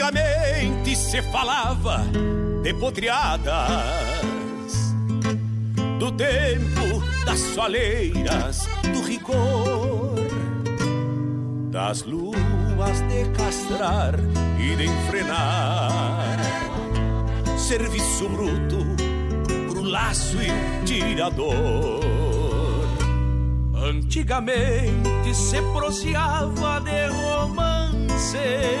Antigamente se falava de potriadas Do tempo das soleiras, do rigor Das luas de castrar e de enfrenar. Serviço bruto pro laço e tirador. Antigamente se proseava de romances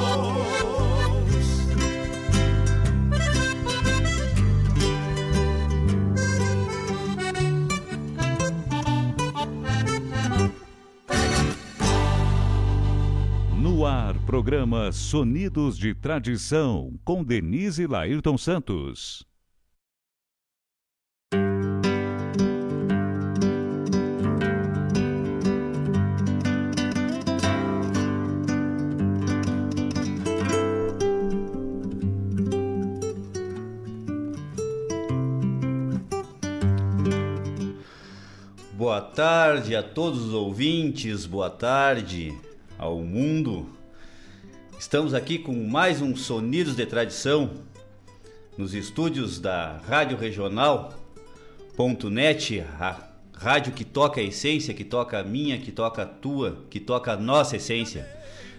Ar, programa Sonidos de Tradição, com Denise Lairton Santos. Boa tarde a todos os ouvintes, boa tarde ao mundo. Estamos aqui com mais um Sonidos de Tradição nos estúdios da Rádio Regional.net, a rádio que toca a essência, que toca a minha, que toca a tua, que toca a nossa essência.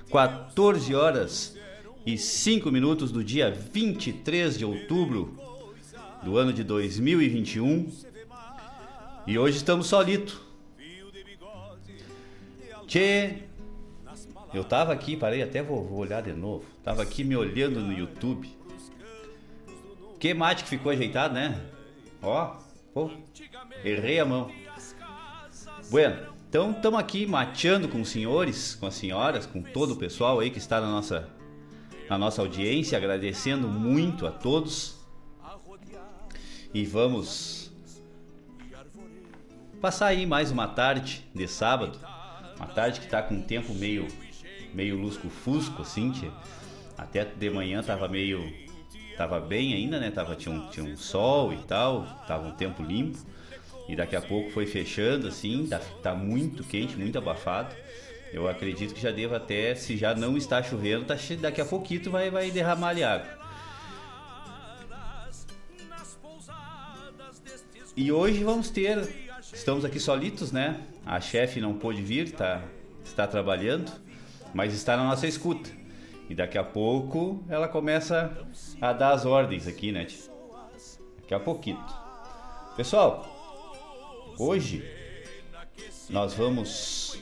14 horas e 5 minutos do dia 23 de outubro do ano de 2021 e hoje estamos solito. Tchê, eu tava aqui, parei, até vou, vou, olhar de novo. Tava aqui me olhando no YouTube. Que mate que ficou ajeitado, né? Ó, pô, errei a mão. Bueno, então estamos aqui mateando com os senhores, com as senhoras, com todo o pessoal aí que está na nossa, na nossa audiência, agradecendo muito a todos. E vamos passar aí mais uma tarde de sábado, uma tarde que tá com um tempo meio meio lusco-fusco assim, tia. até de manhã tava meio tava bem ainda, né? Tava tinha um, tinha um sol e tal, tava um tempo limpo. E daqui a pouco foi fechando assim, tá, tá muito quente, muito abafado. Eu acredito que já deva até, se já não está chovendo, tá, daqui a pouquinho vai, vai derramar ali água. E hoje vamos ter Estamos aqui solitos, né? A chefe não pôde vir, tá, está trabalhando, mas está na nossa escuta. E daqui a pouco ela começa a dar as ordens aqui, né? Daqui a pouquinho. Pessoal, hoje nós vamos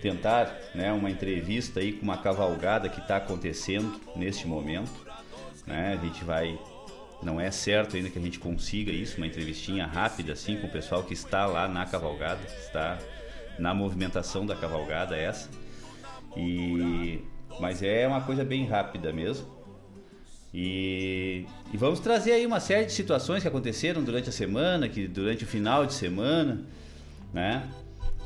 tentar né, uma entrevista aí com uma cavalgada que está acontecendo neste momento. Né? A gente vai não é certo ainda que a gente consiga isso, uma entrevistinha rápida assim com o pessoal que está lá na cavalgada, está na movimentação da cavalgada essa. E mas é uma coisa bem rápida mesmo. E, e, vamos trazer aí uma série de situações que aconteceram durante a semana, que durante o final de semana, né?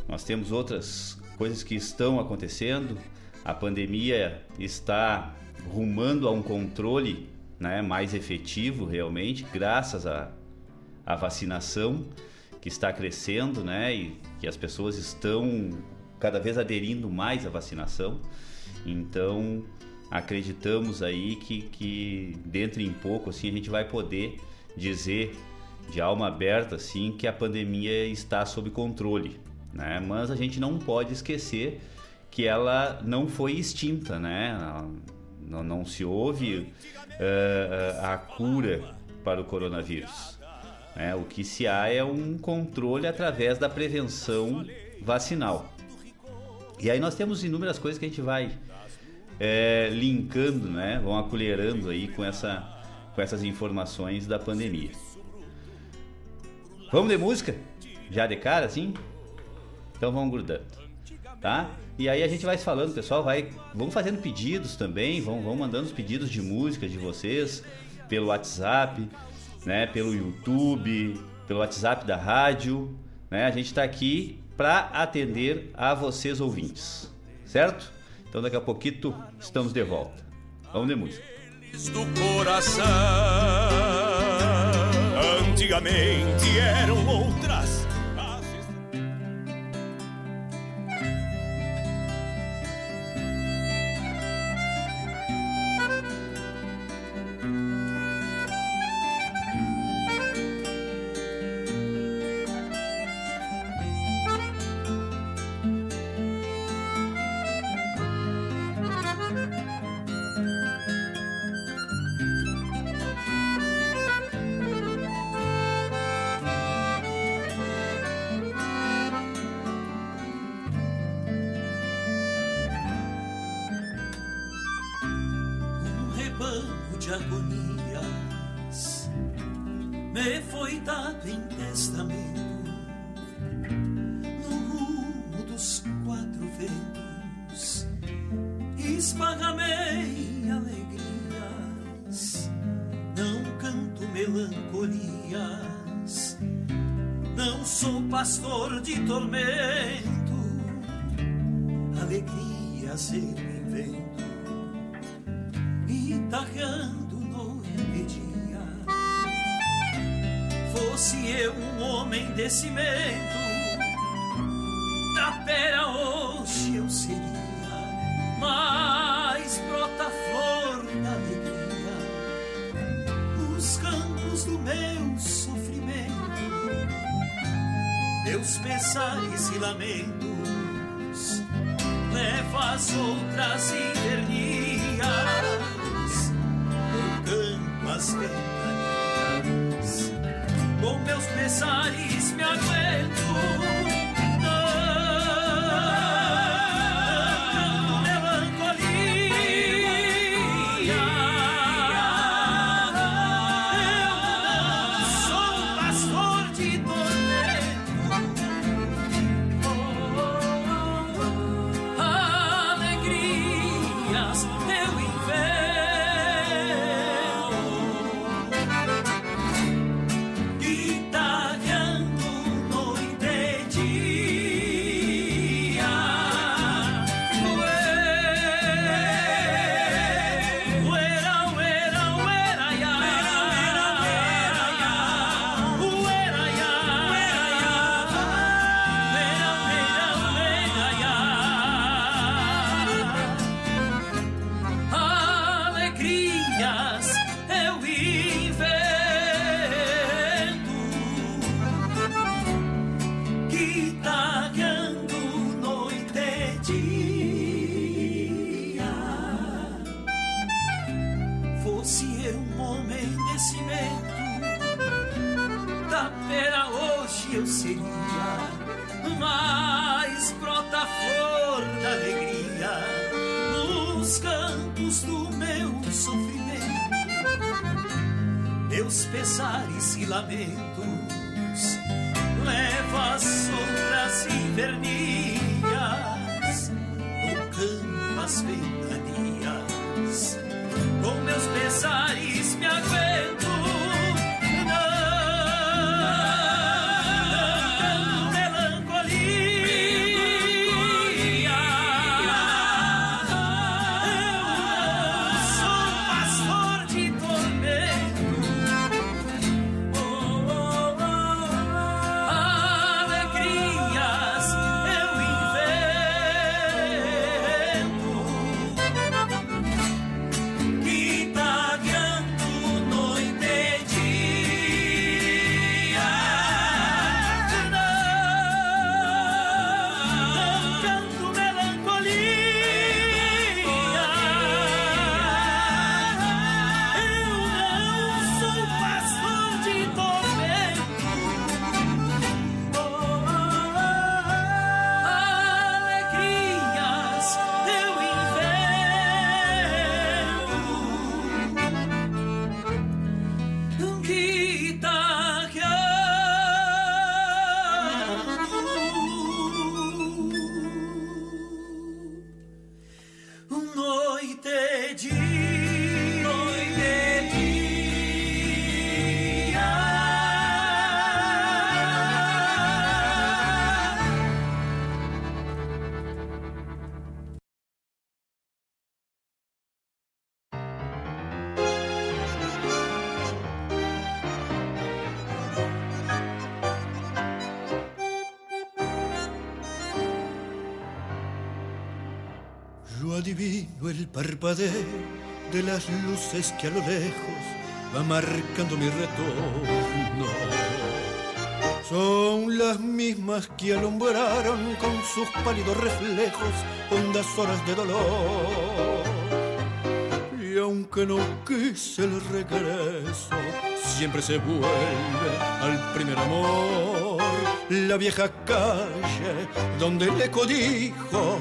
Nós temos outras coisas que estão acontecendo. A pandemia está rumando a um controle né, mais efetivo realmente, graças à, à vacinação que está crescendo, né, e que as pessoas estão cada vez aderindo mais à vacinação. Então, acreditamos aí que, que dentro em pouco assim a gente vai poder dizer de alma aberta assim que a pandemia está sob controle, né? Mas a gente não pode esquecer que ela não foi extinta, né? Não, não se ouve uh, a cura para o coronavírus. É, o que se há é um controle através da prevenção vacinal. E aí nós temos inúmeras coisas que a gente vai é, linkando, né? Vão acolherando aí com, essa, com essas informações da pandemia. Vamos de música? Já de cara, assim? Então vamos grudando, tá? E aí a gente vai falando, pessoal, vai, vão fazendo pedidos também, vão, vão mandando os pedidos de música de vocês pelo WhatsApp, né, pelo YouTube, pelo WhatsApp da rádio, né? A gente está aqui para atender a vocês ouvintes, certo? Então daqui a pouquinho estamos de volta. Vamos de música. Do coração, antigamente eram outras el parpadeo de las luces que a lo lejos va marcando mi retorno. Son las mismas que alumbraron con sus pálidos reflejos hondas horas de dolor. Y aunque no quise el regreso, siempre se vuelve al primer amor la vieja calle donde el eco dijo,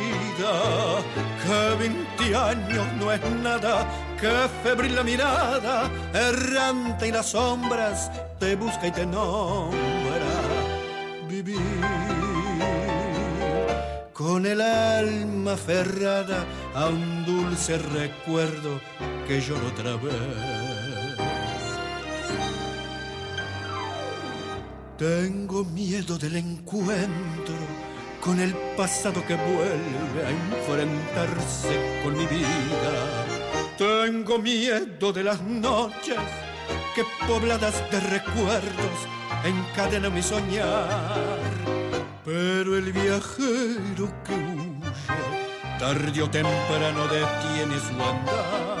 que 20 años no es nada, que febril la mirada, errante y las sombras te busca y te nombra. Vivir con el alma aferrada a un dulce recuerdo que lloro otra vez. Tengo miedo del encuentro con el pasado que vuelve a enfrentarse con mi vida. Tengo miedo de las noches que pobladas de recuerdos encadenan mi soñar pero el viajero que huye, tarde o temprano detiene su andar.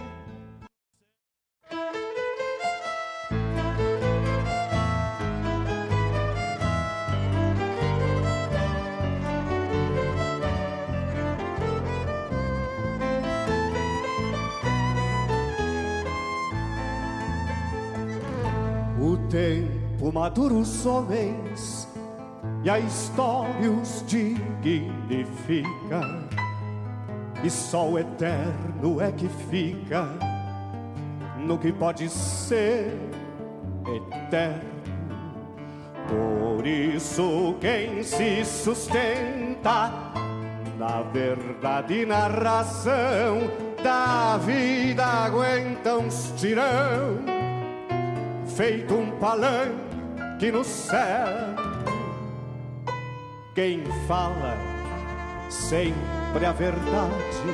Tempo tempo maduro os homens e a história os dignifica. E só o eterno é que fica no que pode ser eterno. Por isso, quem se sustenta na verdade e na razão da vida aguenta uns tirão, feito um palanque que no céu. Quem fala sempre a verdade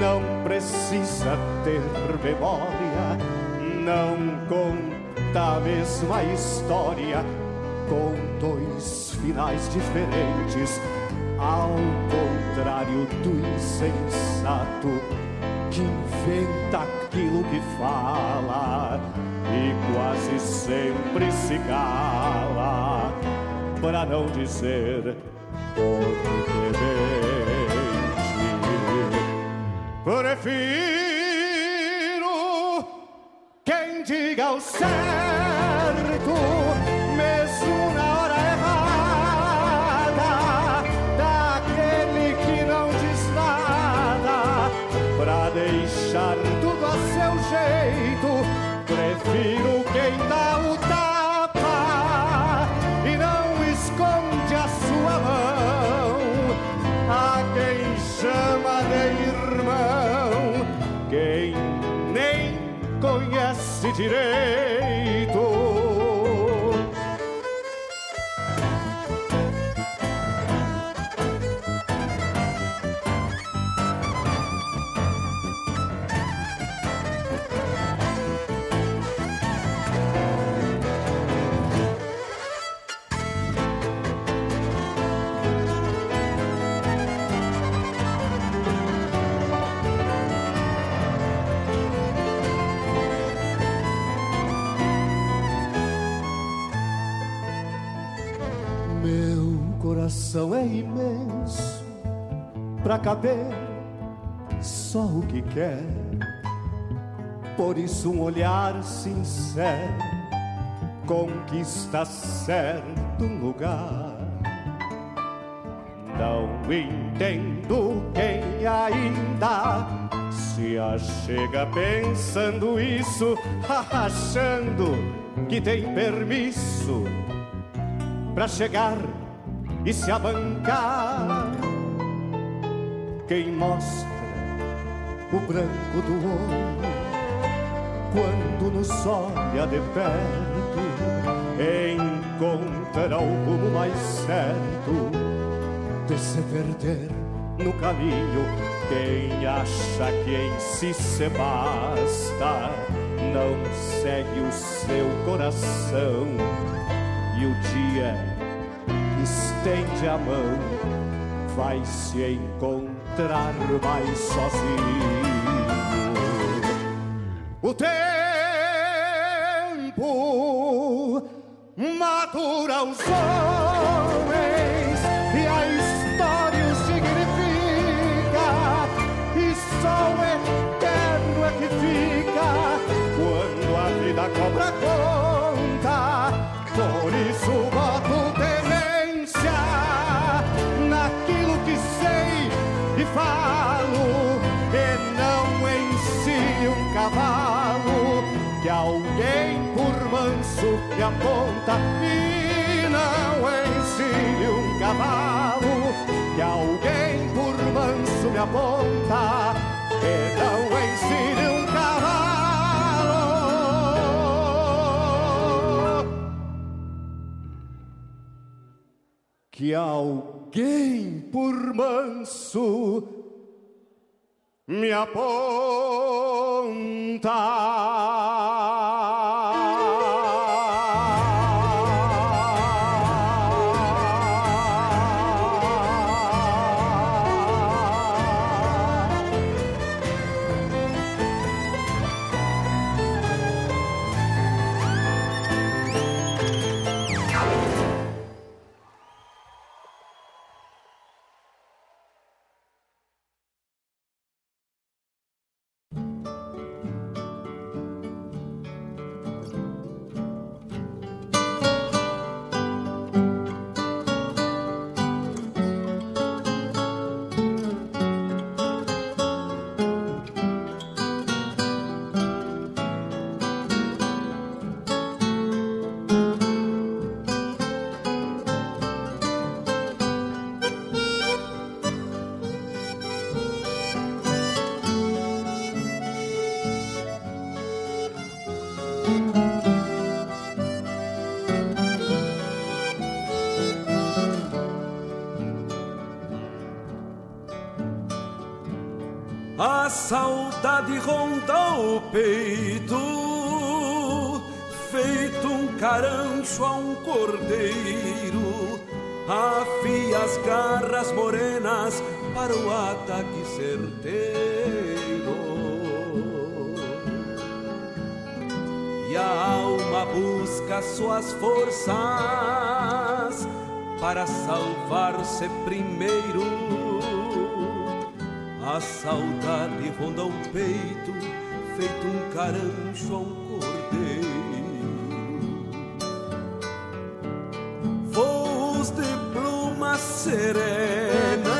não precisa ter memória, não conta a mesma história com dois finais diferentes, ao contrário do insensato que inventa aquilo que fala e quase sempre se cala para não dizer corretamente. Prefiro quem diga o certo, Prefiro quem dá o tapa e não esconde a sua mão. A quem chama de irmão, quem nem conhece direito. Pra caber só o que quer. Por isso, um olhar sincero conquista certo lugar. Não entendo quem ainda se achega pensando isso, achando que tem permisso para chegar e se abancar. Quem mostra o branco do olho quando nos olha de perto, encontra o rumo mais certo de se perder no caminho. Quem acha que em si se basta, não segue o seu coração. E o dia estende a mão, vai se encontrar mais sozinho. O tempo matura os homens e a história significa, e só o eterno é que fica quando a vida cobra conta. Me aponta e não ensine um cavalo que alguém por manso me aponta e não ensine um cavalo que alguém por manso me aponta. Saudade ronda o peito, feito um carancho a um cordeiro. Afia as garras morenas para o ataque certeiro. E a alma busca suas forças para salvar-se primeiro. A saudade ronda o peito, feito um carancho a um cordeiro. Voos de pluma serena,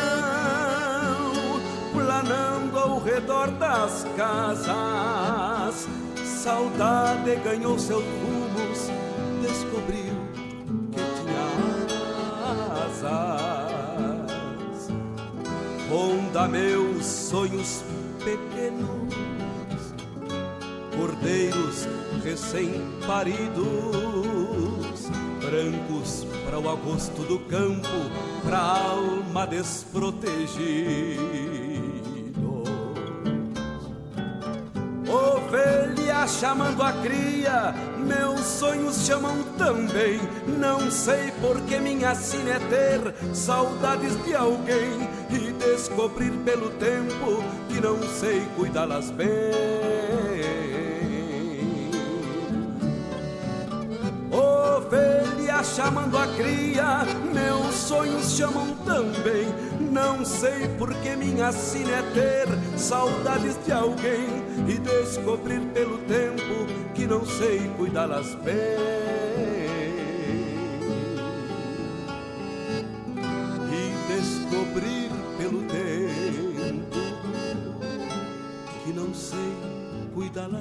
planando ao redor das casas. Saudade ganhou seus rumos, descobriu que tinha asas ronda meus sonhos pequenos, cordeiros recém-paridos, brancos para o agosto do campo, pra alma desprotegida. Ovelha chamando a cria, meus sonhos chamam também. Não sei por que minha sina é ter saudades de alguém descobrir pelo tempo que não sei cuidá-las bem. Ovelha chamando a cria, meus sonhos chamam também. Não sei por que minha sina é ter saudades de alguém e descobrir pelo tempo que não sei cuidá-las bem.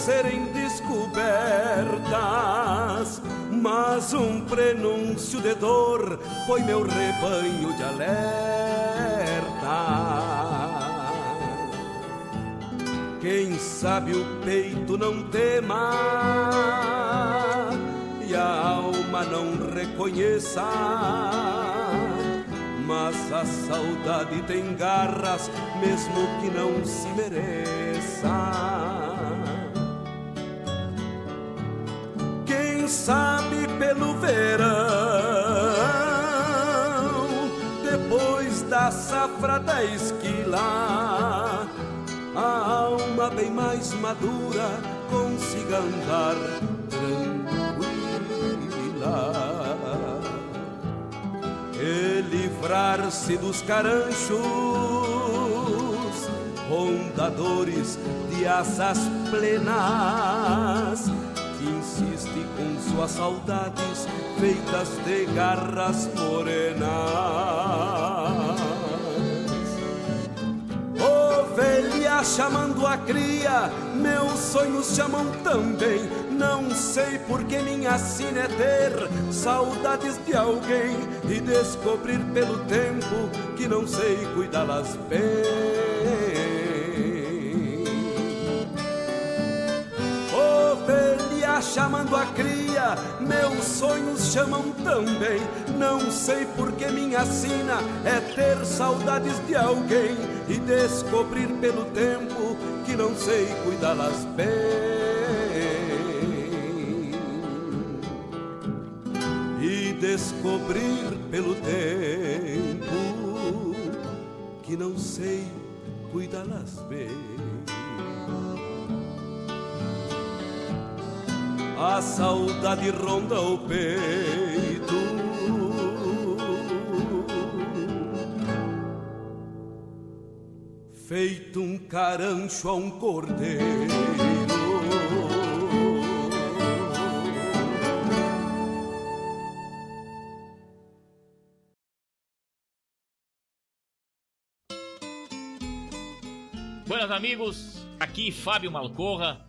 serem descobertas. Mas um prenúncio de dor põe meu rebanho de alerta. Quem sabe o peito não tema e a alma não reconheça mas a saudade tem garras, mesmo que não se mereça. Sabe pelo verão, depois da safra da esquila, a alma bem mais madura consiga andar tranquila. E livrar-se dos caranchos, rondadores de asas plenas, insiste com suas saudades feitas de garras morenas. Ovelha chamando a cria, meus sonhos chamam também não sei por que minha sina é ter saudades de alguém e descobrir pelo tempo que não sei cuidá-las bem. Chamando a cria, meus sonhos chamam também. Não sei por que minha sina é ter saudades de alguém e descobrir pelo tempo que não sei cuidá-las bem. descobrir pelo tempo que não sei cuidá-las bem. A saudade ronda o peito. Feito um carancho a um cordeiro. Buenas amigos, aqui Fábio Malcorra.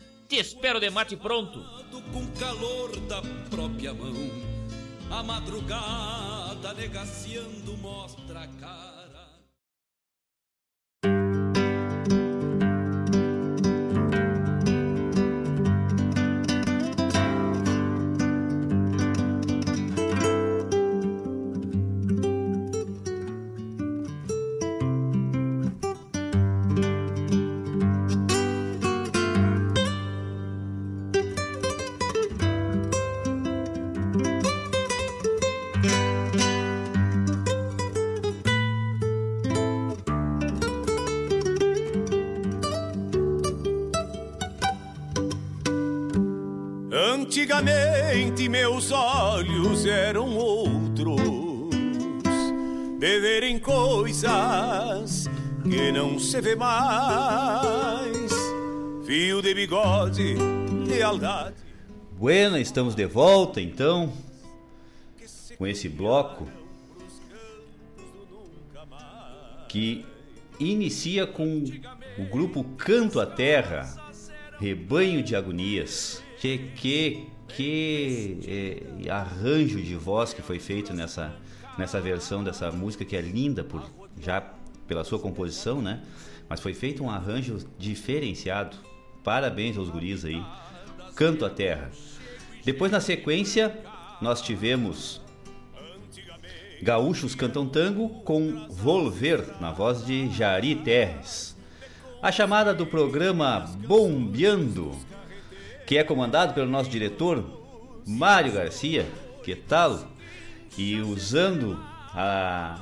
Te espero de mate pronto. Com calor da própria mão, a madrugada negaciando mostra a cara. Antigamente meus olhos eram outros, de verem coisas que não se vê mais. Fio de bigode, lealdade. Buena, estamos de volta então com esse bloco que inicia com o grupo Canto à Terra, Rebanho de Agonias. Que, que, que é, arranjo de voz que foi feito nessa, nessa versão dessa música que é linda por, já pela sua composição, né? Mas foi feito um arranjo diferenciado. Parabéns aos guris aí. Canto à Terra. Depois na sequência nós tivemos Gaúchos Cantam Tango com Volver na voz de Jari Terres. A chamada do programa Bombeando, que é comandado pelo nosso diretor Mário Garcia, que tal? E usando a,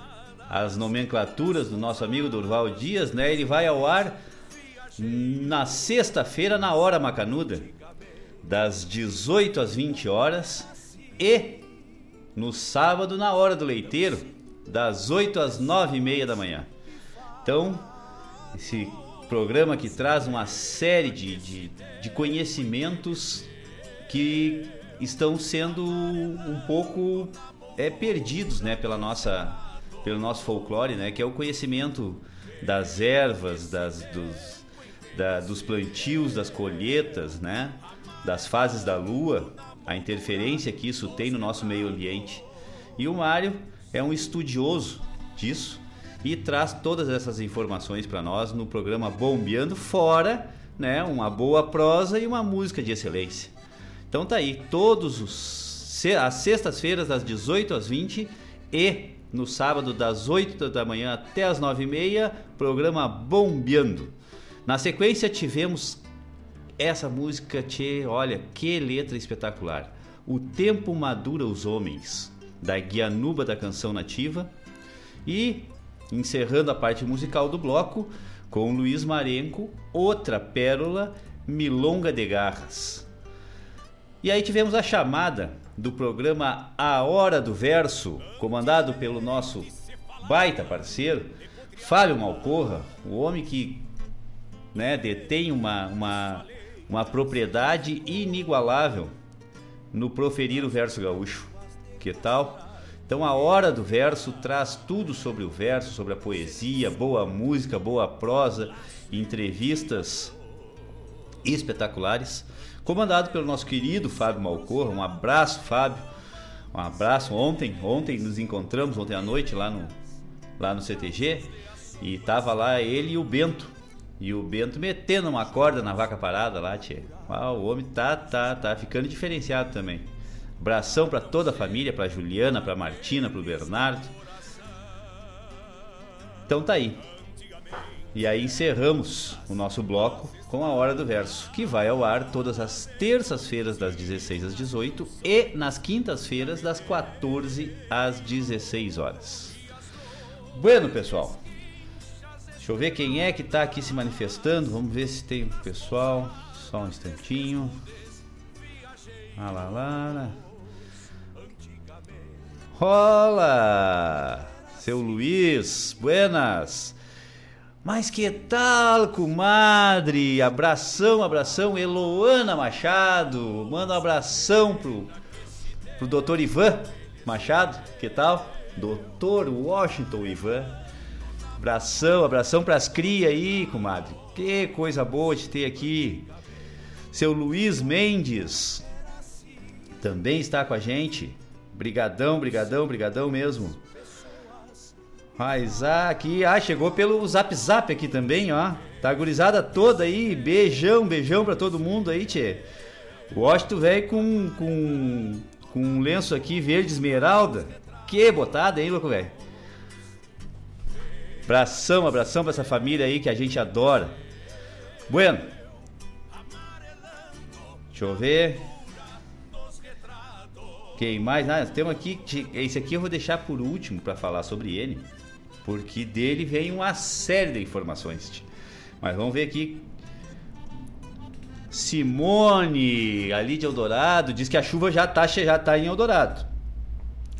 as nomenclaturas do nosso amigo Durval Dias, né? Ele vai ao ar na sexta-feira na hora macanuda, das 18 às 20 horas e no sábado na hora do leiteiro, das 8 às 9 e meia da manhã. Então, esse programa que traz uma série de, de, de conhecimentos que estão sendo um pouco é, perdidos né, pela nossa, pelo nosso folclore, né, que é o conhecimento das ervas, das, dos, da, dos plantios, das colheitas, né, das fases da lua, a interferência que isso tem no nosso meio ambiente. E o Mário é um estudioso disso e traz todas essas informações para nós no programa Bombeando Fora, né, uma boa prosa e uma música de excelência. Então tá aí, todos os às sextas-feiras das 18 às 20 e no sábado das 8 da manhã até as 9 e meia, programa Bombeando. Na sequência tivemos essa música, tchê, olha, que letra espetacular. O Tempo Madura os Homens, da Guianuba da Canção Nativa. E encerrando a parte musical do bloco com Luiz Marenco, outra pérola, Milonga de Garras. E aí tivemos a chamada do programa A Hora do Verso, comandado pelo nosso baita parceiro, Fábio Malcorra, o homem que né, detém uma, uma, uma propriedade inigualável no proferir o verso gaúcho. Que tal? Então a hora do verso traz tudo sobre o verso, sobre a poesia, boa música, boa prosa, entrevistas espetaculares, comandado pelo nosso querido Fábio Malcorra. Um abraço, Fábio. Um abraço. Ontem, ontem nos encontramos ontem à noite lá no lá no CTG e tava lá ele e o Bento. E o Bento metendo uma corda na vaca parada lá, tchê. Ah, o homem tá tá tá ficando diferenciado também. Abração para toda a família, para Juliana, para Martina, para o Bernardo. Então tá aí. E aí encerramos o nosso bloco com a Hora do Verso, que vai ao ar todas as terças-feiras das 16 às 18 e nas quintas-feiras das 14 às 16 horas. Bueno, pessoal. Deixa eu ver quem é que está aqui se manifestando. Vamos ver se tem pessoal. Só um instantinho. Ah lá, lá, lá. Rola! Seu Luiz, buenas! Mas que tal, comadre? Abração, abração, Eloana Machado. Manda um abração pro, pro doutor Ivan Machado, que tal? Doutor Washington Ivan. Abração, abração pras crias aí, comadre. Que coisa boa de ter aqui. Seu Luiz Mendes também está com a gente. Brigadão, brigadão, brigadão mesmo. Mas ah, aqui, ah, chegou pelo Zap Zap aqui também, ó. Tá gurizada toda aí, beijão, beijão pra todo mundo aí, tchê. O Washington velho com, com, com um lenço aqui verde esmeralda. Que botada, hein, louco velho? Abração, abração pra essa família aí que a gente adora. Bueno. Deixa eu ver. Quem mais? Ah, temos aqui. Esse aqui eu vou deixar por último para falar sobre ele. Porque dele vem uma série de informações. Mas vamos ver aqui. Simone, ali de Eldorado, diz que a chuva já tá, já tá em Eldorado.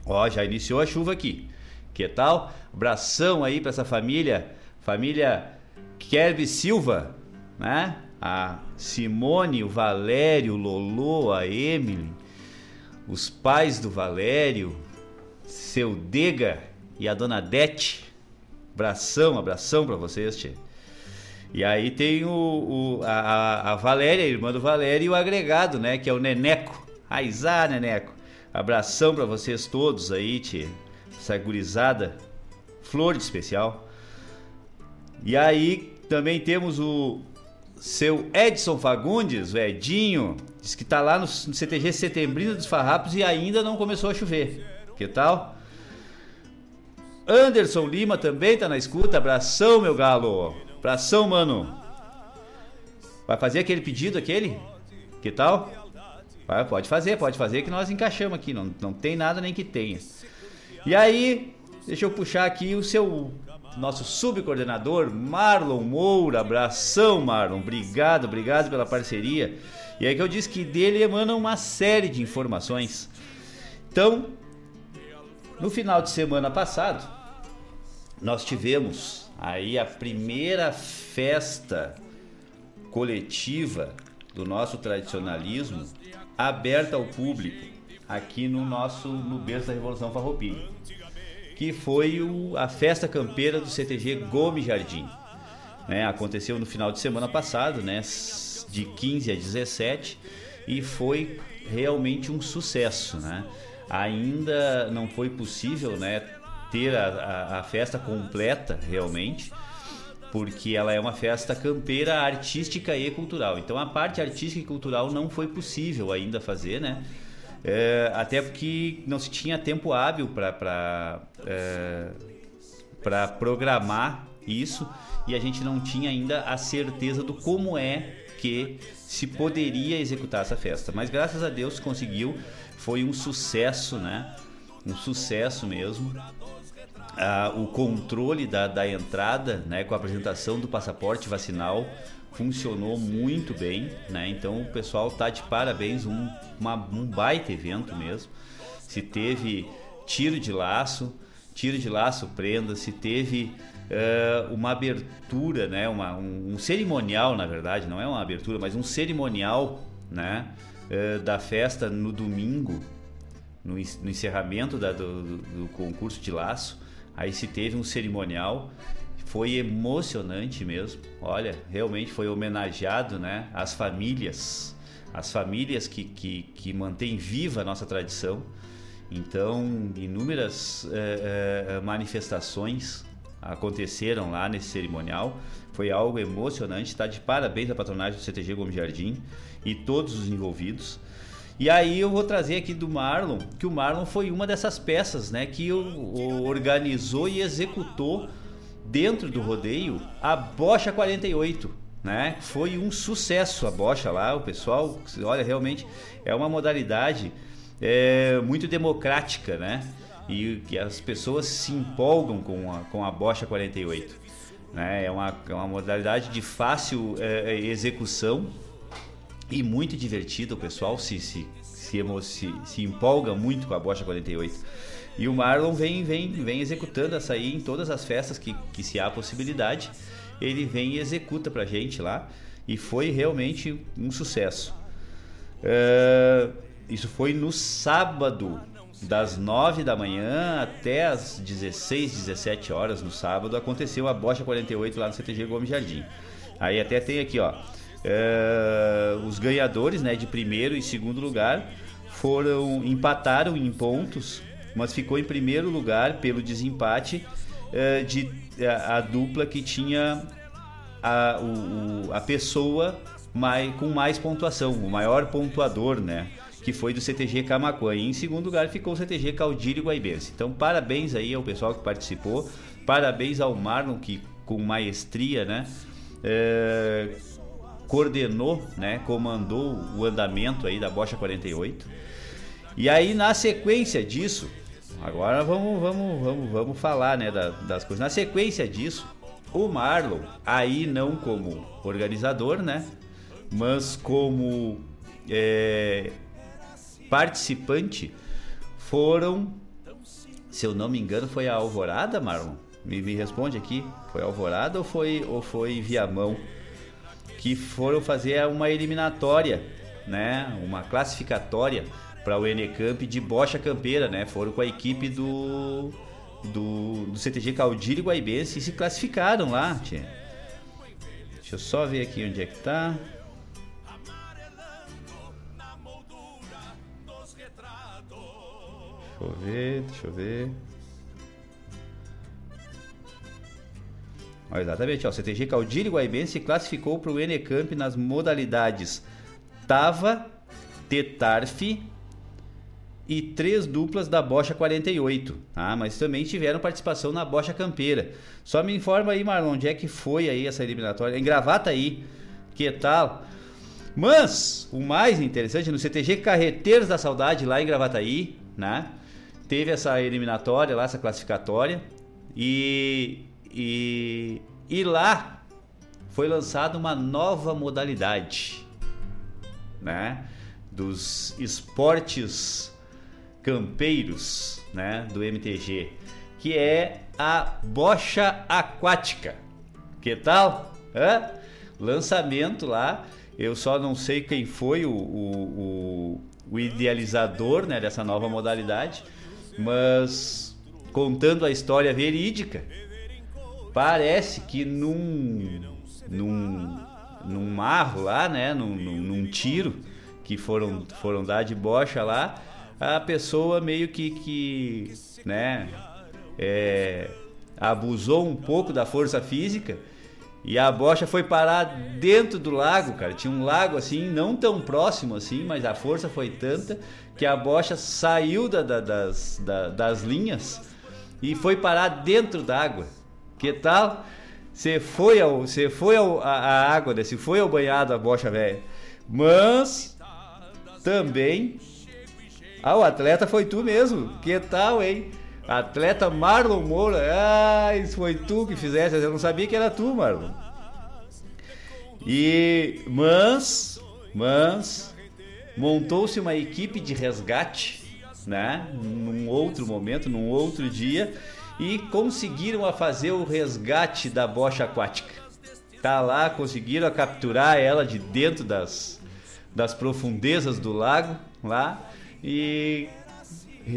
Ó, já iniciou a chuva aqui. Que tal? Abração aí para essa família, família Kerby Silva, né? A Simone, o Valério, o Lolo, a Emily, os pais do Valério, seu Dega e a dona Dete. Abração, abração para vocês, tchê. E aí tem o, o a, a, Valéria, a irmã do Valério, e o agregado, né? Que é o Neneco. Aizá, Neneco. Abração para vocês todos aí, tchê. Essa gurizada. Flor de especial. E aí também temos o seu Edson Fagundes, o Edinho. Diz que tá lá no, CTG Setembrino dos Farrapos e ainda não começou a chover. Que tal? Anderson Lima também tá na escuta. Abração, meu galo. Abração, mano. Vai fazer aquele pedido, aquele? Que tal? Vai, pode fazer, pode fazer que nós encaixamos aqui. Não, não tem nada nem que tenha. E aí, deixa eu puxar aqui o seu nosso subcoordenador Marlon Moura. Abração, Marlon. Obrigado, obrigado pela parceria. E aí que eu disse que dele emana uma série de informações. Então, no final de semana passado, nós tivemos aí a primeira festa coletiva do nosso tradicionalismo aberta ao público aqui no nosso no berço da Revolução Farroupilha, que foi o, a festa campeira do CTG Gomes Jardim. Né, aconteceu no final de semana passado, né, de 15 a 17, e foi realmente um sucesso. Né? Ainda não foi possível né, ter a, a, a festa completa realmente, porque ela é uma festa campeira artística e cultural. Então a parte artística e cultural não foi possível ainda fazer, né? É, até porque não se tinha tempo hábil para é, para programar isso e a gente não tinha ainda a certeza do como é que se poderia executar essa festa. Mas graças a Deus conseguiu, foi um sucesso, né? Um sucesso mesmo ah, o controle da, da entrada, né, com a apresentação do passaporte vacinal, funcionou muito bem, né? Então o pessoal tá de parabéns, um, uma, um baita evento mesmo. Se teve tiro de laço, tiro de laço prenda, se teve uh, uma abertura, né? Uma, um, um, cerimonial, na verdade, não é uma abertura, mas um cerimonial, né? Uh, da festa no domingo, no, no encerramento da, do, do, do concurso de laço. Aí se teve um cerimonial, foi emocionante mesmo. Olha, realmente foi homenageado, né, as famílias, as famílias que, que, que mantêm viva a nossa tradição. Então, inúmeras é, é, manifestações aconteceram lá nesse cerimonial. Foi algo emocionante. Está de parabéns a patronagem do CTG Gomes Jardim e todos os envolvidos. E aí eu vou trazer aqui do Marlon, que o Marlon foi uma dessas peças, né, que organizou e executou dentro do rodeio a Bocha 48, né? Foi um sucesso a bocha lá, o pessoal, olha, realmente é uma modalidade é, muito democrática, né? E que as pessoas se empolgam com a, com a bocha 48. Né? É, uma, é uma modalidade de fácil é, execução, e muito divertido, o pessoal se, se, se, se, se empolga muito com a Bocha 48. E o Marlon vem, vem, vem executando essa aí em todas as festas que, que se há possibilidade. Ele vem e executa pra gente lá. E foi realmente um sucesso. Uh, isso foi no sábado, das 9 da manhã até as 16, 17 horas no sábado, aconteceu a Bocha 48 lá no CTG Gomes Jardim. Aí até tem aqui, ó. É, os ganhadores né, de primeiro e segundo lugar foram empataram em pontos, mas ficou em primeiro lugar pelo desempate é, de a, a, dupla que tinha a, o, a pessoa mais, com mais pontuação, o maior pontuador, né? Que foi do CTG Camacuã. E em segundo lugar ficou o CTG Caudilho Guaibense. Então, parabéns aí ao pessoal que participou. Parabéns ao Marlon, que com maestria, né? É, coordenou, né, comandou o andamento aí da Bocha 48. E aí na sequência disso, agora vamos vamos vamos vamos falar, né, da, das coisas. Na sequência disso, o Marlon, aí não como organizador, né, mas como é, participante, foram, se eu não me engano, foi a Alvorada, Marlon. Me, me responde aqui, foi Alvorada ou foi ou foi Viamão? que foram fazer uma eliminatória, né? Uma classificatória para o Enecamp de bocha campeira, né? Foram com a equipe do do, do CTG Caudilho Guaibense e se classificaram lá. Deixa eu só ver aqui onde é que tá. Deixa eu ver, deixa eu ver. Ó, exatamente, ó, o CTG Caudilho Guaibense se classificou para o Enecamp nas modalidades Tava, Tetarf e três duplas da Bocha 48, tá? Mas também tiveram participação na Bocha Campeira. Só me informa aí, Marlon, onde é que foi aí essa eliminatória? Em Gravata aí, que tal? Mas, o mais interessante, no CTG Carreteiros da Saudade, lá em Gravataí, né? Teve essa eliminatória lá, essa classificatória. E e, e lá foi lançada uma nova modalidade, né? Dos esportes campeiros, né? Do MTG, que é a bocha aquática. Que tal? Hã? Lançamento lá. Eu só não sei quem foi o, o, o, o idealizador né, dessa nova modalidade, mas contando a história verídica, Parece que num, num, num marro lá, né? Num, num, num tiro que foram, foram dar de bocha lá, a pessoa meio que, que né? É, abusou um pouco da força física e a bocha foi parar dentro do lago, cara. Tinha um lago assim, não tão próximo assim, mas a força foi tanta que a bocha saiu da, da, das, da, das linhas e foi parar dentro d'água. Que tal? Você foi ao, você foi ao, a, a água? Você foi ao banhado a bocha velha. Mas também ah, o atleta foi tu mesmo. Que tal, hein? Atleta Marlon Moura. Ah, isso foi tu que fizesse. Eu não sabia que era tu, Marlon. E mas, mas montou-se uma equipe de resgate, né? Num outro momento, num outro dia e conseguiram a fazer o resgate da bocha aquática. Tá lá, conseguiram capturar ela de dentro das, das profundezas do lago lá e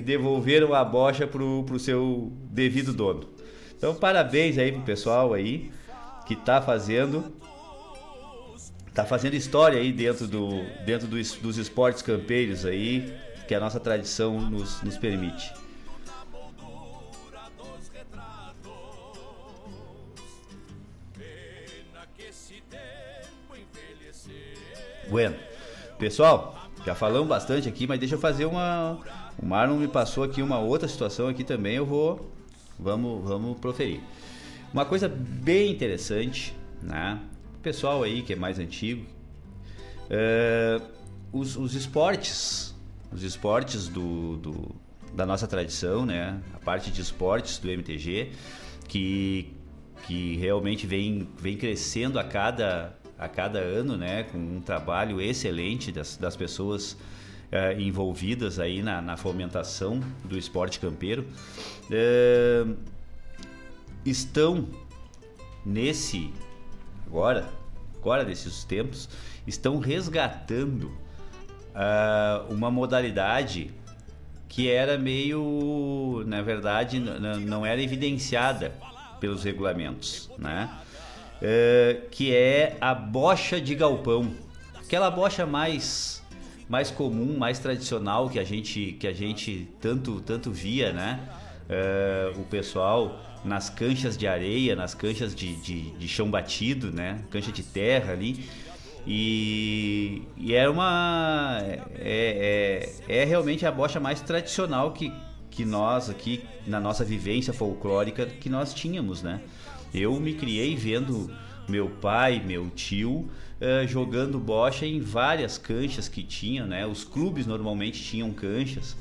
devolveram a bocha pro, pro seu devido dono. Então parabéns aí pro pessoal aí que tá fazendo tá fazendo história aí dentro do dentro dos, dos esportes campeiros aí que a nossa tradição nos, nos permite. Bueno. Pessoal, já falamos bastante aqui, mas deixa eu fazer uma. O Marlon me passou aqui uma outra situação aqui também, eu vou. Vamos, vamos proferir. Uma coisa bem interessante, né? O pessoal aí que é mais antigo. Uh, os, os esportes. Os esportes do, do, da nossa tradição, né? A parte de esportes do MTG, que, que realmente vem, vem crescendo a cada a cada ano, né, com um trabalho excelente das, das pessoas uh, envolvidas aí na, na, fomentação do esporte campeiro, uh, estão nesse agora, agora desses tempos, estão resgatando uh, uma modalidade que era meio, na verdade, não era evidenciada pelos regulamentos, né? Uh, que é a bocha de galpão. Aquela bocha mais mais comum, mais tradicional que a gente que a gente tanto tanto via, né? Uh, o pessoal nas canchas de areia, nas canchas de, de, de, chão batido, né? Cancha de terra ali. E, e era uma. É, é, é, realmente a bocha mais tradicional que, que nós aqui, na nossa vivência folclórica, que nós tínhamos, né? Eu me criei vendo meu pai, meu tio, uh, jogando bocha em várias canchas que tinha, né? Os clubes normalmente tinham canchas.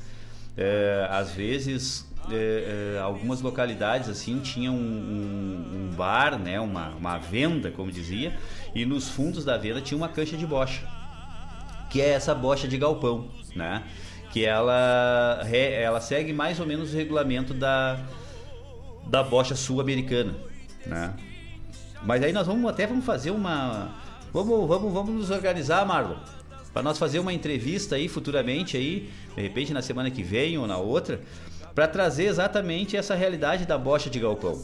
Uh, às vezes, uh, algumas localidades assim tinham um, um, um, bar, né? Uma, uma venda, como dizia, e nos fundos da venda tinha uma cancha de bocha, que é essa bocha de galpão, né? Que ela, ela segue mais ou menos o regulamento da, da bocha sul-americana né? Mas aí nós vamos até vamos fazer uma vamos vamos vamos nos organizar, Marlon, para nós fazer uma entrevista aí futuramente aí, de repente na semana que vem ou na outra, para trazer exatamente essa realidade da bocha de galpão.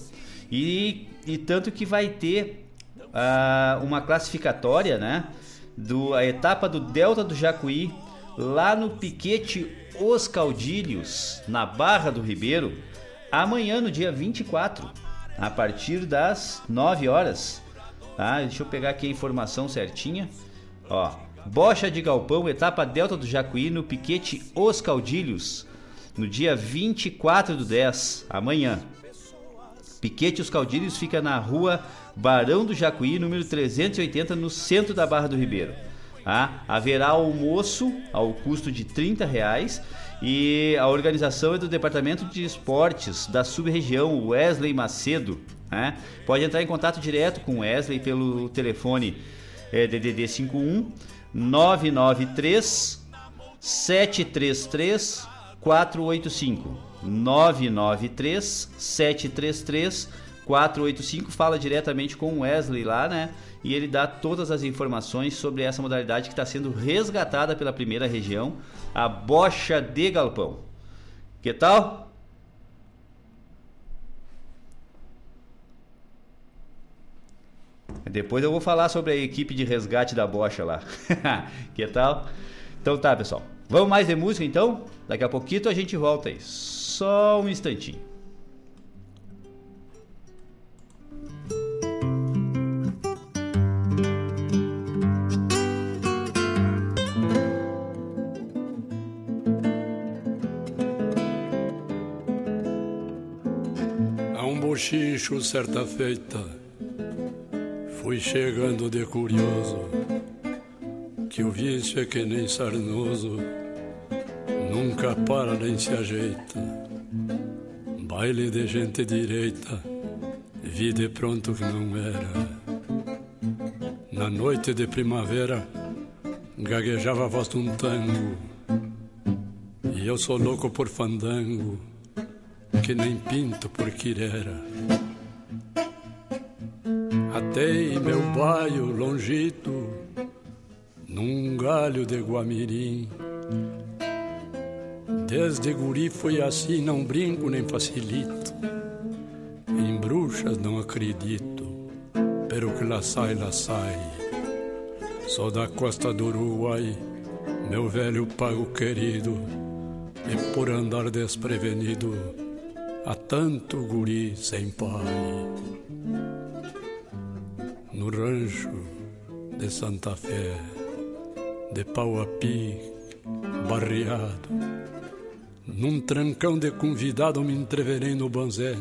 E, e tanto que vai ter uh, uma classificatória, né? Do, a etapa do Delta do Jacuí, lá no Piquete Os Caudilhos, na Barra do Ribeiro, amanhã, no dia 24, a partir das 9 horas. Tá? Deixa eu pegar aqui a informação certinha. Ó, Bocha de Galpão, etapa Delta do Jacuí, no Piquete Os Caudilhos, no dia 24 do 10, amanhã. Piquete Os Caudilhos fica na rua Barão do Jacuí, número 380, no centro da Barra do Ribeiro. Ah, haverá almoço ao custo de 30 reais e a organização é do Departamento de Esportes da sub-região Wesley Macedo. Né? Pode entrar em contato direto com Wesley pelo telefone é, DDD 51 993 733 485 993 733 485 fala diretamente com o Wesley lá, né? E ele dá todas as informações sobre essa modalidade que está sendo resgatada pela primeira região, a bocha de galpão. Que tal? Depois eu vou falar sobre a equipe de resgate da bocha lá. que tal? Então tá, pessoal. Vamos mais de música então? Daqui a pouquinho a gente volta aí. Só um instantinho. A bochicho certa feita Fui chegando de curioso Que o vício é que nem sarnoso Nunca para nem se ajeita Baile de gente direita, vi de pronto que não era. Na noite de primavera, gaguejava a voz de um tango. E eu sou louco por fandango, que nem pinto por quirera. Atei meu baio longito, num galho de guamirim Desde guri foi assim, não brinco nem facilito. Em bruxas não acredito, pero que lá sai, lá sai. Sou da costa do Uruguai, meu velho pago querido. E por andar desprevenido, há tanto guri sem pai. No rancho de Santa Fé, de pau a pique, barreado num trancão de convidado me entreverei no banzé.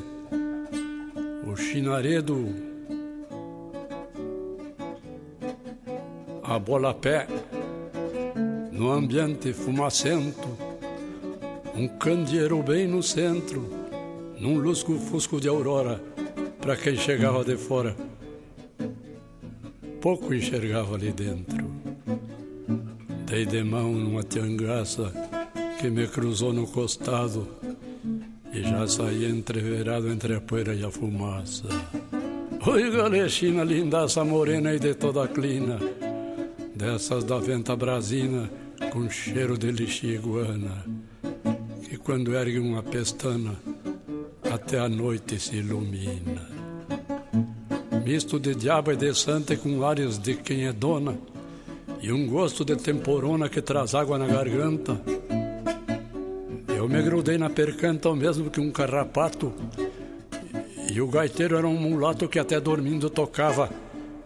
O chinaredo, a bola a pé, no ambiente fumacento, um candeeiro bem no centro, num lusco-fusco de aurora, para quem chegava de fora. Pouco enxergava ali dentro. Dei de mão numa tiangaça que me cruzou no costado e já saí entreverado entre a poeira e a fumaça. Oi, galexina, lindaça morena e de toda clina, dessas da venta brasina, com cheiro de lixiguana, que quando ergue uma pestana, até a noite se ilumina. Misto de diabo e de santa com ares de quem é dona, e um gosto de temporona que traz água na garganta, eu me grudei na percanta, o mesmo que um carrapato. E o gaiteiro era um mulato que até dormindo tocava.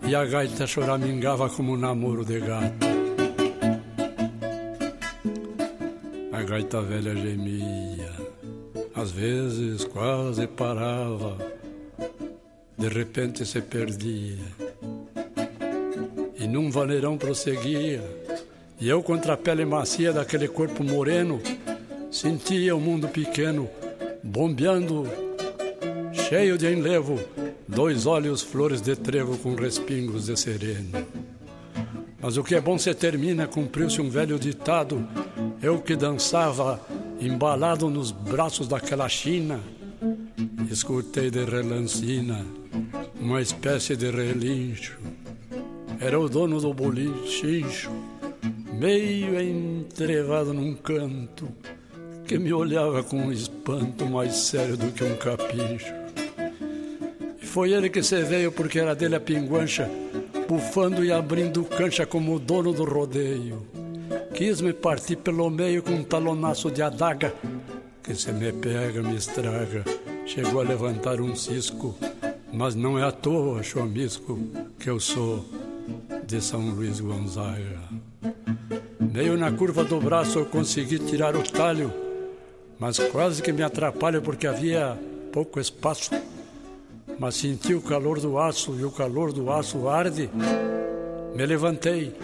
E a gaita choramingava como um namoro de gato. A gaita velha gemia, às vezes quase parava, de repente se perdia. E num vaneirão prosseguia, e eu contra a pele macia daquele corpo moreno, sentia o mundo pequeno bombeando, cheio de enlevo, dois olhos flores de trevo com respingos de sereno. Mas o que é bom se termina, cumpriu-se um velho ditado. Eu que dançava embalado nos braços daquela China, escutei de relancina uma espécie de relincho. Era o dono do bolichincho, meio entrevado num canto que me olhava com um espanto mais sério do que um capincho. E foi ele que se veio porque era dele a pinguancha, bufando e abrindo cancha como o dono do rodeio. Quis me partir pelo meio com um talonaço de adaga, que se me pega me estraga. Chegou a levantar um cisco, mas não é à toa, chomisco, que eu sou de São Luís Gonzaga. Meio na curva do braço eu consegui tirar o talho, mas quase que me atrapalho porque havia pouco espaço. Mas senti o calor do aço e o calor do aço arde. Me levantei,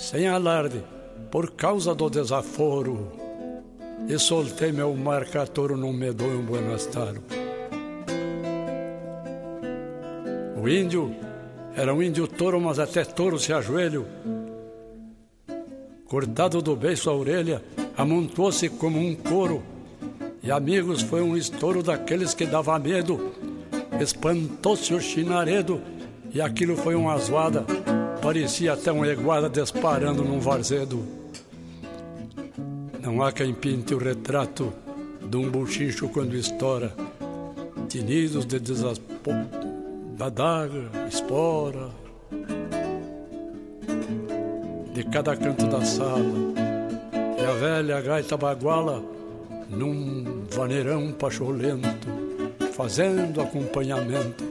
sem alarde, por causa do desaforo, e soltei meu marca-touro num medonho buenastaro. O índio era um índio touro, mas até touro se ajoelho. Cortado do beiço a orelha, amontoou-se como um couro. E amigos, foi um estouro daqueles que dava medo. Espantou-se o chinaredo, e aquilo foi uma zoada. Parecia até um eguada disparando num varzedo. Não há quem pinte o retrato de um buchincho quando estoura. Tinidos de desaspo da daga, espora, de cada canto da sala, e a velha gaita baguala num vaneirão pacholento, fazendo acompanhamento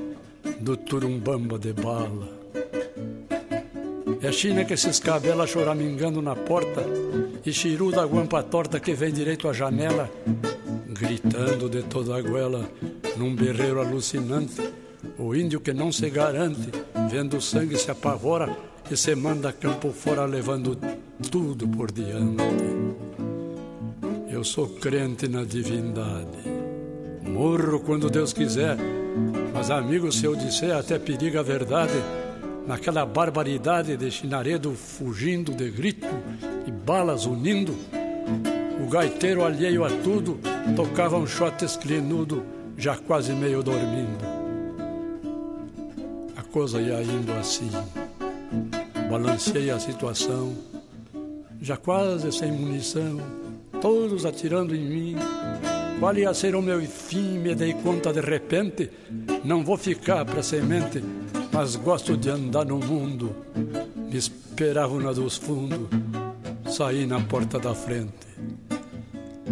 do turumbamba de bala. É China que se escabela choramingando na porta, e Chiru da guampa torta que vem direito à janela, gritando de toda a goela num berreiro alucinante o índio que não se garante, vendo o sangue se apavora e se manda campo fora levando tudo por diante. Eu sou crente na divindade. Morro quando Deus quiser, mas amigo, se eu disser até periga a verdade, naquela barbaridade de chinaredo fugindo de grito e balas unindo, o gaiteiro alheio a tudo tocava um shot esclinudo, já quase meio dormindo coisa ia indo assim. Balanceei a situação, já quase sem munição, todos atirando em mim. Qual ia ser o meu fim? Me dei conta de repente. Não vou ficar pra semente, mas gosto de andar no mundo. Me esperavam na dos fundos, saí na porta da frente.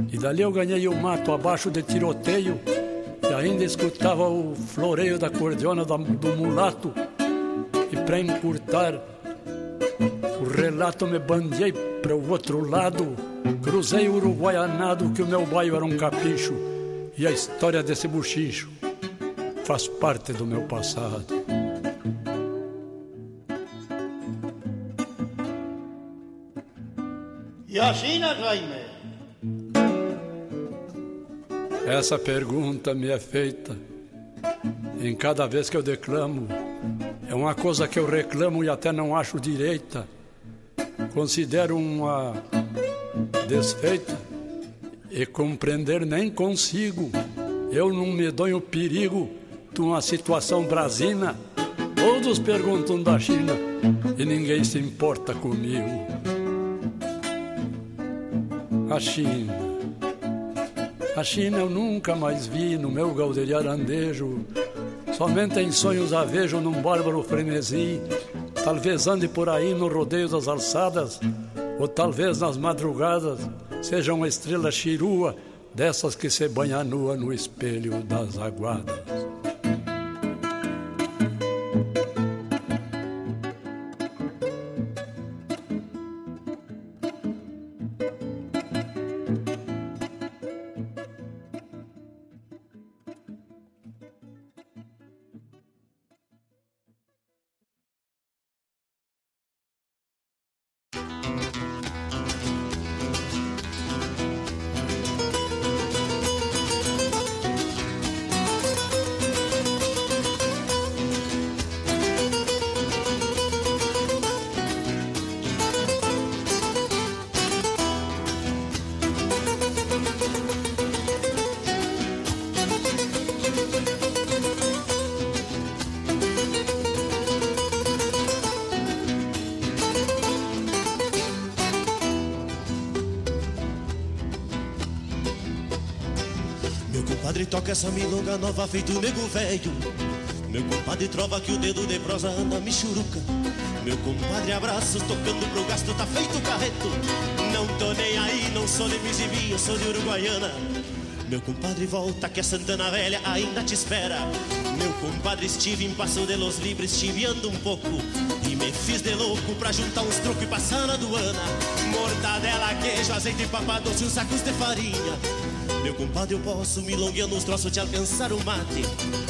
E dali eu ganhei o mato abaixo de tiroteio e ainda escutava o floreio da cordiona do mulato. E para encurtar o relato, me bandiei para o outro lado. Cruzei o Uruguaianado, que o meu bairro era um capricho. E a história desse buchicho faz parte do meu passado. E assim, Jaime? Essa pergunta me é feita em cada vez que eu declamo. É uma coisa que eu reclamo e até não acho direita. Considero uma desfeita e compreender nem consigo. Eu não me dou o perigo de uma situação brasina. Todos perguntam da China e ninguém se importa comigo. A China a China eu nunca mais vi no meu arandejo. Somente em sonhos a vejo num bárbaro frenesi. Talvez ande por aí no rodeio das alçadas, ou talvez nas madrugadas seja uma estrela chirua, dessas que se banha nua no espelho das aguadas. Feito nego velho. Meu compadre trova que o dedo de prosa anda michuruca. Meu compadre abraços tocando pro gasto tá feito carreto. Não tô nem aí, não sou de Mizibim, eu sou de Uruguaiana. Meu compadre volta que a Santana Velha ainda te espera. Meu compadre estive em Passo de los Libres, chiviando um pouco. E me fiz de louco pra juntar uns trocos e passar na aduana. Mortadela, queijo, azeite papadoce, uns sacos de farinha. Meu compadre, eu posso milongueando uns troços te alcançar o mate.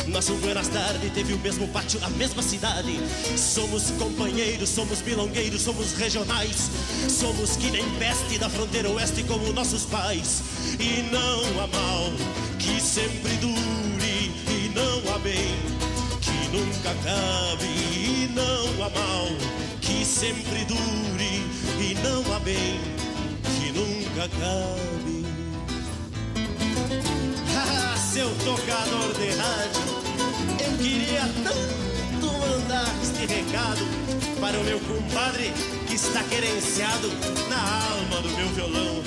Nosso Buenas Tarde teve o mesmo pátio, a mesma cidade. Somos companheiros, somos milongueiros, somos regionais. Somos que nem peste da fronteira oeste como nossos pais. E não há mal que sempre dure, e não há bem que nunca acabe. E não há mal que sempre dure, e não há bem que nunca acabe. Seu tocador de rádio, eu queria tanto mandar este recado para o meu compadre que está querenciado na alma do meu violão.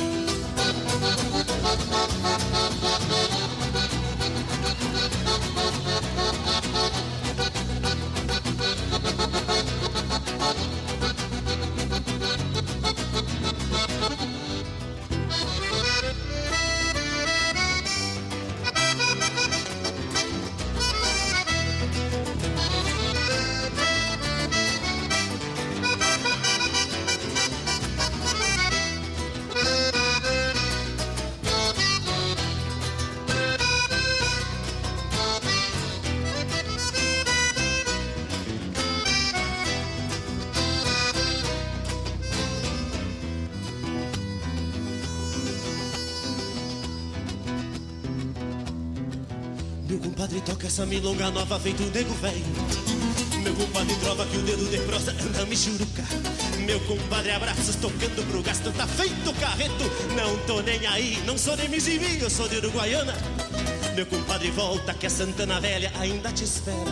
Essa milonga nova feito nego velho. Meu compadre trova que o dedo de prosa anda michuruca. Meu compadre abraços tocando pro gasto, tá feito carreto. Não tô nem aí, não sou nem Mizimi, eu sou de Uruguaiana. Meu compadre volta que a Santana Velha ainda te espera.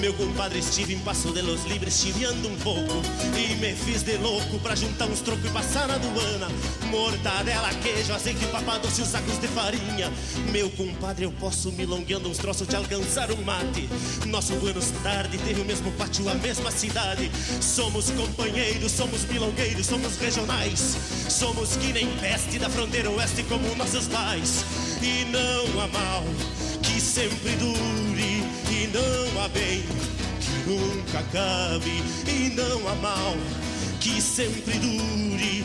Meu compadre estive em Passo de los Libres chiviando um pouco E me fiz de louco pra juntar uns trocos e passar na aduana Mortadela, queijo, azeite, papadoce e os sacos de farinha. Meu compadre, eu posso milongueando uns troços te alcançar um mate. Nosso Buenos Tarde teve o mesmo pátio, a mesma cidade. Somos companheiros, somos milongueiros, somos regionais. Somos que nem peste da fronteira oeste como nossos pais. E não há mal que sempre dure e não há bem que nunca acabe. E não há mal que sempre dure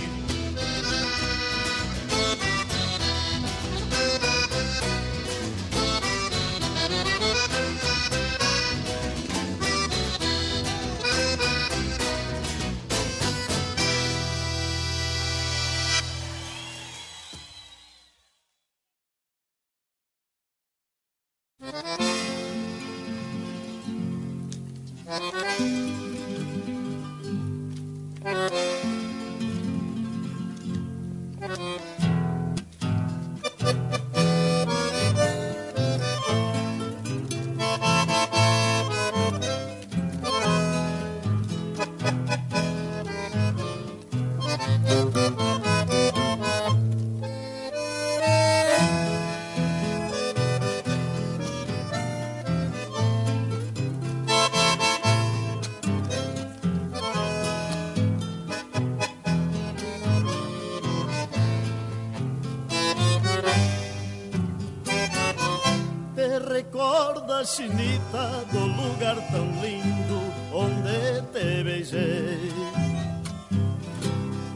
do lugar tão lindo onde te beijei.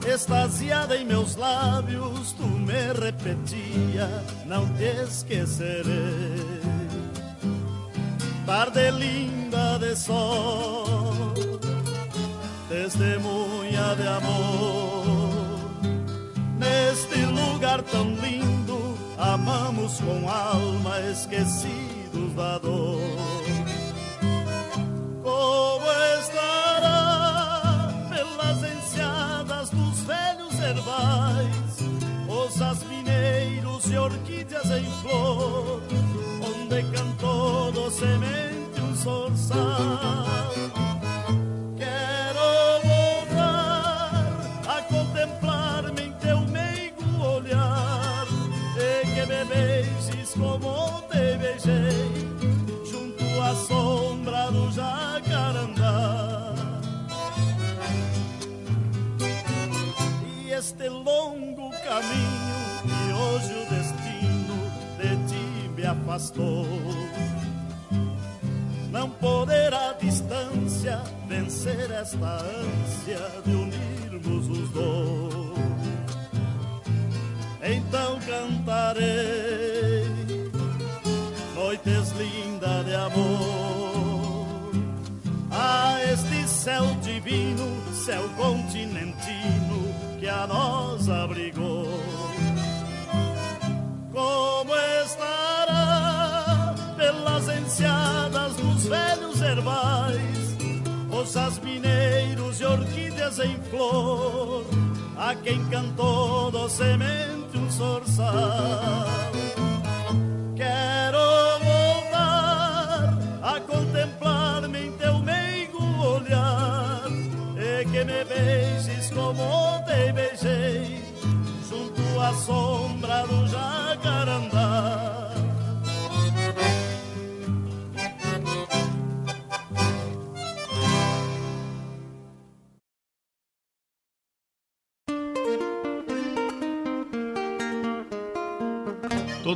Extasiada em meus lábios, tu me repetia: Não te esquecerei.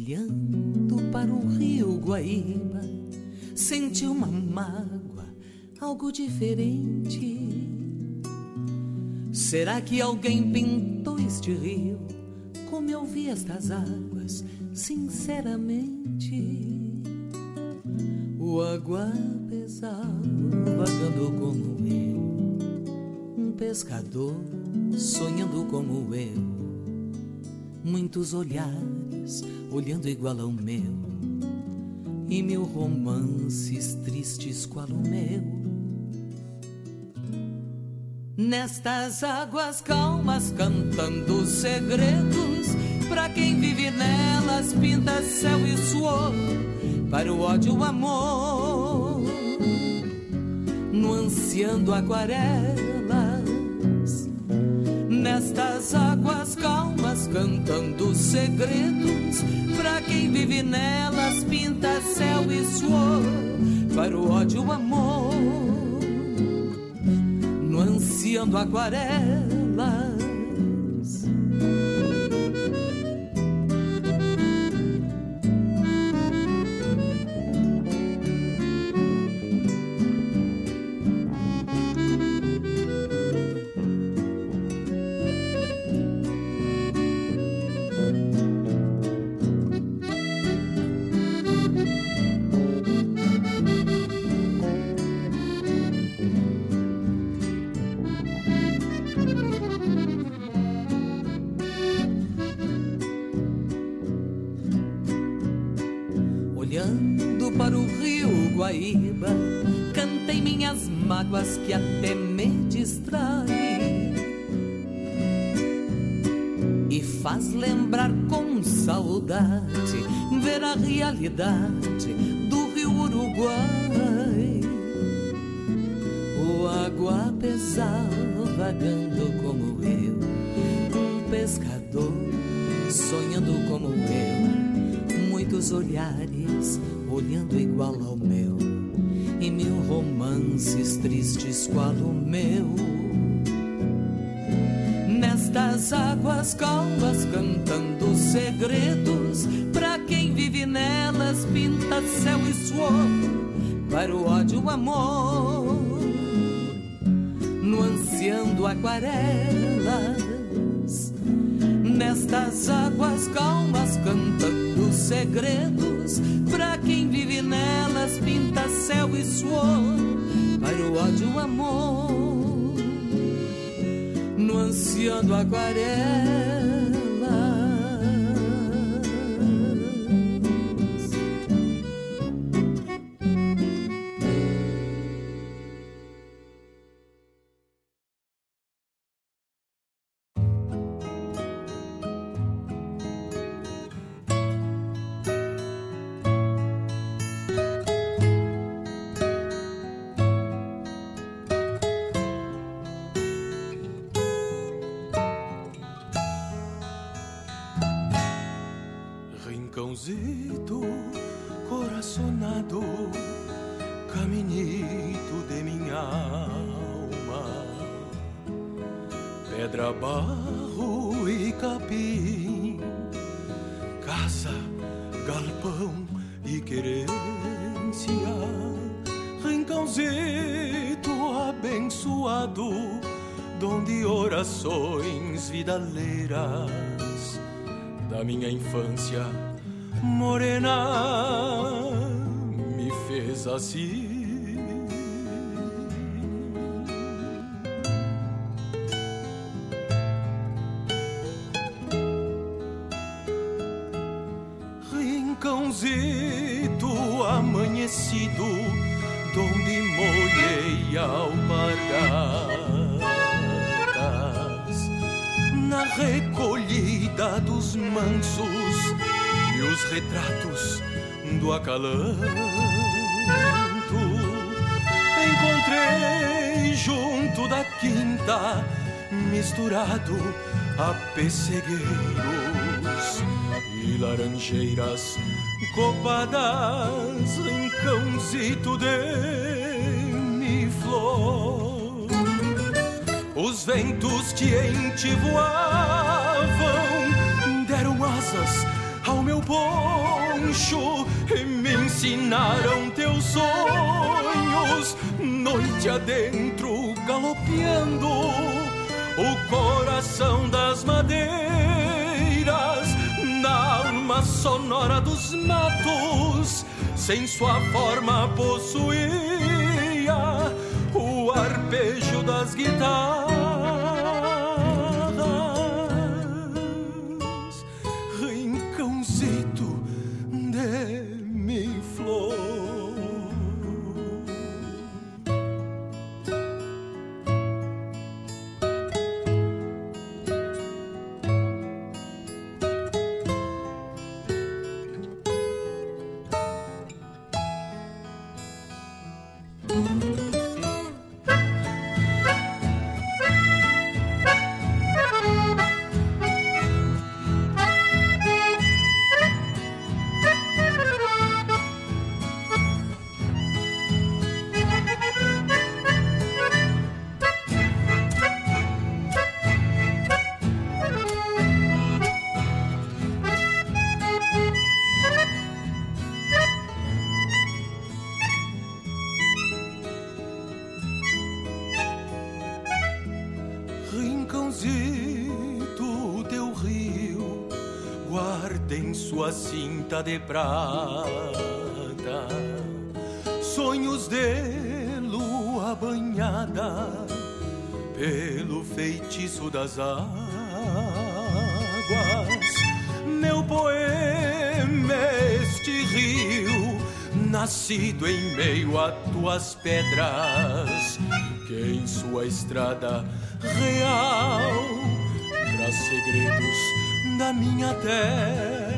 Olhando para o rio Guaíba, senti uma mágoa, algo diferente. Será que alguém pintou este rio como eu vi estas águas, sinceramente? O água pesava vagando como eu, um pescador sonhando como eu. Muitos olhares olhando igual ao meu, e mil romances tristes qual o meu. Nestas águas calmas cantando segredos, para quem vive nelas pinta céu e suor, para o ódio o amor, nuanceando aquarelas. Nestas águas calmas cantando segredos, para quem vive nelas pinta céu e suor, para o ódio o amor, nuanceando aquarelas. Amor, ansiando aquarelas. Nestas águas calmas cantando segredos, pra quem vive nelas pinta céu e suor, para o ódio amor, no ansiando aquarelas. A pessegueiros e laranjeiras copadas em cãozito de mi flor. Os ventos que em ti voavam deram asas ao meu poncho e me ensinaram teus sonhos. Noite adentro, galopeando coração das madeiras na alma sonora dos matos, sem sua forma possuía o arpejo das guitarras. Cinta de prata, sonhos de lua banhada pelo feitiço das águas. Meu poema este rio, nascido em meio a tuas pedras, que em sua estrada real traz segredos da minha terra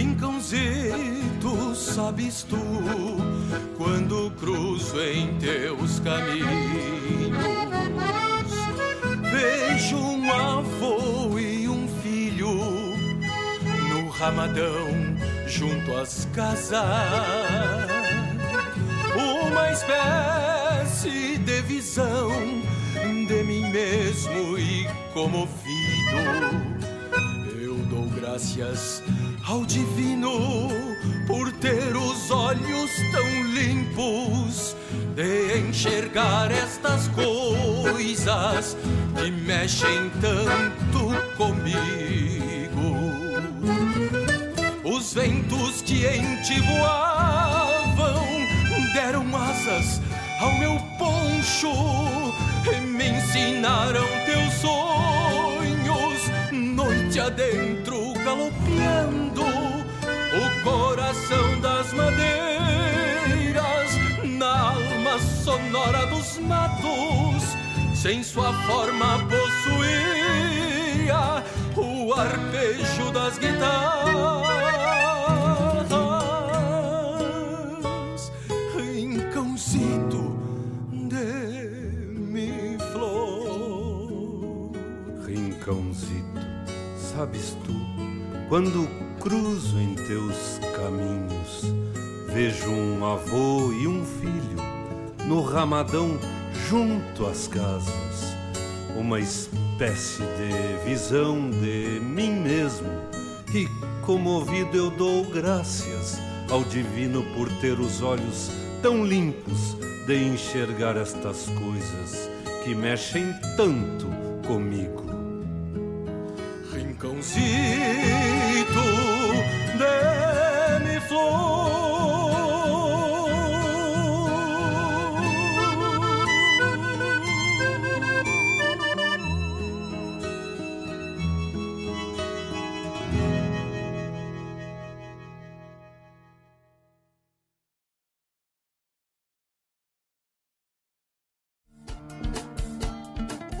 Rincãozito, sabes tu, quando cruzo em teus caminhos, vejo um avô e um filho no ramadão junto às casas. Uma espécie de visão de mim mesmo e comovido, eu dou graças ao divino por ter os olhos tão limpos de enxergar estas coisas que mexem tanto comigo. Os ventos que em ti voavam deram asas ao meu poncho e me ensinaram teus sonhos, noite adentro galopeando o coração das madeiras na alma sonora dos matos, sem sua forma possuía o arpejo das guitarras. Rincãozito de mi flor. Rincãozito, sabes tu, quando cruzo em teus caminhos, vejo um avô e um filho no ramadão junto às casas, uma espécie de visão de mim mesmo. E comovido eu dou graças ao divino por ter os olhos tão limpos de enxergar estas coisas que mexem tanto comigo. Rincãozito de mi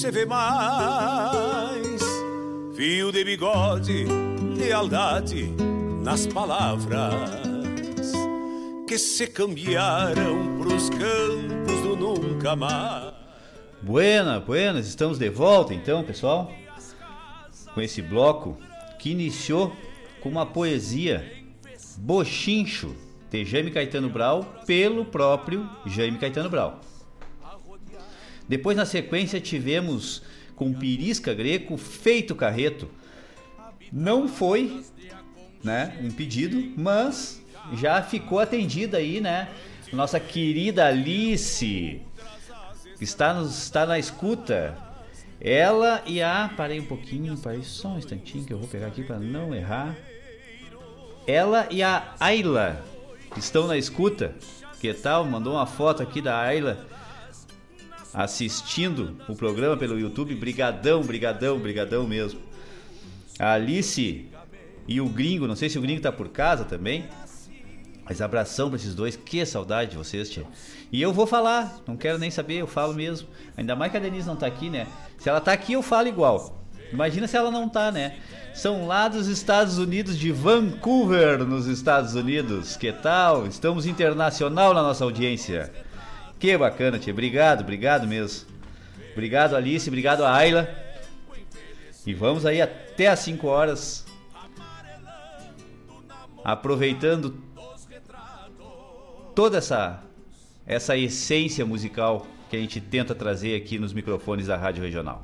Se vê mais. Fio de bigode, lealdade nas palavras que se cambiaram pros campos do nunca mais. Buena, buenas, estamos de volta então, pessoal, com esse bloco que iniciou com uma poesia Bochincho de Jaime Caetano Brau pelo próprio Jaime Caetano Brau. Depois na sequência tivemos com Pirisca Greco Feito Carreto. Não foi, né, um pedido, mas já ficou atendida aí, né? Nossa querida Alice está, nos, está na escuta. Ela e a. Parei um pouquinho, parei só um instantinho que eu vou pegar aqui para não errar. Ela e a Ayla estão na escuta. Que tal? Mandou uma foto aqui da Ayla assistindo o programa pelo YouTube. Brigadão, brigadão, brigadão mesmo. A Alice e o Gringo, não sei se o Gringo tá por casa também. Mas abração pra esses dois, que saudade de vocês, tia. E eu vou falar, não quero nem saber, eu falo mesmo. Ainda mais que a Denise não tá aqui, né? Se ela tá aqui, eu falo igual. Imagina se ela não tá, né? São lá dos Estados Unidos, de Vancouver, nos Estados Unidos. Que tal? Estamos internacional na nossa audiência. Que bacana, tia. Obrigado, obrigado mesmo. Obrigado, Alice. Obrigado, Ayla. E vamos aí até às 5 horas. Aproveitando toda essa essa essência musical que a gente tenta trazer aqui nos microfones da Rádio Regional.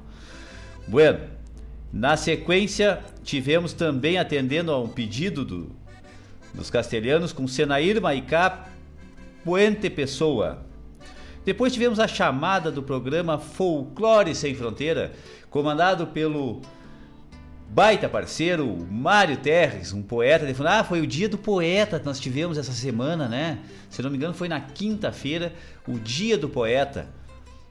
Bueno, Na sequência, tivemos também atendendo a um pedido do, dos castelhanos com Senair Maicá Puente Pessoa. Depois tivemos a chamada do programa Folclore Sem Fronteira, comandado pelo baita parceiro Mário Terres, um poeta. Falou: Ah, foi o dia do poeta que nós tivemos essa semana, né? Se não me engano, foi na quinta-feira, o dia do poeta.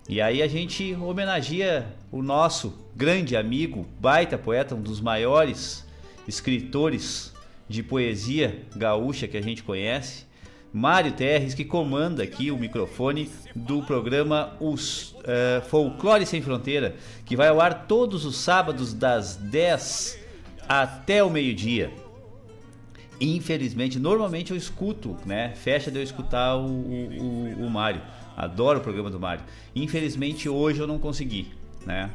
E aí a gente homenageia o nosso grande amigo, baita poeta, um dos maiores escritores de poesia gaúcha que a gente conhece, Mário Terres, que comanda aqui o microfone do programa Os uh, Folclore Sem Fronteira, que vai ao ar todos os sábados das 10 até o meio-dia. Infelizmente, normalmente eu escuto, né? Fecha de eu escutar o, o, o, o Mário. Adoro o programa do Mário. Infelizmente hoje eu não consegui, né?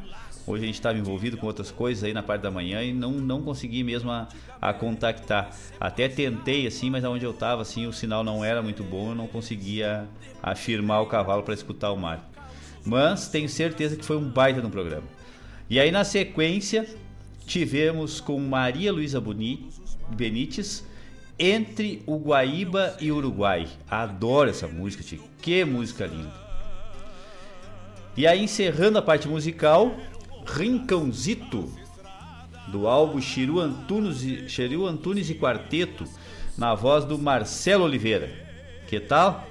Hoje a gente estava envolvido com outras coisas aí na parte da manhã e não, não consegui mesmo a, a contactar. Até tentei assim, mas aonde eu estava assim o sinal não era muito bom, eu não conseguia afirmar o cavalo para escutar o Mário. Mas tenho certeza que foi um baita no programa. E aí na sequência tivemos com Maria Luísa Benites entre o Guaíba e Uruguai. Adoro essa música, tio. Que música linda. E aí, encerrando a parte musical, Rincãozito, do álbum Chiru Antunes, e, Chiru Antunes e Quarteto, na voz do Marcelo Oliveira. Que tal?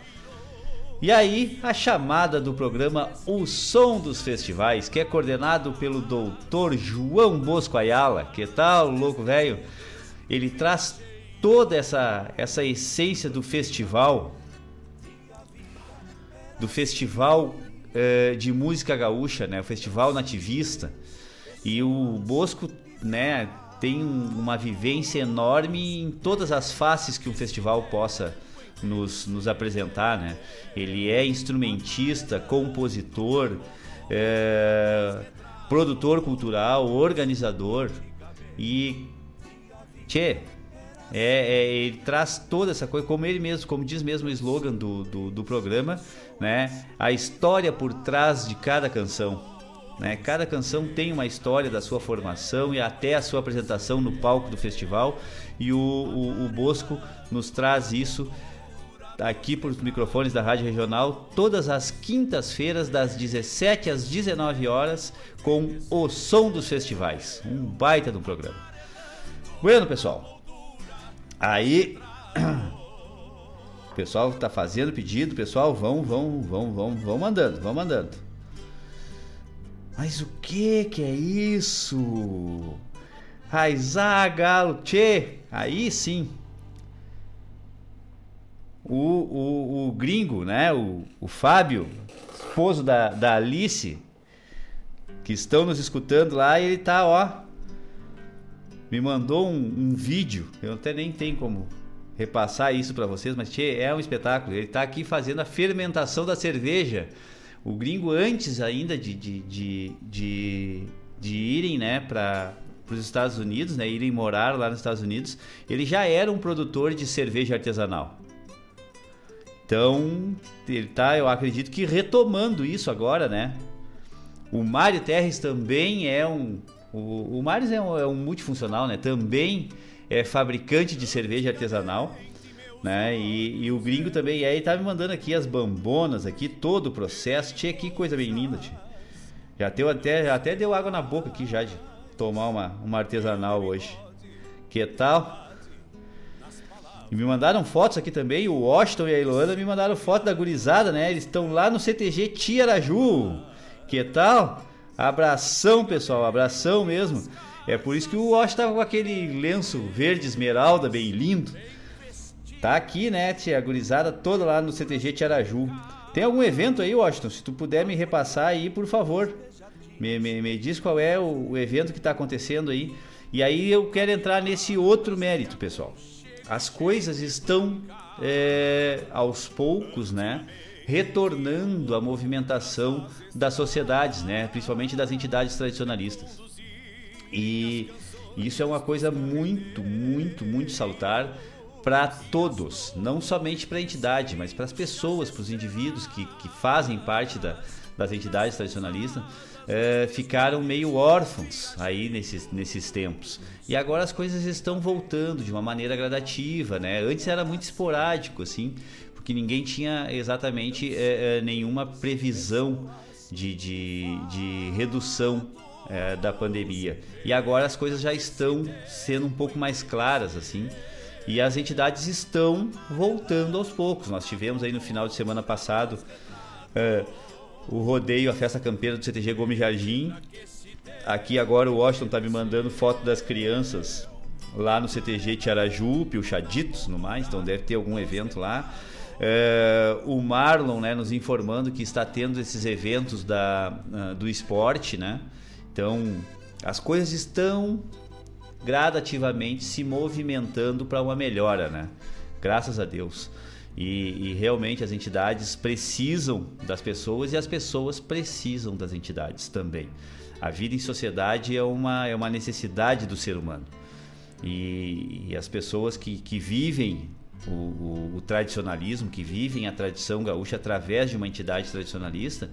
E aí, a chamada do programa O Som dos Festivais, que é coordenado pelo doutor João Bosco Ayala. Que tal, louco velho? Ele traz toda essa, essa essência do festival, do festival eh, de música gaúcha, né? O festival nativista. E o Bosco, né, tem uma vivência enorme em todas as faces que um festival possa nos, nos apresentar, né? Ele é instrumentista, compositor, é, produtor cultural, organizador e tchê, é, é, ele traz toda essa coisa, como ele mesmo, como diz mesmo o slogan do, do, do programa, né? A história por trás de cada canção. Né? Cada canção tem uma história da sua formação e até a sua apresentação no palco do festival. E o, o, o Bosco nos traz isso aqui por microfones da Rádio Regional todas as quintas-feiras das 17 às 19 horas com o som dos festivais. Um baita do programa. Bueno, pessoal, Aí pessoal tá fazendo pedido, pessoal, vão, vão, vão, vão, vão mandando, vão mandando. Mas o que que é isso? Raizá, galo, tchê, aí sim. O, o, o gringo, né, o, o Fábio, esposo da, da Alice, que estão nos escutando lá, ele tá, ó, me mandou um, um, vídeo. Eu até nem tenho como repassar isso para vocês, mas tchê, é um espetáculo. Ele está aqui fazendo a fermentação da cerveja. O gringo, antes ainda de, de, de, de, de irem né, para os Estados Unidos, né, irem morar lá nos Estados Unidos, ele já era um produtor de cerveja artesanal. Então, ele tá, eu acredito que retomando isso agora, né? O Mário Terres também é um, o, o Mares é um, é um multifuncional, né? Também é fabricante de cerveja artesanal, né? E, e o gringo também. E tá me mandando aqui as bambonas aqui, todo o processo. Tchê, que coisa bem linda. Já deu até, até deu água na boca aqui já de tomar uma, uma artesanal hoje. Que tal? E me mandaram fotos aqui também, o Washington e a Iloana me mandaram foto da gurizada, né? Eles estão lá no CTG Tiaraju. Que tal? Abração, pessoal, abração mesmo. É por isso que o Wash tava com aquele lenço verde esmeralda, bem lindo. Tá aqui, né, tia, a gurizada toda lá no CTG Tiaraju. Tem algum evento aí, Washington? Se tu puder me repassar aí, por favor. Me, me, me diz qual é o, o evento que está acontecendo aí. E aí eu quero entrar nesse outro mérito, pessoal. As coisas estão é, aos poucos, né? retornando a movimentação das sociedades, né? principalmente das entidades tradicionalistas. E isso é uma coisa muito, muito, muito salutar para todos, não somente para a entidade, mas para as pessoas, para os indivíduos que, que fazem parte da, das entidades tradicionalistas é, ficaram meio órfãos aí nesses, nesses tempos. E agora as coisas estão voltando de uma maneira gradativa, né? Antes era muito esporádico, assim, porque ninguém tinha exatamente é, é, nenhuma previsão de, de, de redução é, da pandemia. E agora as coisas já estão sendo um pouco mais claras, assim. E as entidades estão voltando aos poucos. Nós tivemos aí no final de semana passado é, o rodeio, a festa campeira do CTG Gomes Jardim. Aqui agora o Washington tá me mandando foto das crianças lá no CTG Tiarajupe, o Chaditos no mais, então deve ter algum evento lá. É, o Marlon né, nos informando que está tendo esses eventos da, uh, do esporte, né? Então as coisas estão gradativamente se movimentando para uma melhora, né? Graças a Deus. E, e, realmente as entidades precisam das pessoas e as pessoas precisam das entidades também. A vida em sociedade é uma, é uma necessidade do ser humano. E, e as pessoas que, que vivem o, o, o, tradicionalismo, que vivem a tradição gaúcha através de uma entidade tradicionalista,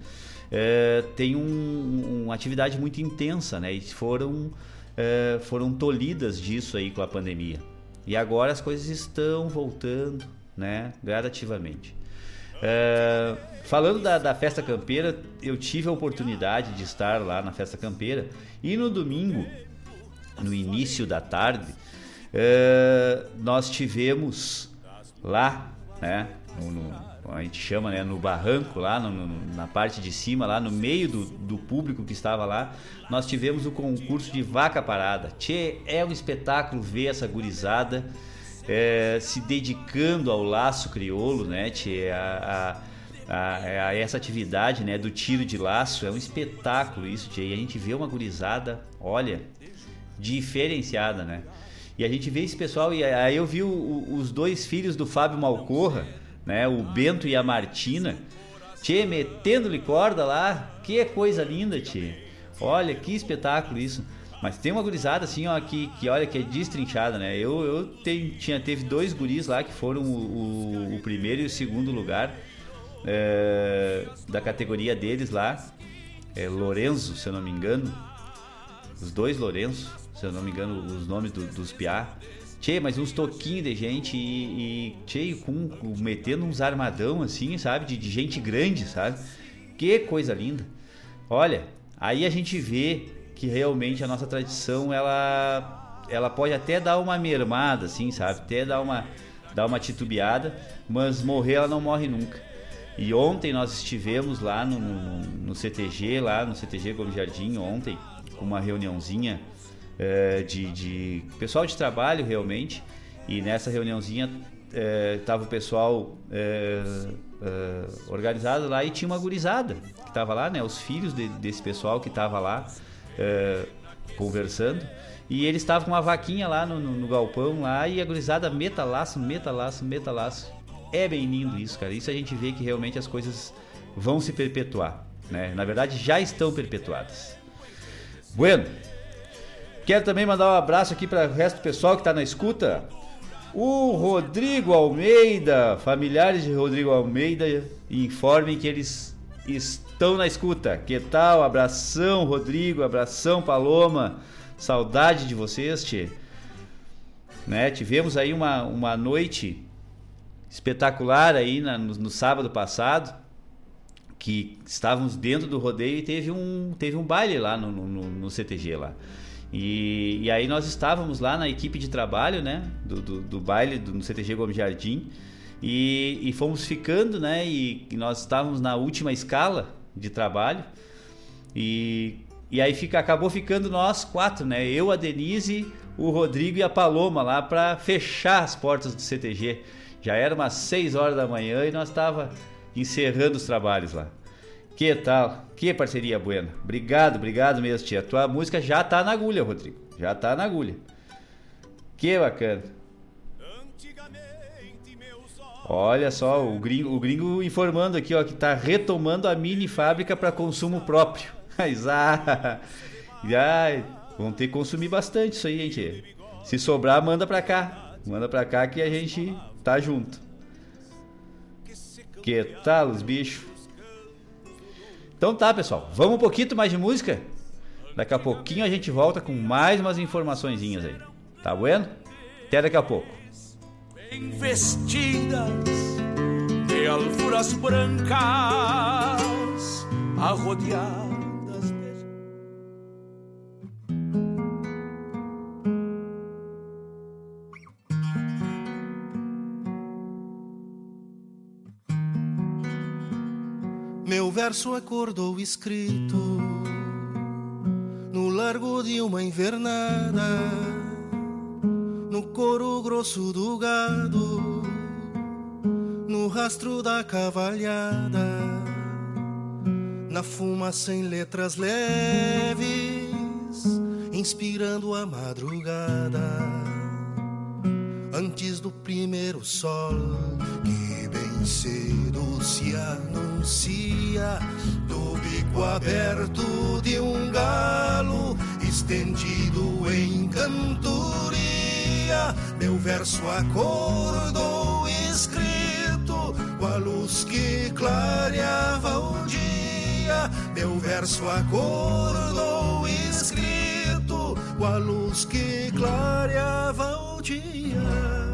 é, têm um, uma atividade muito intensa né? e foram é, foram tolhidas disso aí com a pandemia. E agora as coisas estão voltando, né, gradativamente. É, falando da, da, festa campeira, eu tive a oportunidade de estar lá na festa campeira e no domingo, no início da tarde, é, nós tivemos lá, né, no, a gente chama né, no barranco lá, no, na parte de cima, lá no meio do, do público que estava lá, nós tivemos o concurso de vaca parada. Tchê, é um espetáculo ver essa gurizada é, se dedicando ao laço crioulo, né, tchê, a, a, a, a, essa atividade né, do tiro de laço. É um espetáculo isso, tchê, e a gente vê uma gurizada, olha, diferenciada, né? E a gente vê esse pessoal, e aí eu vi o, os dois filhos do Fábio Malcorra, né? O Bento e a Martina. Tchê, metendo-lhe corda lá. Que coisa linda, tchê. Olha, que espetáculo isso. Mas tem uma gurizada assim, ó, que, que olha, que é destrinchada, né? Eu, eu te, tinha, teve dois guris lá que foram o, o, o primeiro e o segundo lugar é, da categoria deles lá. É Lorenzo, se eu não me engano. Os dois Lorenzo, se eu não me engano, os nomes do, dos piá. Tchê, mas uns toquinhos de gente e, e com, com, metendo uns armadão assim, sabe? De, de, gente grande, sabe? Que coisa linda. Olha, aí a gente vê que realmente a nossa tradição, ela, ela pode até dar uma mermada, assim, sabe? Até dar uma, dar uma titubeada, mas morrer ela não morre nunca. E ontem nós estivemos lá no, no, no CTG, lá no CTG Gomes Jardim, ontem, com uma reuniãozinha é, de, de, pessoal de trabalho realmente. E nessa reuniãozinha estava é, o pessoal é, organizado lá e tinha uma gurizada que estava lá, né? Os filhos de, desse pessoal que estava lá conversando. E eles estavam com uma vaquinha lá no, no, no, galpão lá e a gurizada meta laço, meta laço, meta laço. É bem lindo isso, cara. Isso a gente vê que realmente as coisas vão se perpetuar, né? Na verdade já estão perpetuadas. Bueno, Quero também mandar um abraço aqui para o resto do pessoal que está na escuta. O Rodrigo Almeida, familiares de Rodrigo Almeida, informem que eles estão na escuta. Que tal? Abração, Rodrigo, abração, Paloma. Saudade de vocês, tchê. Né? Tivemos aí uma, uma noite espetacular aí na, no, no, sábado passado, que estávamos dentro do rodeio e teve um, teve um baile lá no, no, no CTG lá. E, e aí nós estávamos lá na equipe de trabalho, né, do, do, do baile do, no CTG Gomes Jardim, e, e fomos ficando, né, e, e, nós estávamos na última escala de trabalho, e, e aí fica, acabou ficando nós quatro, né, eu, a Denise, o Rodrigo e a Paloma lá para fechar as portas do CTG. Já era umas 6 horas da manhã e nós estava encerrando os trabalhos lá. Que tal? Que parceria buena. Obrigado, obrigado mesmo, tia. Tua música já tá na agulha, Rodrigo. Já tá na agulha. Que bacana. Olha só, o gringo, o gringo informando aqui, ó, que tá retomando a mini fábrica para consumo próprio. Mas ah, ai, vão ter que consumir bastante isso aí, gente. Se sobrar, manda pra cá. Manda pra cá que a gente tá junto. Que tal os bichos? Então tá, pessoal. Vamos um pouquinho mais de música? Daqui a pouquinho a gente volta com mais umas informaçõezinhas aí. Tá bueno? Até daqui a pouco. Bem vestidas de alfuras brancas, arrodeadas Meu verso acordou escrito no largo de uma invernada, no couro grosso do gado, no rastro da cavalhada, na fumaça em letras leves, inspirando a madrugada. Antes do primeiro sol que bem cedo se anuncia do bico aberto de um galo estendido em cantoria. Meu verso acordou escrito com a luz que clareava o dia. Meu verso acordou escrito com a luz que clareava o dia.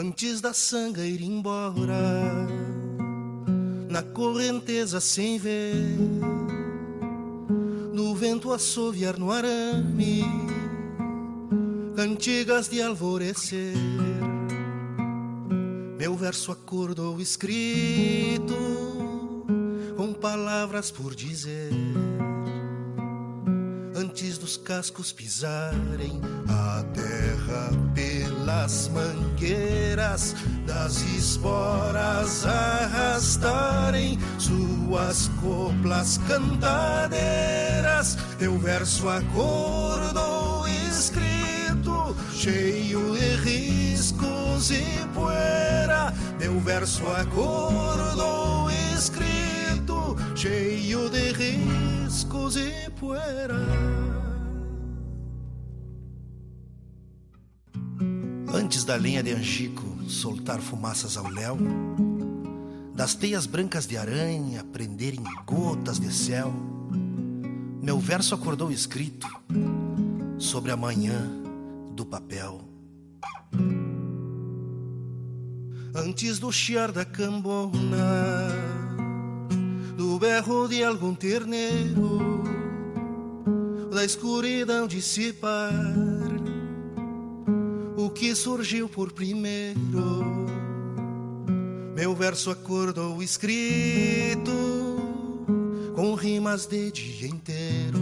Antes da sanga ir embora, na correnteza sem ver, no vento assoviar no arame, cantigas de alvorecer. Meu verso acordou escrito, com palavras por dizer antes dos cascos pisarem a terra pelas mangueiras das esporas arrastarem suas coplas cantadeiras. Teu verso acordou escrito, cheio de riscos e poeira. Meu verso acordou escrito, cheio de riscos e poeira. Antes da lenha de angico soltar fumaças ao léu, das teias brancas de aranha prenderem gotas de céu, meu verso acordou escrito sobre a manhã do papel. Antes do chiar da cambona, do berro de algum terneiro, da escuridão dissipar o que surgiu por primeiro. Meu verso acordou escrito com rimas de dia inteiro.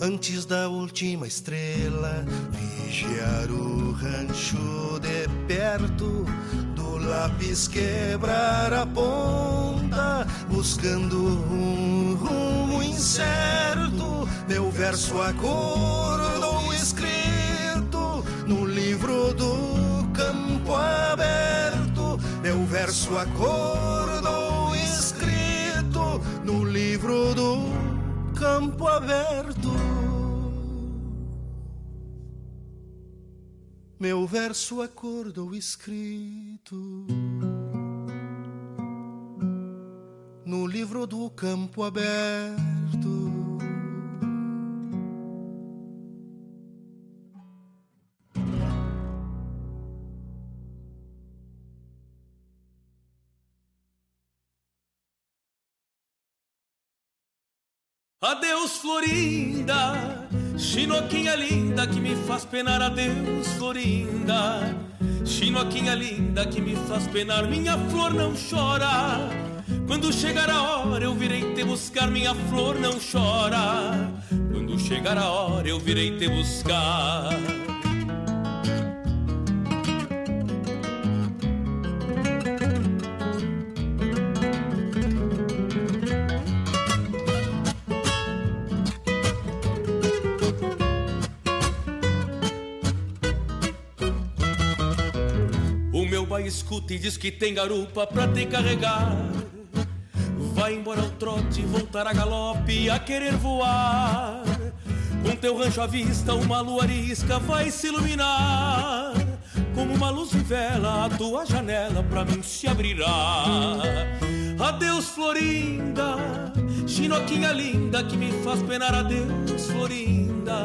Antes da última estrela, vigiar o rancho de perto, lápis quebrar a ponta, buscando um rumo incerto. Meu verso acordou escrito no livro do campo aberto. Meu verso acordou escrito no livro do campo aberto. Meu verso acordou escrito no livro do campo aberto. Adeus, Florinda, chinoquinha linda que me faz penar. Adeus, Florinda, chinoquinha linda que me faz penar. Minha flor não chora. Quando chegar a hora eu virei te buscar. Minha flor não chora. Quando chegar a hora eu virei te buscar. Escuta e diz que tem garupa pra te carregar. Vai embora ao trote, voltar a galope, a querer voar. Com teu rancho à vista, uma lua arisca vai se iluminar. como uma luz em vela, a tua janela pra mim se abrirá. Adeus, Florinda, chinoquinha linda que me faz penar. Adeus, Florinda,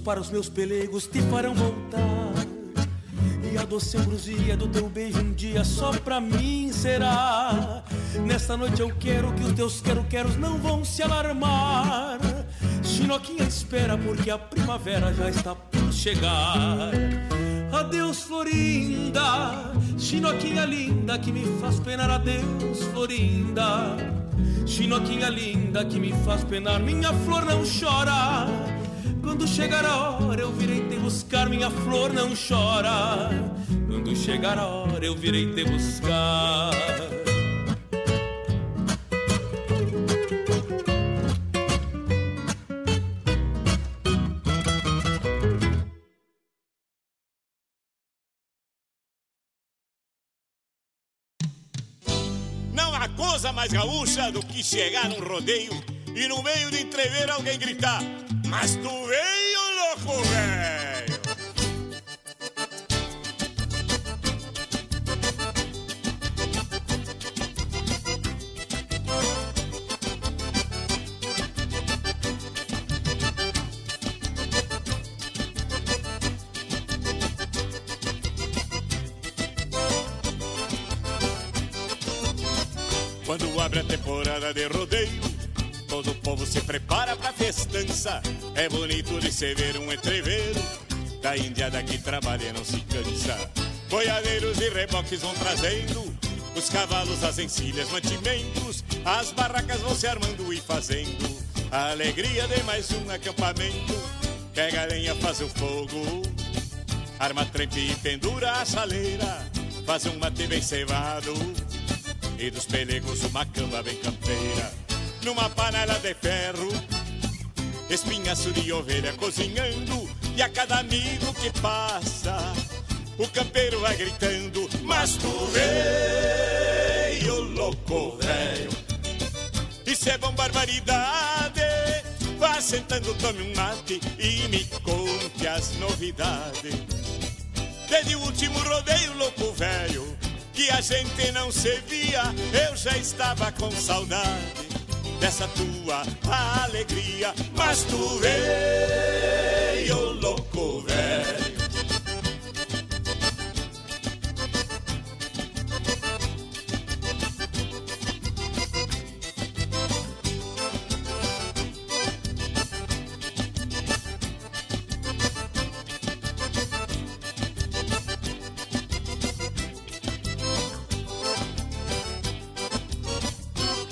Para os meus pelegos te farão voltar. E a doce ambrosia do teu beijo um dia só pra mim será. Nesta noite eu quero que os teus quero-queros não vão se alarmar. Chinoquinha espera porque a primavera já está por chegar. Adeus, Florinda, Chinoquinha linda que me faz penar. Adeus, Florinda, Chinoquinha linda que me faz penar. Minha flor não chora quando chegar a hora eu virei te buscar, minha flor não chora. Quando chegar a hora eu virei te buscar. Não há coisa mais gaúcha do que chegar num rodeio e no meio de entrever alguém gritar: Mas tu veio, louco, velho! Quando abre a temporada de rodeio Todo o povo se prepara pra festança. É bonito de se ver um entreveiro da indiada que trabalha e não se cansa. Boiadeiros e reboques vão trazendo os cavalos, as encilhas, mantimentos. As barracas vão se armando e fazendo a alegria de mais um acampamento. Pega a lenha, faz o fogo, arma trempe e pendura a chaleira. Faz um mate bem cevado e dos pelegos uma cama bem campeira numa panela de ferro. Espinhaço de ovelha cozinhando, e a cada amigo que passa, o campeiro vai gritando: Mas tu veio, louco velho. Isso é bom barbaridade. Vá sentando, tome um mate e me conte as novidades. Desde o último rodeio, louco velho, que a gente não se via, eu já estava com saudade dessa tua alegria. Mas tu veio louco, velho.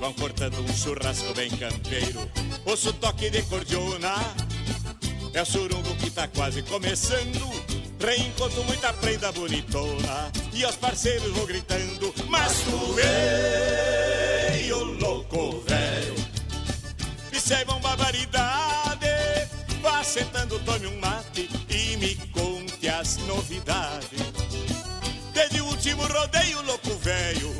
vão cortando um churrasco bem campeiro. Ouço toque de cordiona, é o surungo que tá quase começando. Reencontro muita prenda bonitona e os parceiros vão gritando: Mas tu veio, louco velho, isso é bom barbaridade. Vá sentando, tome um mate e me conte as novidades. Desde o último rodeio, louco velho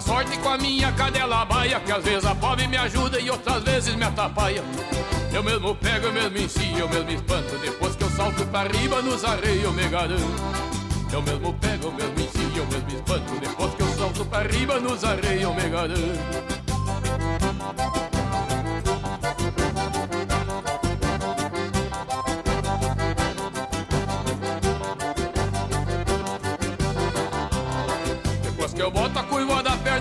a sorte com a minha cadela baia Que às vezes a pobre me ajuda e outras vezes me atrapalha. Eu mesmo pego, eu mesmo ensino, eu mesmo espanto. Depois salto pra riba nos arreios eu me garanto. Eu mesmo pego, eu mesmo ensino, eu mesmo espanto. Depois que eu salto pra riba nos arreios eu me garanto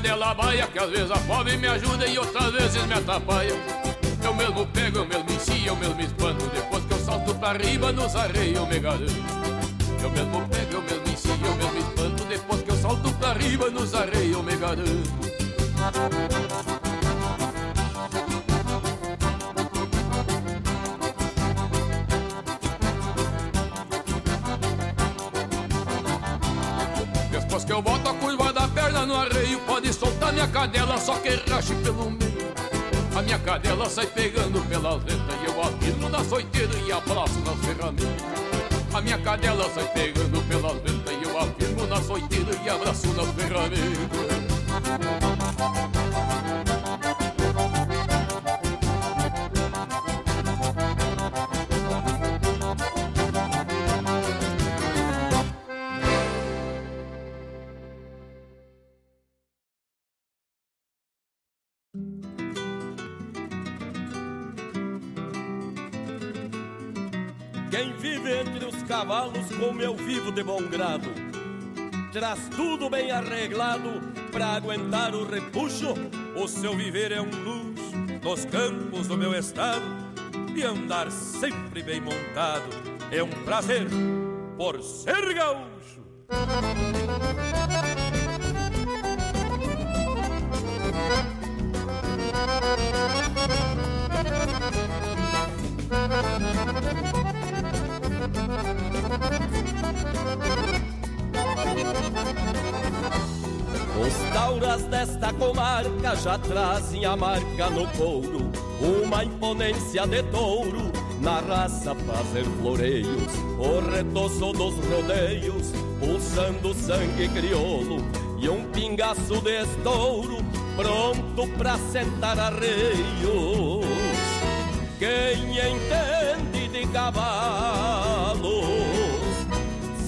cadela baia Que às vezes a pobre me ajuda e outras vezes me atrapalha. Eu mesmo pego, eu mesmo ensino, eu mesmo espanto. Depois que eu salto pra riba nos arreios me garanto Eu mesmo pego, eu mesmo ensino, eu mesmo espanto. Depois que eu salto pra riba nos arreios me garanto que eu boto a curva da perna no arreio Pode soltar minha cadela, só que rache pelo meio. A minha cadela sai pegando pelas letras E eu afirmo na soiteira e abraço nas ferramentas A minha cadela sai pegando pelas letras E eu afirmo na soiteira e abraço nas ferramentas cavalos como eu vivo de bom grado. Traz tudo bem arreglado pra aguentar o repuxo. O seu viver é um luxo nos campos do meu estado. E andar sempre bem montado é um prazer por ser gaúcho. Os tauras desta comarca já trazem a marca no couro, uma imponência de touro na raça fazer floreios, o retoço dos rodeios, pulsando sangue crioulo e um pingaço de estouro pronto pra sentar arreios. Quem entende de cavalos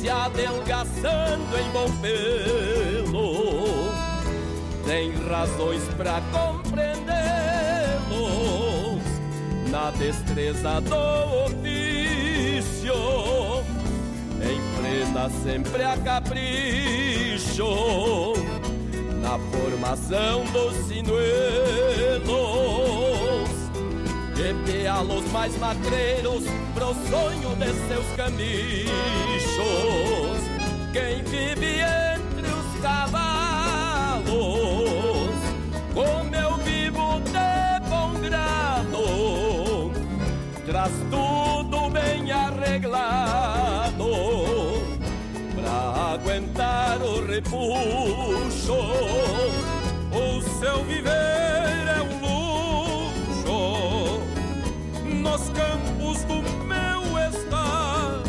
se adelgaçando em bom pelo tem razões pra compreendê-los na destreza do ofício. Enfrena sempre a capricho na formação dos sinuelos. Gepeá-los mais magreiros pro sonho de seus camichos. Quem vive entre os cavalos, como eu vivo de bom grado, traz tudo bem arreglado pra aguentar o repuxo. O seu viver nos campos do meu estado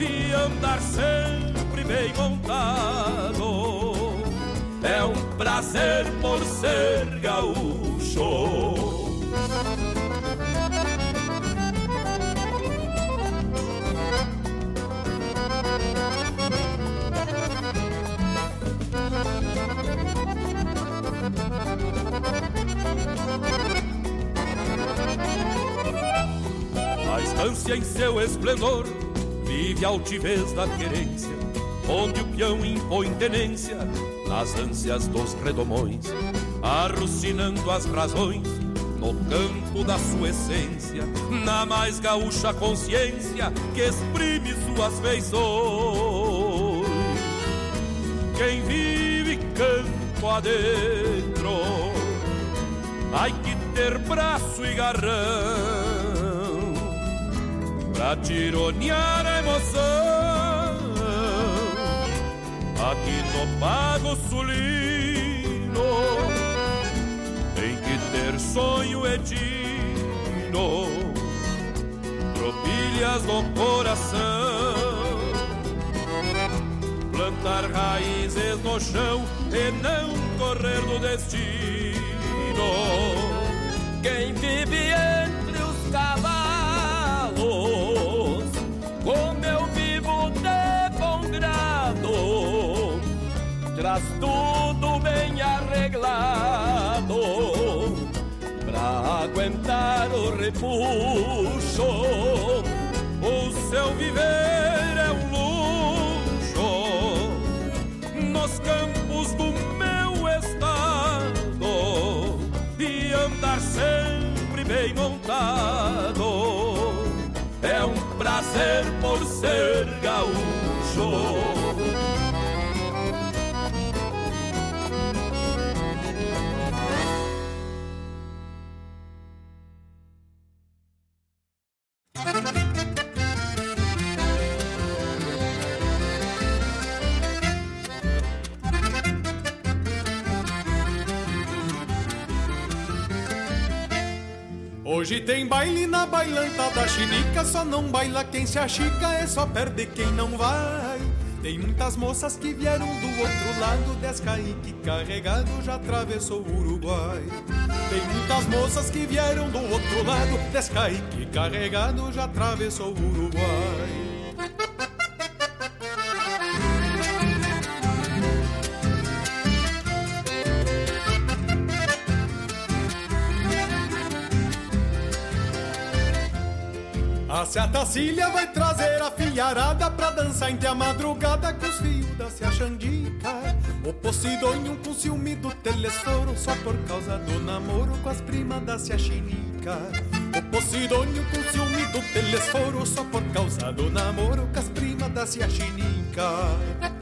e andar sempre bem montado. É um prazer por ser gaúcho. A estância em seu esplendor vive a altivez da querência, onde o peão impõe tenência nas ânsias dos redomões, arrucinando as razões no campo da sua essência, na mais gaúcha consciência que exprime suas feições. Quem vive campo adentro, ai que ter braço e garrão pra tironear a emoção. Aqui no Pago Sulino tem que ter sonho e tropilhas no coração, plantar raízes no chão e não correr do destino. Quem vive entre os cavalos, traz tudo bem arreglado pra aguentar o repuxo. O seu viver é um luxo nos campos do meu estado e andar sempre bem montado. É um prazer por ser gaúcho. Hoje tem baile na bailanta da chinica, só não baila quem se achica, é só perde quem não vai. Tem muitas moças que vieram do outro lado, Descaique carregado já atravessou o Uruguai. Tem muitas moças que vieram do outro lado, Descaique carregado já atravessou o Uruguai. A Seatacília vai trazer a filharada pra dançar entre a madrugada com os fios da se Xandica. O Posidônio com ciúme do telesforo só por causa do namoro com as primas da se Chinica. O Posidônio com ciúme do telesforo só por causa do namoro com as primas da se Chinica.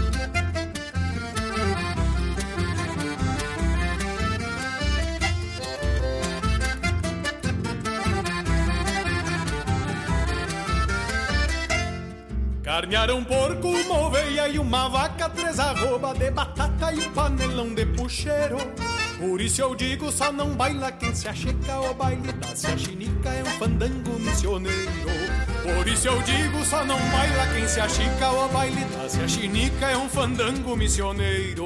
Carnearam um porco, uma oveia e uma vaca, três arroba de batata e um panelão de puxeiro. Por isso eu digo, só não baila quem se achica, o baile da se chinica é um fandango missioneiro. Por isso eu digo, só não baila quem se achica, o baile da se chinica é um fandango missioneiro.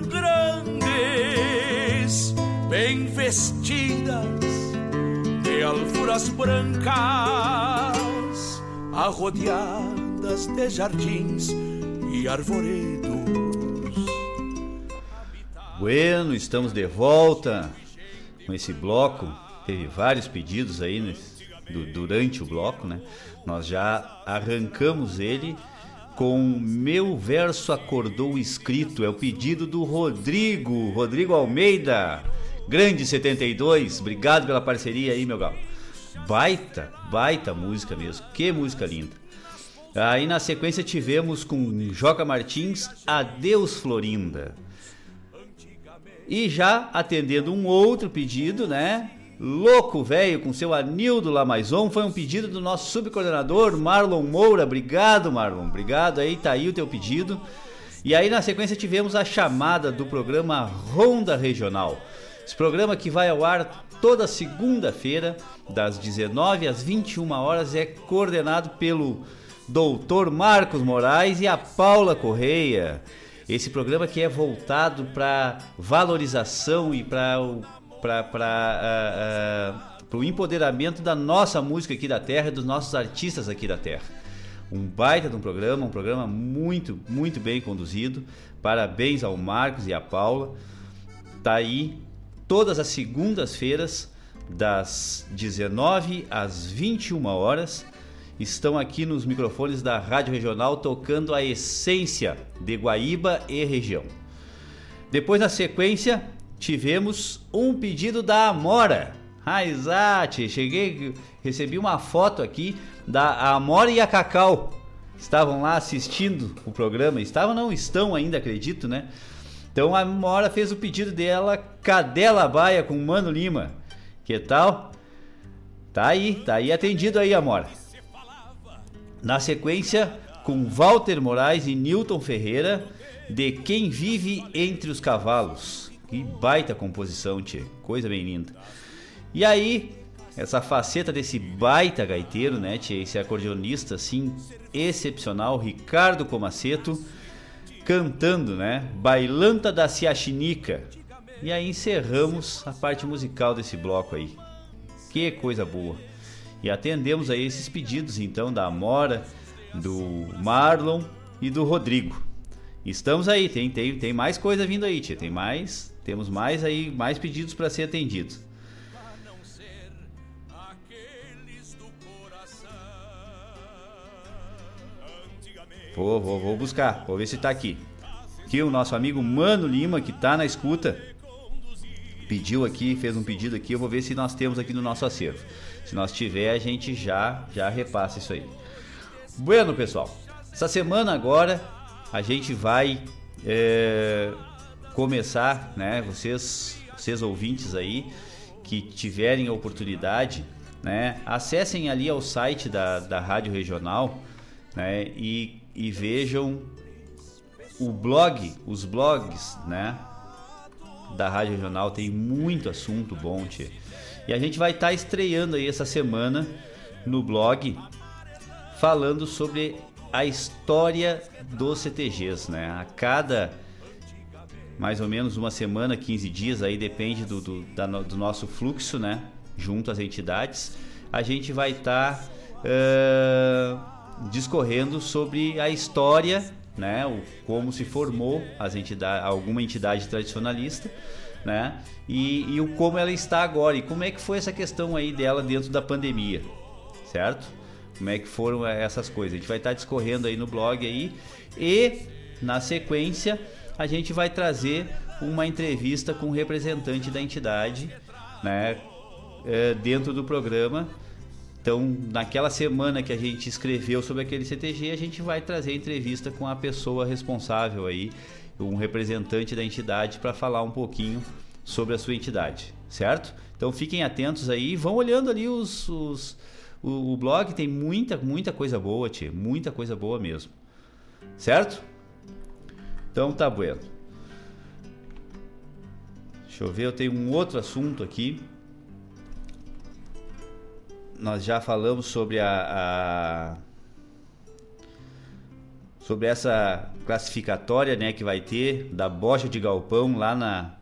bem vestidas de alfuras brancas, arrodeadas de jardins e arvoredos. Bueno, estamos de volta com esse bloco. Teve vários pedidos aí nesse, do, durante o bloco, né? Nós já arrancamos ele com Meu Verso Acordou Escrito. É o pedido do Rodrigo, Rodrigo Almeida. Grande 72, obrigado pela parceria aí, meu galo. Baita, baita música mesmo, que música linda. Aí na sequência tivemos com Joca Martins, Adeus Florinda. E já atendendo um outro pedido, né? Louco Velho com seu Anildo Lamaison, foi um pedido do nosso subcoordenador Marlon Moura. Obrigado, Marlon. Obrigado aí, tá aí o teu pedido. E aí na sequência tivemos a chamada do programa Ronda Regional. Esse programa que vai ao ar toda segunda-feira, das 19 às 21 horas, é coordenado pelo Doutor Marcos Moraes e a Paula Correia. Esse programa que é voltado para valorização e para o para uh, uh, empoderamento da nossa música aqui da terra e dos nossos artistas aqui da terra. Um baita de um programa, um programa muito, muito bem conduzido. Parabéns ao Marcos e à Paula. Tá aí todas as segundas-feiras, das 19 às 21 horas. Estão aqui nos microfones da Rádio Regional tocando a essência de Guaíba e região. Depois, na sequência, tivemos um pedido da Amora. Raizate, cheguei, recebi uma foto aqui da Amora e a Cacau. Estavam lá assistindo o programa, estavam não estão ainda, acredito, né? Então a Mora fez o pedido dela, Cadela Baia com Mano Lima. Que tal? Tá aí, tá aí atendido aí, Amora. Na sequência, com Walter Moraes e Newton Ferreira de Quem Vive Entre os Cavalos. Que baita composição, tchê. Coisa bem linda. E aí, essa faceta desse baita gaiteiro, né, tchê? Esse acordeonista, assim, excepcional, Ricardo Comaceto, cantando, né? Bailanta da Ciaxinica. E aí encerramos a parte musical desse bloco aí. Que coisa boa. E atendemos aí esses pedidos, então, da Amora, do Marlon e do Rodrigo. Estamos aí, tem, tem, tem mais coisa vindo aí, tia. Tem mais, temos mais aí, mais pedidos para ser atendidos. Vou, vou, vou buscar, vou ver se tá aqui. Aqui o nosso amigo Mano Lima, que tá na escuta, pediu aqui, fez um pedido aqui, eu vou ver se nós temos aqui no nosso acervo. Se nós tiver, a gente já já repassa isso aí. Bueno, pessoal, essa semana agora a gente vai é, começar, né? Vocês, vocês ouvintes aí que tiverem a oportunidade, né? Acessem ali ao site da, da Rádio Regional, né? E, e vejam o blog, os blogs, né? Da Rádio Regional tem muito assunto bom, tia. E a gente vai estar tá estreando aí essa semana no blog falando sobre a história dos CTGs, né? A cada mais ou menos uma semana, 15 dias, aí depende do, do, da, do nosso fluxo, né? Junto às entidades, a gente vai estar tá, discorrendo sobre a história, né? O, como se formou as entidade, alguma entidade tradicionalista, né? E, e o como ela está agora e como é que foi essa questão aí dela dentro da pandemia, certo? como é que foram essas coisas. A gente vai estar discorrendo aí no blog aí e na sequência a gente vai trazer uma entrevista com um representante da entidade, né, é, dentro do programa. Então, naquela semana que a gente escreveu sobre aquele CTG, a gente vai trazer entrevista com a pessoa responsável aí, um representante da entidade para falar um pouquinho sobre a sua entidade, certo? Então fiquem atentos aí, vão olhando ali os, os o, o blog tem muita, muita coisa boa, tia. Muita coisa boa mesmo. Certo? Então tá bueno. Deixa eu ver, eu tenho um outro assunto aqui. Nós já falamos sobre a, a sobre essa classificatória, né, que vai ter da bocha de galpão lá na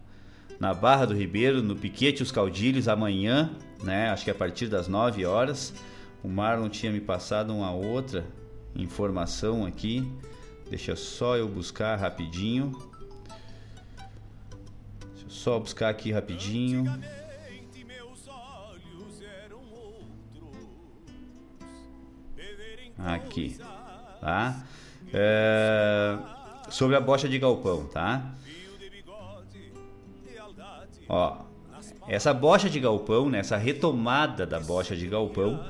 na Barra do Ribeiro, no Piquete Os Caudilhos amanhã, né? Acho que a partir das 9 horas. O Marlon tinha me passado uma outra informação aqui. Deixa só eu buscar rapidinho. Deixa eu só buscar aqui rapidinho. Aqui, tá? É, sobre a bocha de galpão, tá? Ó, essa bocha de galpão, né, essa retomada da bocha de galpão,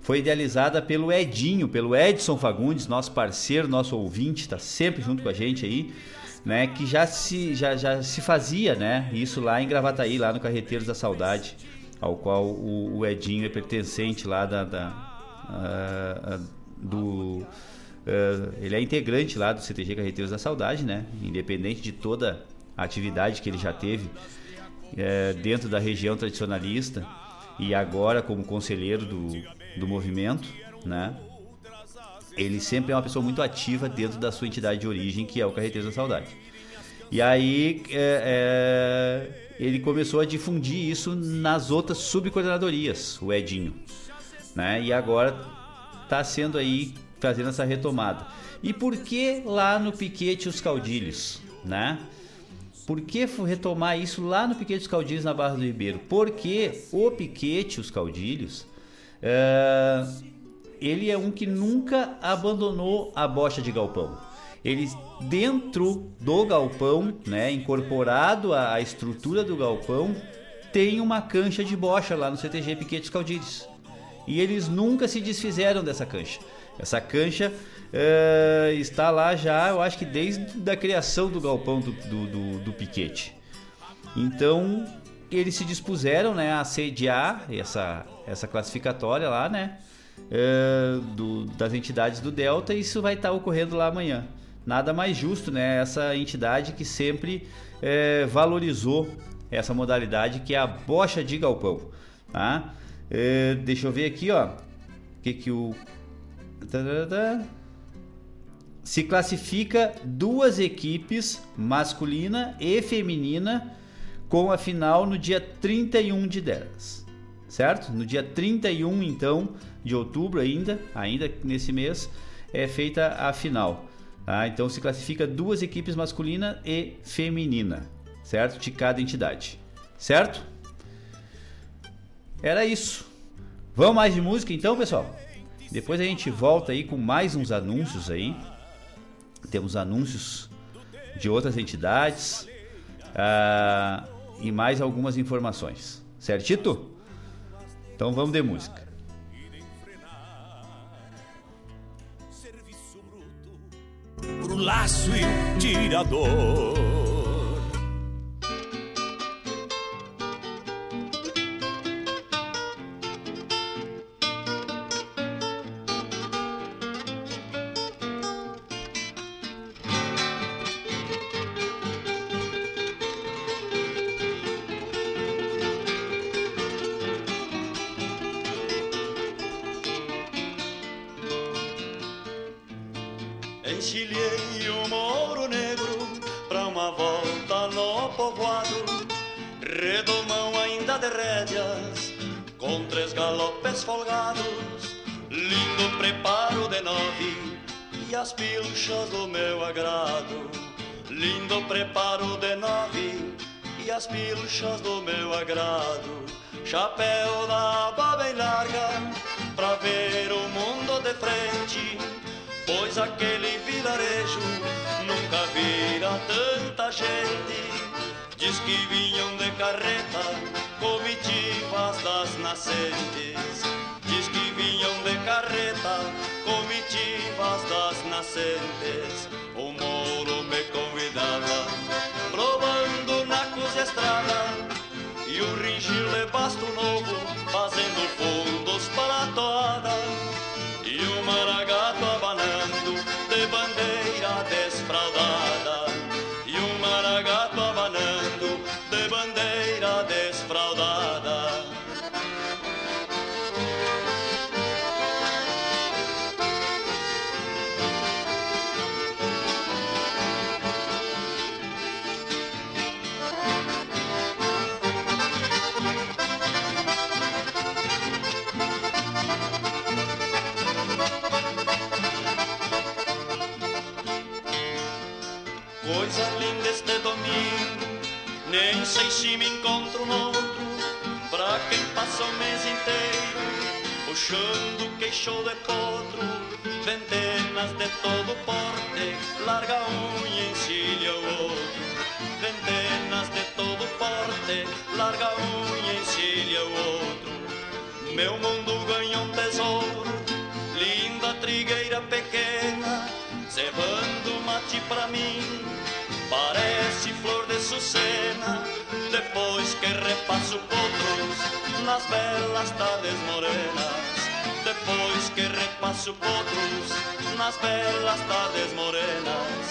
foi idealizada pelo Edinho, pelo Edson Fagundes, nosso parceiro, nosso ouvinte, está sempre junto com a gente aí, né? Que já se, já, já se fazia, né? Isso lá em Gravataí, lá no Carreteiros da Saudade, ao qual o, o Edinho é pertencente lá da, da uh, do Uh, ele é integrante lá do CTG Carreteiros da Saudade, né? Independente de toda a atividade que ele já teve uh, dentro da região tradicionalista e agora como conselheiro do, do movimento, né? Ele sempre é uma pessoa muito ativa dentro da sua entidade de origem, que é o Carreteiros da Saudade. E aí é, é, ele começou a difundir isso nas outras subcoordenadorias, o Edinho, né? E agora está sendo aí fazendo essa retomada. E por que lá no Piquete os Caudilhos, né? Por que retomar isso lá no Piquete os Caudilhos na Barra do Ribeiro? Porque o Piquete os Caudilhos é, ele é um que nunca abandonou a bocha de galpão. Ele dentro do galpão, né, incorporado à estrutura do galpão, tem uma cancha de bocha lá no CTG Piquetes Caudilhos. E eles nunca se desfizeram dessa cancha. Essa cancha é, está lá já, eu acho que desde a criação do galpão do, do, do, do Piquete. Então, eles se dispuseram né, a sediar essa, essa classificatória lá, né? é, do, das entidades do Delta e isso vai estar ocorrendo lá amanhã. Nada mais justo, né? Essa entidade que sempre é, valorizou essa modalidade que é a bocha de galpão, tá? É, deixa eu ver aqui, ó, o que que o se classifica duas equipes, masculina e feminina, com a final no dia 31 de 10. Certo? No dia 31, então, de outubro ainda, ainda nesse mês, é feita a final. Tá? Então se classifica duas equipes masculina e feminina, certo? De cada entidade. Certo? Era isso. Vamos mais de música então, pessoal? Depois a gente volta aí com mais uns anúncios aí. Temos anúncios de outras entidades uh, e mais algumas informações. Certito? Então vamos de música. Pro laço e tirador Chapéu da aba bem larga pra ver o mundo de frente. Pois aquele vilarejo nunca vira tanta gente. Diz que vinham de carreta comitivas das nascentes. Diz que vinham de carreta comitivas das nascentes, o moro me convidava, provando nacos de estrada, basto novo, fazendo fundos para a toada, Puxando queixo de potro Ventenas de todo porte Larga unha encilha o outro. Ventenas de todo porte Larga unha encilha o outro. Meu mundo ganha um tesouro Linda trigueira pequena Cebando mate pra mim Parece flor de sucena Depois que repasso potros Nas belas tardes morenas Depois que repasso potros Nas belas tardes morenas.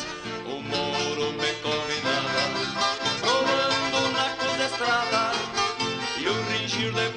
O moro me convidava Provando nacos de estrada E o ringir de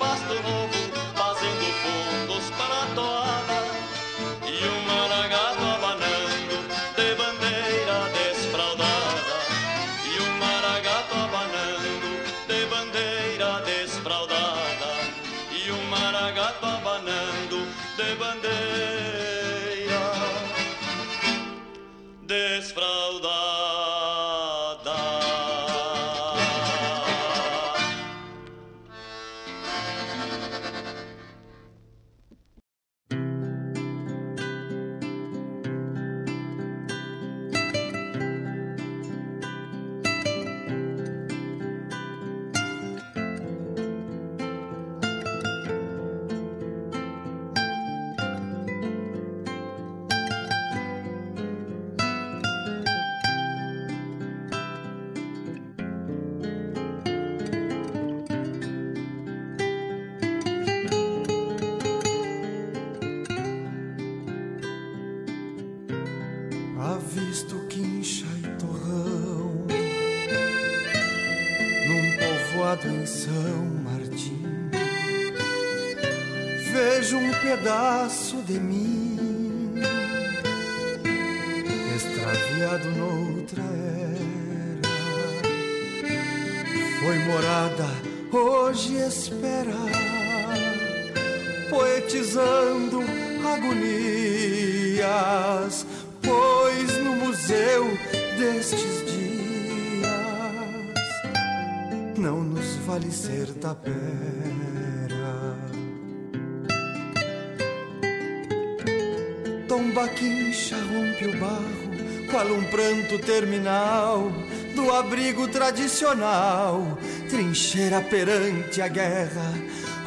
barro, qual um pranto terminal do abrigo tradicional, trincheira perante a guerra.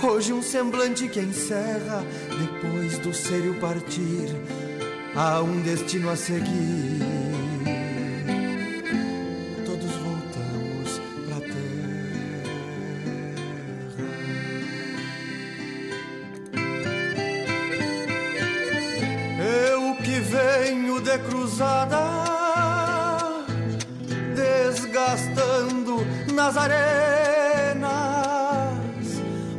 Hoje um semblante que encerra, depois do sério partir, há um destino a seguir. Cruzada, desgastando nas arenas,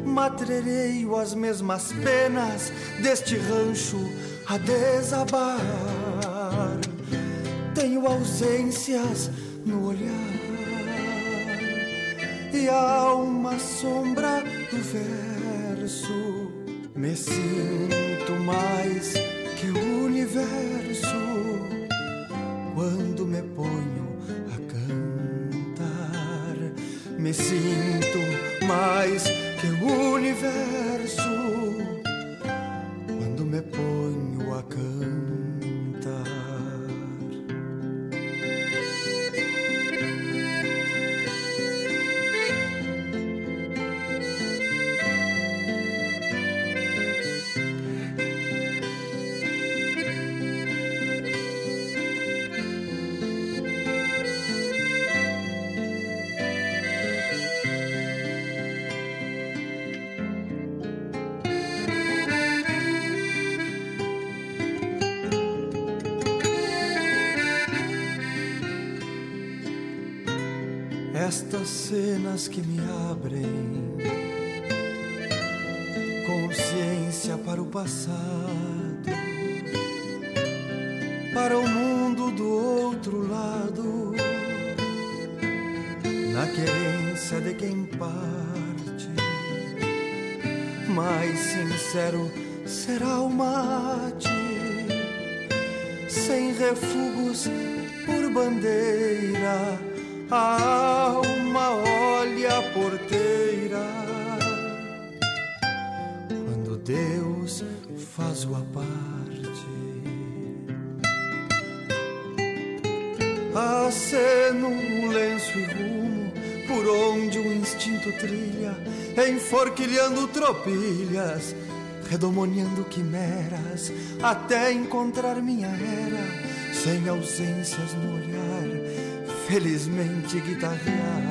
matrereio as mesmas penas deste rancho a desabar. Tenho ausências no olhar e há uma sombra do verso. Me sinto mais que o universo quando me ponho a cantar. Me sinto mais que o universo passado, para o mundo do outro lado, na querência de quem parte, mais sincero será o mate, sem refugos o parte. Aceno um lenço e rumo por onde o instinto trilha, enforquilhando tropilhas, redomoniando quimeras, até encontrar minha era, sem ausências no olhar felizmente guitarrear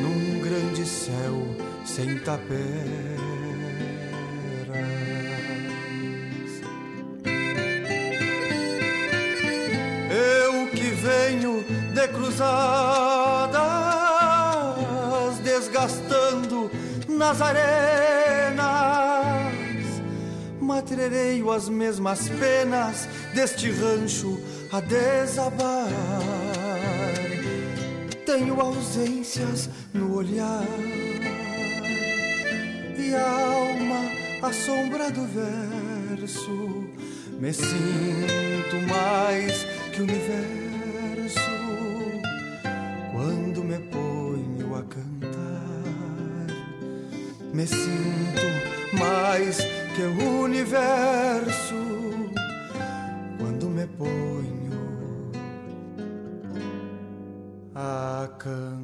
num grande céu sem taperas. Cruzadas, desgastando nas arenas, matrereio as mesmas penas deste rancho a desabar. Tenho ausências no olhar e a alma a sombra do verso. Me sinto mais que o universo que o universo quando me ponho a cantar.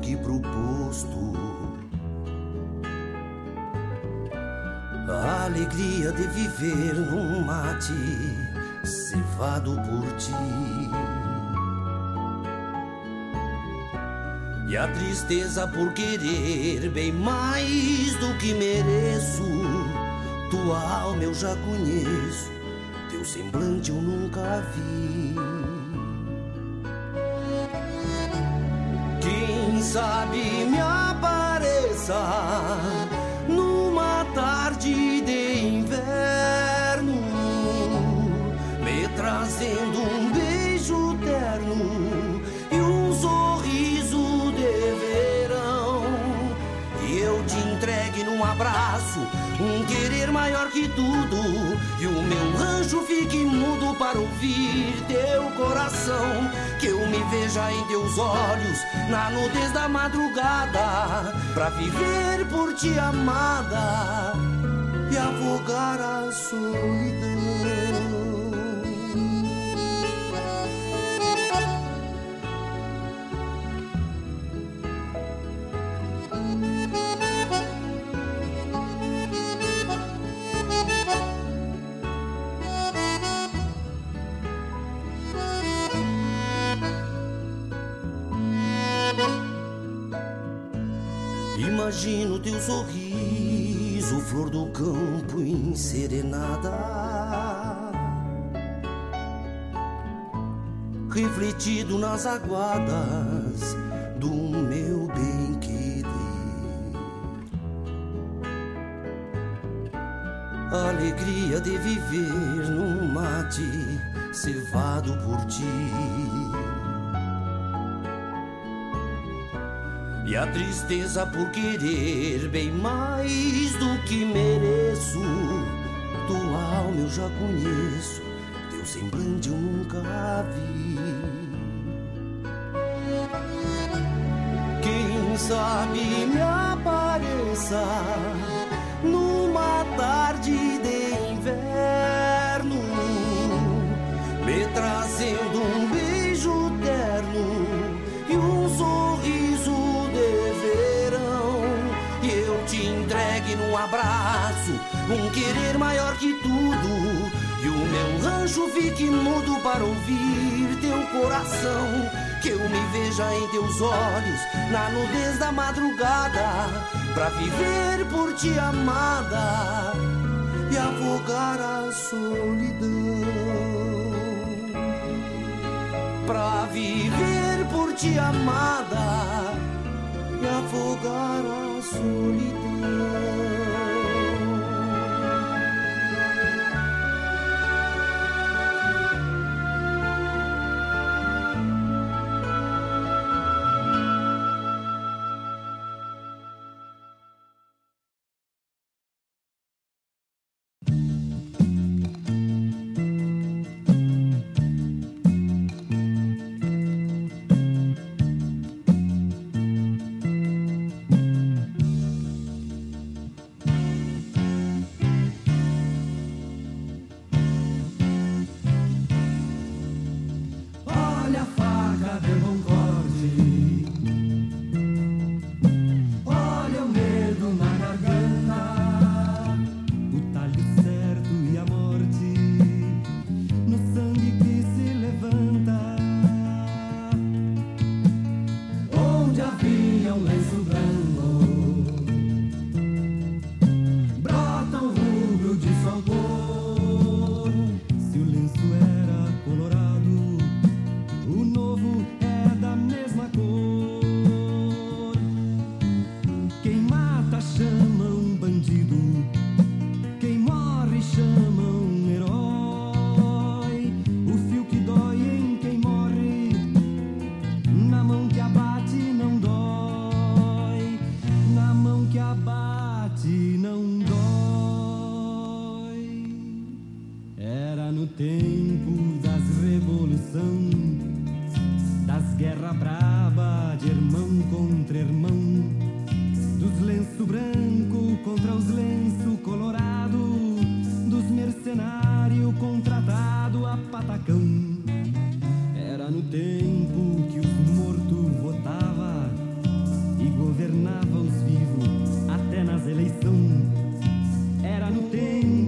Aqui pro posto. A alegria de viver num mate cevado por ti. E a tristeza por querer bem mais do que mereço. Tua alma eu já conheço, teu semblante eu nunca vi. Quem sabe me apareça numa tarde de inverno, me trazendo um beijo terno e um sorriso de verão. E eu te entregue num abraço um querer maior que tudo. E o meu rancho fique mudo para ouvir teu coração. Que eu me veja em teus olhos na nudez da madrugada. Pra viver por ti amada e afogar a solidão. Sorriso, flor do campo enserenada, refletido nas aguadas do meu bem querer. Alegria de viver num mate cevado por ti. E a tristeza por querer bem mais do que mereço. Tua alma eu já conheço, teu semblante eu nunca vi. Quem sabe me apareça numa tarde de inverno, me trazendo um beijo um querer maior que tudo. E o meu rancho fique mudo para ouvir teu coração. Que eu me veja em teus olhos na nudez da madrugada. Pra viver por ti amada e afogar a solidão. Pra viver por ti amada e afogar a solidão. Guerra braba de irmão contra irmão, dos lenço branco contra os lenço colorado, dos mercenário contratado a patacão. Era no tempo que os mortos votava e governava os vivos até nas eleições. Era no tempo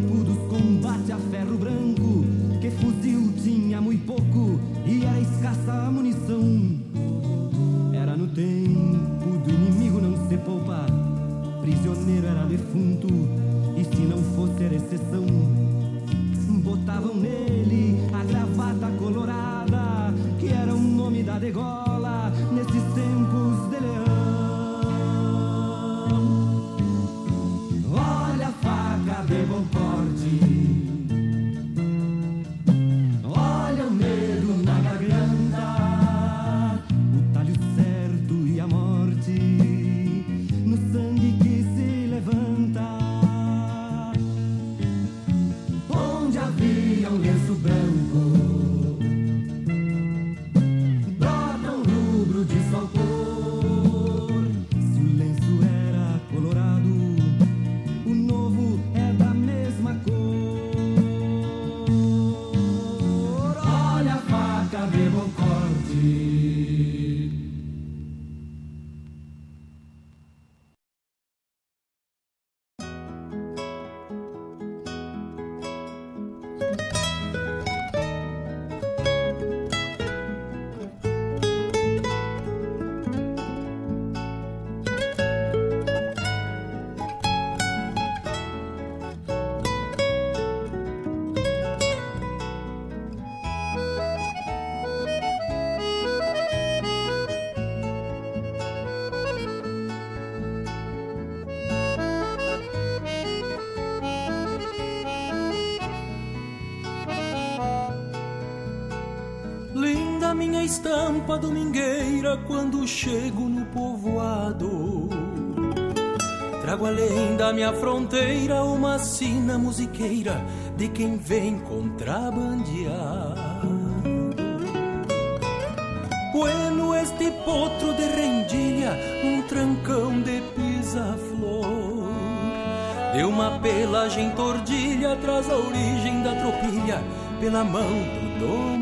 era defunto. estampa domingueira quando chego no povoado. Trago além da minha fronteira uma sina musiqueira de quem vem contrabandear. Bueno este potro de rendilha, um trancão de pisa-flor. Deu uma pelagem tordilha, traz a origem da tropilha pela mão do dono.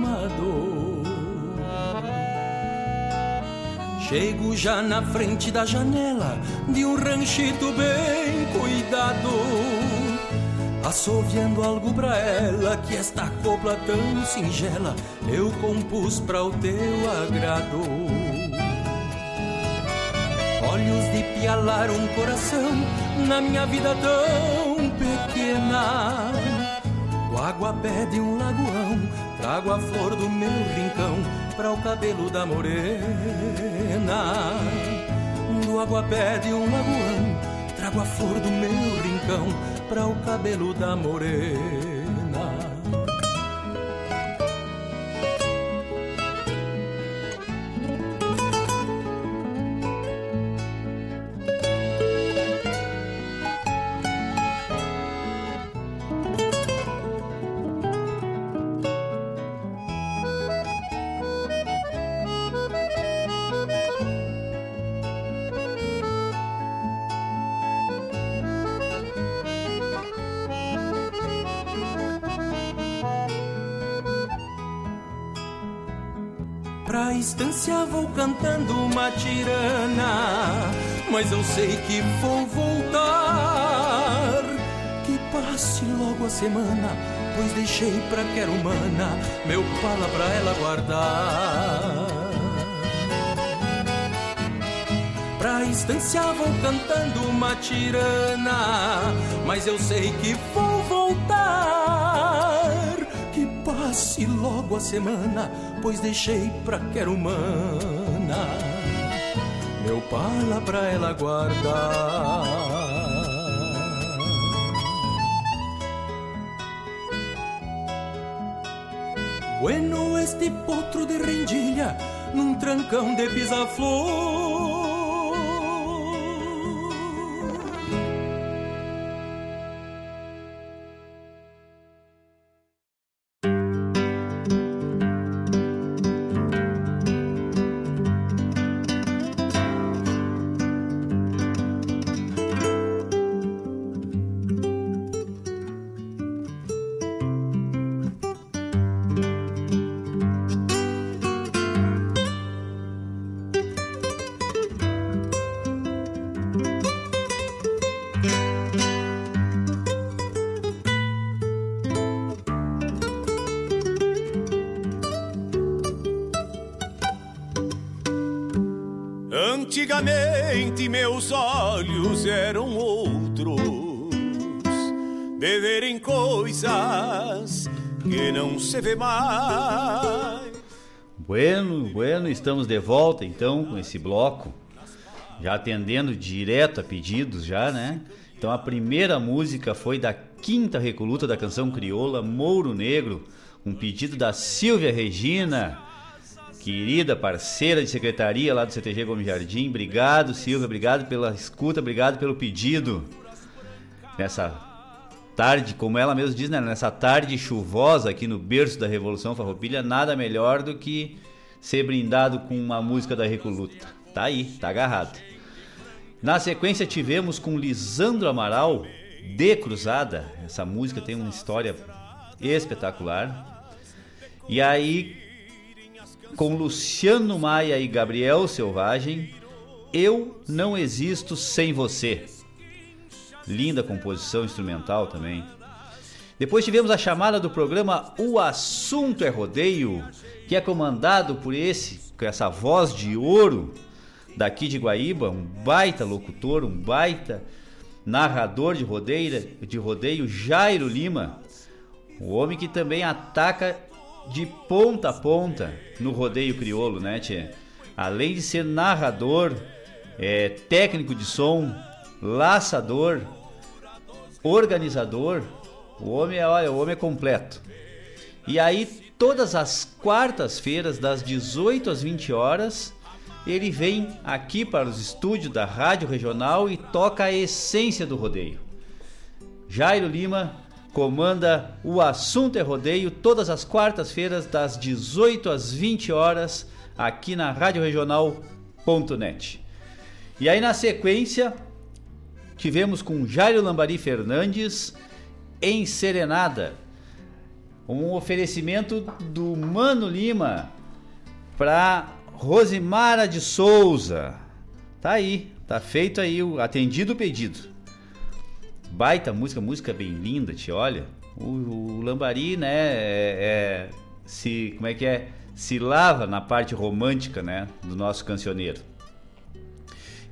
Chego já na frente da janela de um ranchito bem cuidado, assoviando algo pra ela que esta copla tão singela eu compus pra o teu agrado. Olhos de pialar um coração na minha vida tão pequena. Do água de um lagoão, trago a flor do meu rincão para o cabelo da morena. Do água pede um lagoão, trago a flor do meu rincão para o cabelo da morena. Cantando uma tirana, mas eu sei que vou voltar. Que passe logo a semana, pois deixei pra quero humana meu pala pra ela guardar. Pra estância vou cantando uma tirana, mas eu sei que vou voltar. Que passe logo a semana pois deixei pra quero humana meu pala pra ela guardar. Bueno este potro de rendilha num trancão de pisa-flor que não se vê mais. Bueno, bueno, estamos de volta então com esse bloco, já atendendo direto a pedidos já, né? Então a primeira música foi da quinta recoluta da canção crioula Mouro Negro, um pedido da Silvia Regina querida parceira de secretaria lá do CTG Gomes Jardim. Obrigado, Silvia, obrigado pela escuta, obrigado pelo pedido. Nessa tarde, como ela mesma diz, né? nessa tarde chuvosa aqui no berço da Revolução Farroupilha, nada melhor do que ser brindado com uma música da Recoluta. Tá aí, tá agarrado. Na sequência tivemos com Lisandro Amaral, De Cruzada. Essa música tem uma história espetacular. E aí com Luciano Maia e Gabriel Selvagem, Eu Não Existo Sem Você. Linda composição instrumental também. Depois tivemos a chamada do programa O Assunto é Rodeio, que é comandado por esse, com essa voz de ouro daqui de Guaíba, um baita locutor, um baita narrador de rodeio, de rodeio Jairo Lima, o homem que também ataca de ponta a ponta no rodeio crioulo, né, tchê? Além de ser narrador, é, técnico de som, laçador, organizador, o homem é, olha, o homem é completo. E aí, todas as quartas-feiras, das 18 às 20 horas, ele vem aqui para os estúdios da Rádio Regional e toca a essência do rodeio. Jairo Lima, comanda o Assunto é Rodeio todas as quartas-feiras das 18 às 20 horas aqui na Rádio Regional.net. E aí na sequência tivemos com Jairo Lambari Fernandes em Serenada, um oferecimento do Mano Lima para Rosimara de Souza. Tá aí, tá feito aí, atendido o pedido. Baita música, música bem linda, te olha. O, o Lambari, né, é, é, se, como é que é? Se lava na parte romântica, né, do nosso cancioneiro.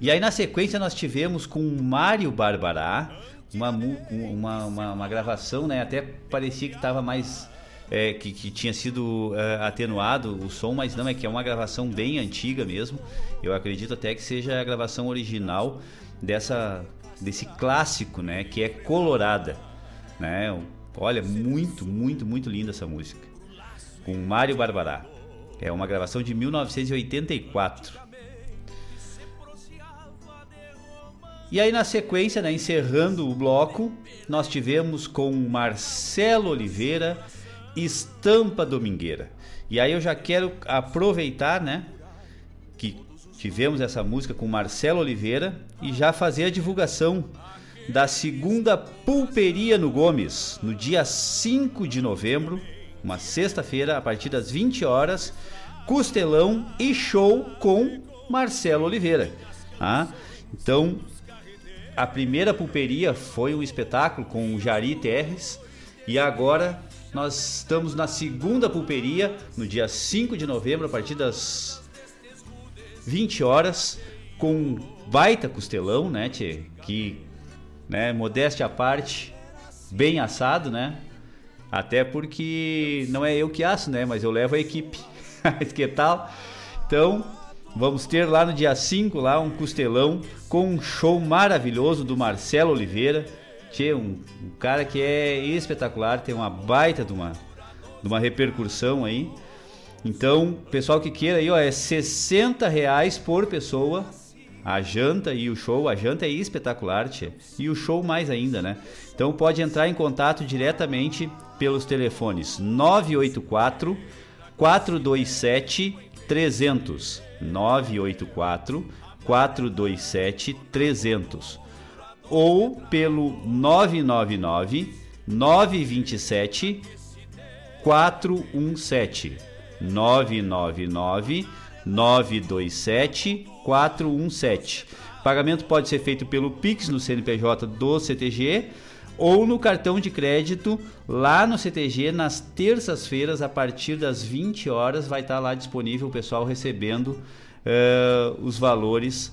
E aí na sequência nós tivemos com o Mário Barbará uma, uma, uma, uma gravação, né? Até parecia que estava mais. É, que, que, tinha sido é, atenuado o som, mas não, é que é uma gravação bem antiga mesmo. Eu acredito até que seja a gravação original dessa, desse clássico, né? Que é Colorada, né? Olha, muito, muito, muito linda essa música. Com Mário Barbará. É uma gravação de 1984. E aí na sequência, né, encerrando o bloco, nós tivemos com Marcelo Oliveira, Estampa Domingueira. E aí eu já quero aproveitar, né, que tivemos essa música com Marcelo Oliveira e já fazer a divulgação da segunda pulperia no Gomes, no dia 5 de novembro, uma sexta-feira, a partir das 20 horas, costelão e show com Marcelo Oliveira. Tá? Então, a primeira pulperia foi um espetáculo com o Jari Terres e agora nós estamos na segunda pulperia no dia 5 de novembro a partir das 20 horas com baita costelão, né, tchê? Que, né, modéstia à parte, bem assado, né? Até porque não é eu que asso, né, mas eu levo a equipe. que tal? Então, Vamos ter lá no dia 5 lá um costelão com um show maravilhoso do Marcelo Oliveira. Tchê, um, um, cara que é espetacular, tem uma baita de uma, de uma repercussão aí. Então, pessoal que queira aí, ó, é 60 reais por pessoa. A janta e o show, a janta é espetacular, tchê. E o show mais ainda, né? Então pode entrar em contato diretamente pelos telefones 984 427 300 984 427 300 ou pelo 999 927 417 999 927 417. Pagamento pode ser feito pelo Pix no CNPJ do CTG ou no cartão de crédito lá no CTG nas terças-feiras a partir das 20 horas vai estar lá disponível o pessoal recebendo uh, os valores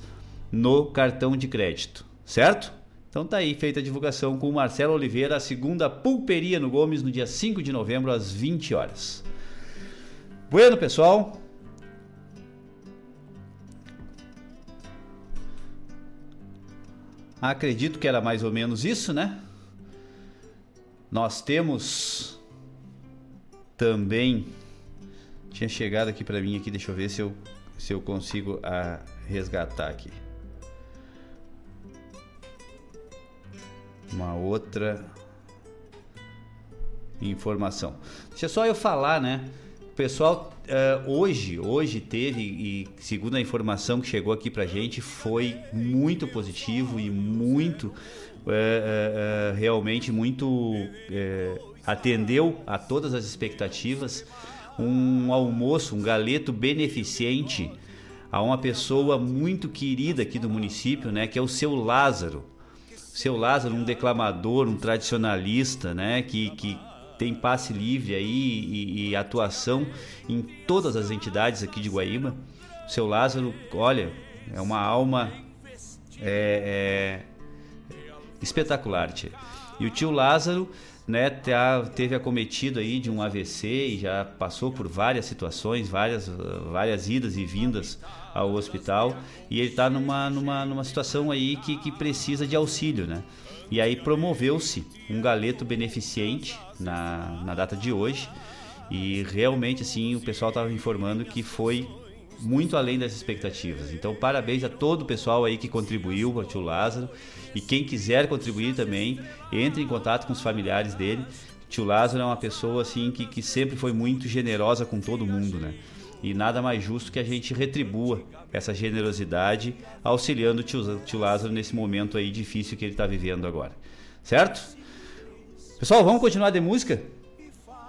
no cartão de crédito, certo? Então tá aí feita a divulgação com o Marcelo Oliveira, a segunda pulperia no Gomes no dia 5 de novembro às 20 horas. Bueno, pessoal, Acredito que era mais ou menos isso, né? Nós temos também tinha chegado aqui para mim aqui, deixa eu ver se eu se eu consigo a, resgatar aqui. Uma outra informação. Deixa só eu falar, né? Pessoal uh, hoje, hoje teve e segundo a informação que chegou aqui pra gente, foi muito positivo e muito é, é, é, realmente muito é, atendeu a todas as expectativas. Um almoço, um galeto beneficente a uma pessoa muito querida aqui do município, né, que é o seu Lázaro. Seu Lázaro, um declamador, um tradicionalista, né, que, que tem passe livre aí e, e atuação em todas as entidades aqui de Guaíba. Seu Lázaro, olha, é uma alma é, é, espetacular, tia. E o tio Lázaro, né, tá, teve acometido aí de um AVC e já passou por várias situações, várias, várias idas e vindas ao hospital e ele está numa, numa, numa situação aí que, que precisa de auxílio, né? E aí promoveu-se um galeto beneficente na, na data de hoje e realmente assim o pessoal estava informando que foi muito além das expectativas. Então parabéns a todo o pessoal aí que contribuiu para o tio Lázaro e quem quiser contribuir também, entre em contato com os familiares dele. Tio Lázaro é uma pessoa assim que, que sempre foi muito generosa com todo mundo, né? E nada mais justo que a gente retribua essa generosidade auxiliando o tio, tio Lázaro nesse momento aí difícil que ele está vivendo agora. Certo? Pessoal, vamos continuar de música?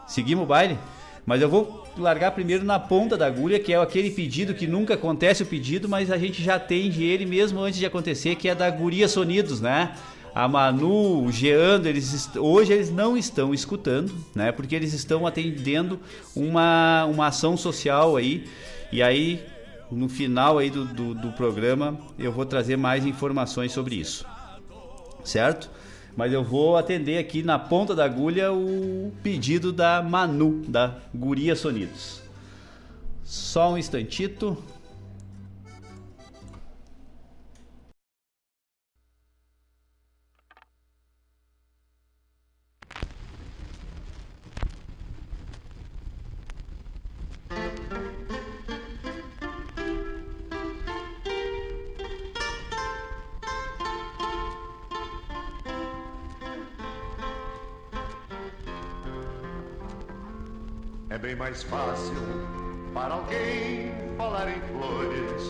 Seguimos o baile? Mas eu vou largar primeiro na ponta da agulha, que é aquele pedido que nunca acontece o pedido, mas a gente já atende ele mesmo antes de acontecer, que é da Guria Sonidos, né? A Manu, o Geando, eles hoje eles não estão escutando, né? Porque eles estão atendendo uma, uma ação social aí. E aí no final aí do, do, do programa eu vou trazer mais informações sobre isso. Certo? Mas eu vou atender aqui na ponta da agulha o pedido da Manu, da Guria Sonidos. Só um instantito. Bem mais fácil para alguém falar em flores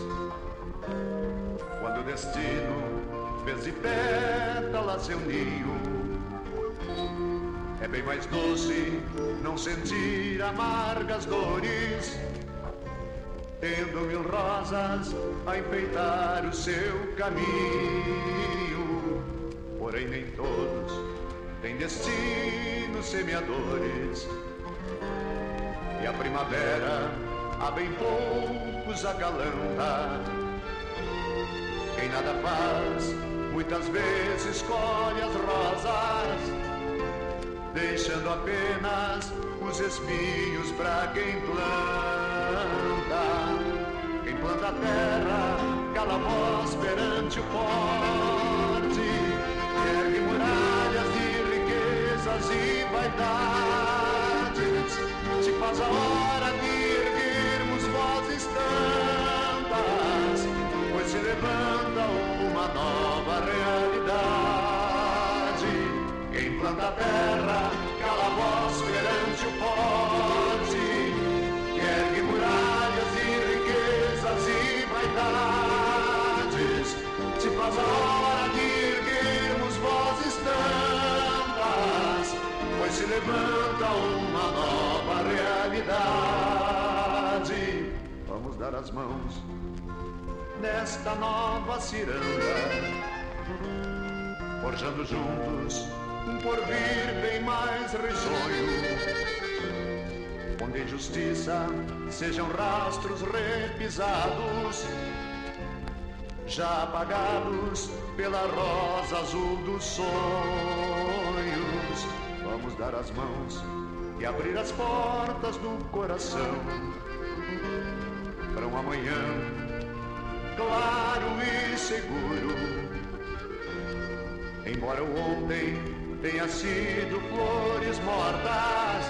quando o destino fez de pétalas seu ninho. É bem mais doce não sentir amargas dores, tendo mil rosas a enfeitar o seu caminho. Porém, nem todos têm destinos semeadores e a primavera a bem poucos acalanta. Quem nada faz, muitas vezes colhe as rosas, deixando apenas os espinhos para quem planta. Quem planta a terra, cala a voz perante o forte, ergue muralhas de riquezas e vaidades, faz a hora de erguermos vozes tantas, pois se levanta uma nova realidade. Quem planta a terra, cala a voz perante o forte, que ergue muralhas de riquezas e vaidades, te faz a hora se levanta uma nova realidade. Vamos dar as mãos nesta nova ciranda, forjando juntos um porvir bem mais risonho, onde a injustiça sejam rastros repisados, já apagados pela rosa azul dos sonhos. Vamos dar as mãos e abrir as portas do coração para um amanhã claro e seguro. Embora o ontem tenha sido flores mortas,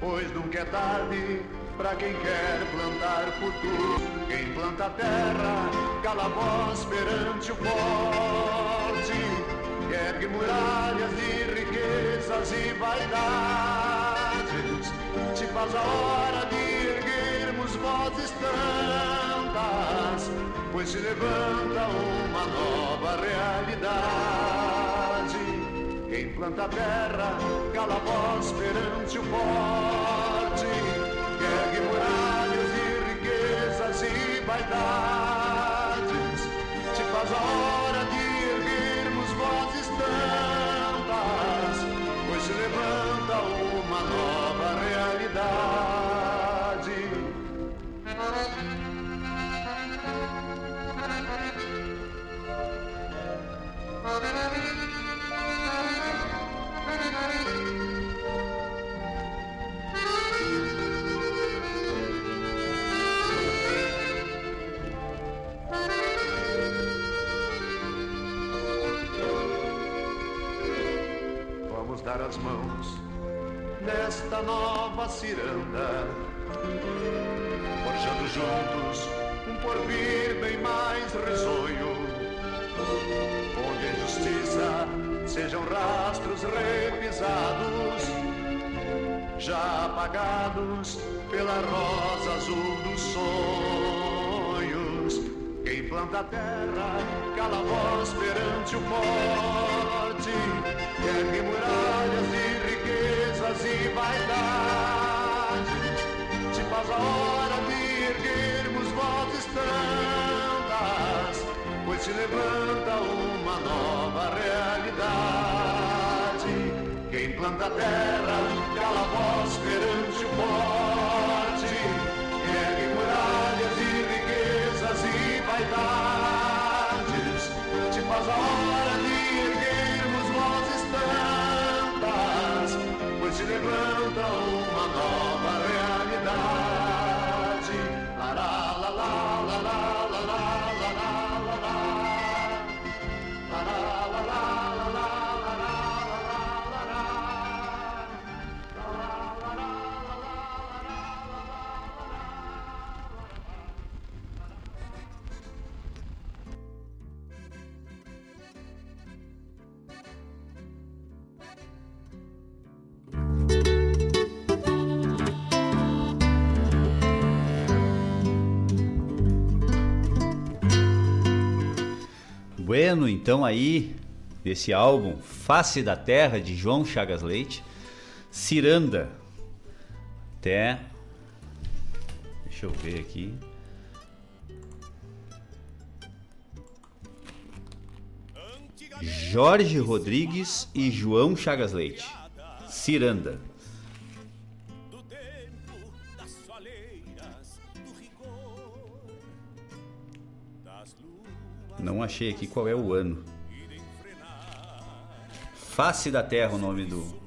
pois nunca é tarde para quem quer plantar futuro. Quem planta a terra, cala a voz perante o forte, ergue muralhas de riquezas e vaidades, te faz a hora de erguermos vozes tantas, pois se levanta uma nova realidade. Quem planta a terra, cala a voz perante o forte, ergue muralhas de riquezas e vaidades, te faz a hora de erguermos vozes tantas, levanta uma nova realidade. As mãos nesta nova ciranda, forjando juntos um porvir bem mais risonho, onde a injustiça sejam rastros repisados, já apagados pela rosa azul dos sonhos. Quem planta a terra, cala a voz perante o forte, ergue muralhas de riquezas e vaidades, te faz a hora de erguermos vozes tantas, pois se levanta uma nova realidade. Quem planta a terra, cala a voz perante o forte, vaidades, faz a hora de erguermos vozes tantas, pois te levanta uma nova realidade. Bueno, então aí, desse álbum Face da Terra, de João Chagas Leite, Ciranda, até. Deixa eu ver aqui. Jorge Rodrigues e João Chagas Leite. Ciranda. Não achei aqui qual é o ano. Face da Terra o nome do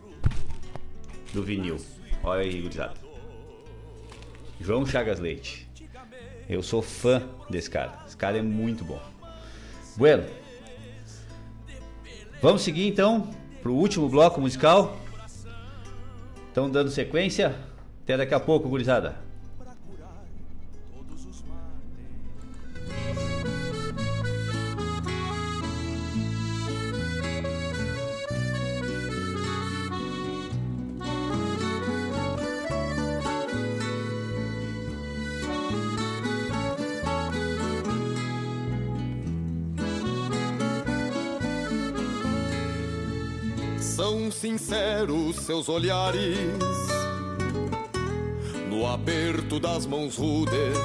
do vinil. Olha aí, gurizada. João Chagas Leite. Eu sou fã desse cara. Esse cara é muito bom. Bueno. Vamos seguir então pro último bloco musical. Estão dando sequência. Até daqui a pouco, gurizada. São sinceros seus olhares no aperto das mãos rudes,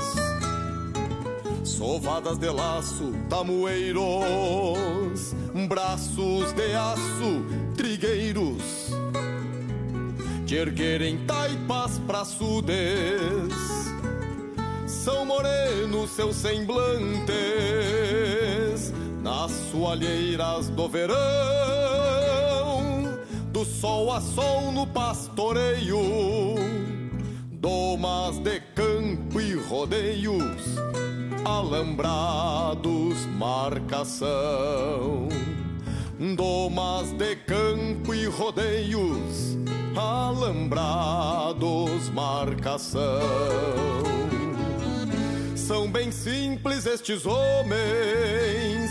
sovadas de laço, tamoeiros, braços de aço, trigueiros, que erguerem taipas praçudes. São morenos seus semblantes nas soalheiras do verão, do sol a sol no pastoreio, domas de campo e rodeios, alambrados marcação. Domas de campo e rodeios, alambrados marcação. São bem simples estes homens,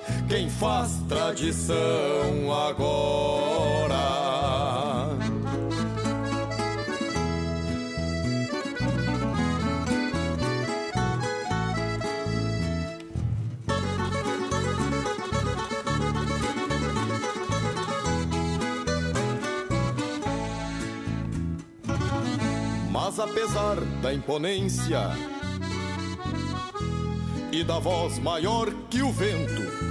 quem faz tradição agora. Mas apesar da imponência e da voz maior que o vento,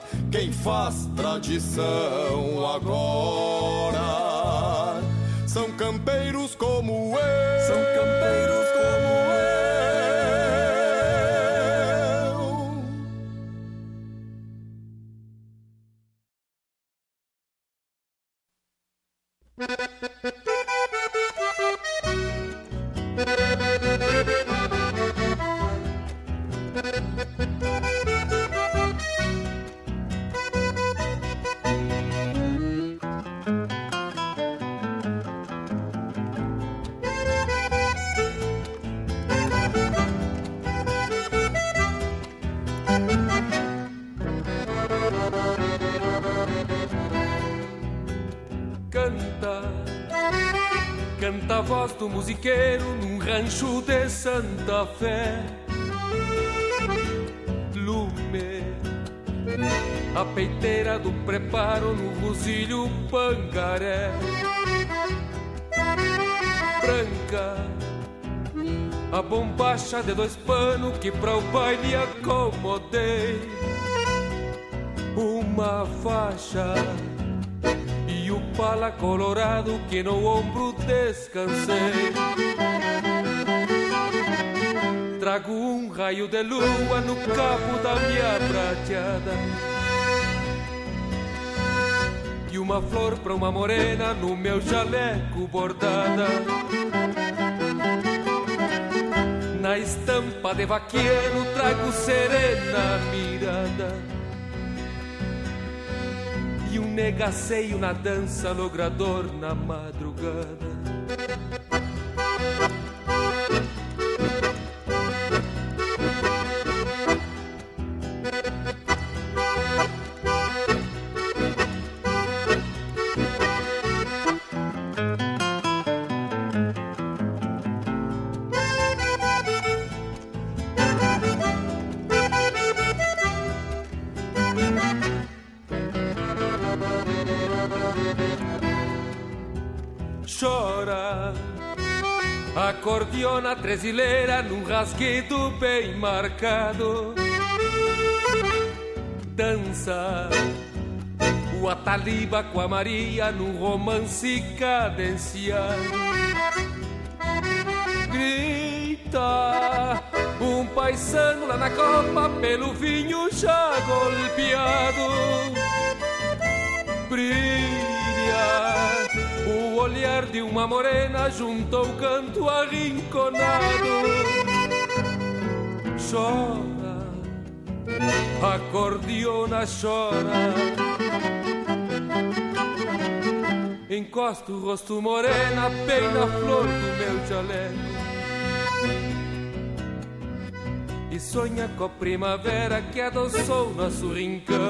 Quem faz tradição agora são campeiros do musiqueiro num rancho de Santa Fé. Lume, a peiteira do preparo no rosilho pangaré. Branca, a bombacha de dois panos que pra o baile acomodei. Uma faixa pala colorado que no ombro descansei. Trago um raio de lua no cabo da minha prateada. E uma flor pra uma morena no meu jaleco bordada. Na estampa de vaqueiro trago serena mirada e um negaceio na dança logrador na madrugada. Acordeona tresileira num rasguido bem marcado. Dança o Ataliba com a Maria num romance cadenciado. Grita um paisano lá na copa pelo vinho já golpeado. Brilha olhar de uma morena junto ao canto arrinconado. Chora, acordeona chora. Encosta o rosto morena bem na flor do meu jaleco. E sonha com a primavera que adoçou nosso rincão.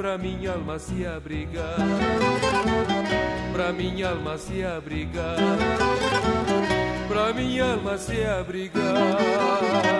pra minha alma se abrigar, pra minha alma se abrigar, pra minha alma se abrigar.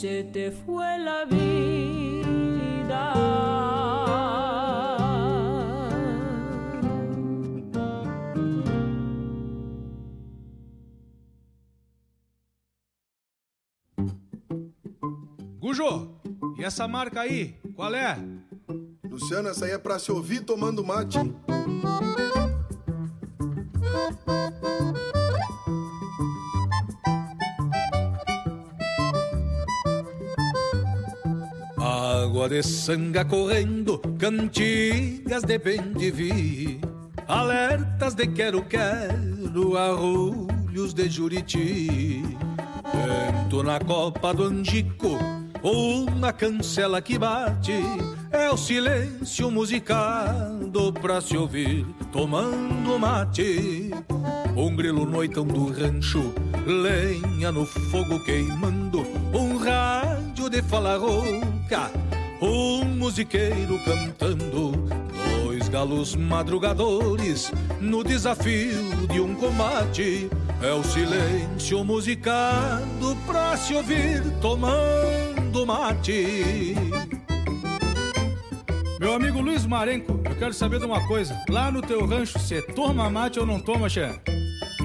Se te fue la vida. Gujo, e essa marca aí, qual é? Luciano, essa aí é pra se ouvir tomando mate. Água de sanga correndo, cantigas de bem alertas de quero-quero, arrulhos de juriti. Vento na copa do angico, uma cancela que bate, é o silêncio musicado pra se ouvir tomando mate. Um grilo noitão do rancho, lenha no fogo queimando, um rádio de fala rouca, um musiqueiro cantando, dois galos madrugadores no desafio de um combate. É o silêncio musicado pra se ouvir tomando mate. Meu amigo Luiz Marenco, eu quero saber de uma coisa. Lá no teu rancho, você toma mate ou não toma, chefe?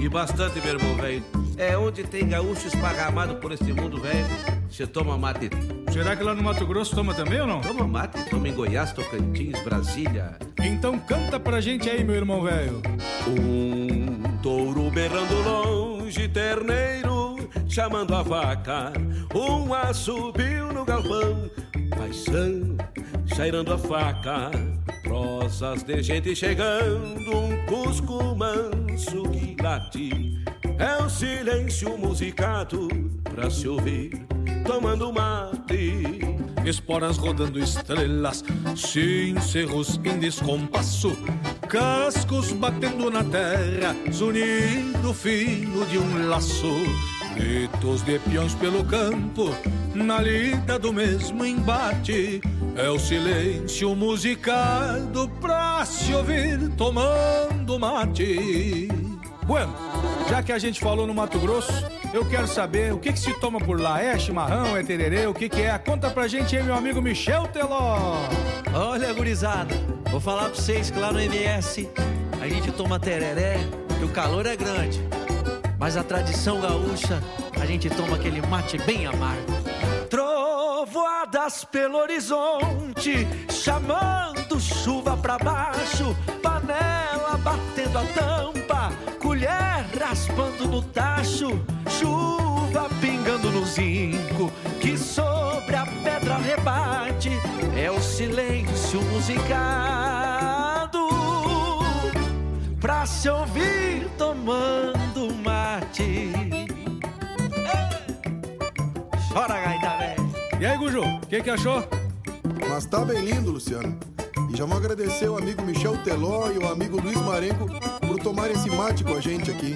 E bastante, meu irmão, velho. É onde tem gaúcho esparramado por esse mundo, velho. Você toma mate Será que lá no Mato Grosso toma também ou não? Toma mate, toma em Goiás, Tocantins, Brasília. Então canta pra gente aí, meu irmão velho. Um touro berrando longe, terneiro chamando a vaca. Um assobio no galpão, paisano cheirando a faca. Prosas de gente chegando, um cusco manso que late. É o silêncio musicado pra se ouvir, tomando mate. Esporas rodando estrelas, cincerros em descompasso, cascos batendo na terra, zunindo fino de um laço. Gritos de peões pelo campo, na lida do mesmo embate. É o silêncio musicado pra se ouvir tomando mate. Bueno, já que a gente falou no Mato Grosso, eu quero saber o que, que se toma por lá. É chimarrão, é tererê, o que, que é? Conta pra gente aí, meu amigo Michel Teló. Olha, gurizada, vou falar pra vocês que lá no MS a gente toma tereré, que o calor é grande. Mas a tradição gaúcha, a gente toma aquele mate bem amargo. Trovoadas pelo horizonte, chamando chuva pra baixo, panela batendo a tampa, raspando no tacho, chuva pingando no zinco, que sobre a pedra rebate, é o silêncio musicado pra se ouvir tomando mate. Chora, gaita velho. E aí, Guju, o que, que achou? Mas tá bem lindo, Luciano. E já vou agradecer o amigo Michel Teló e o amigo Luiz Marenco por tomar esse mate com a gente aqui.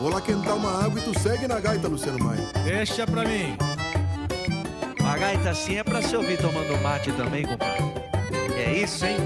Vou lá quentar uma água e tu segue na gaita, Luciano Maia. Deixa pra mim. Uma gaita assim é pra se ouvir tomando mate também, compadre. É isso, hein?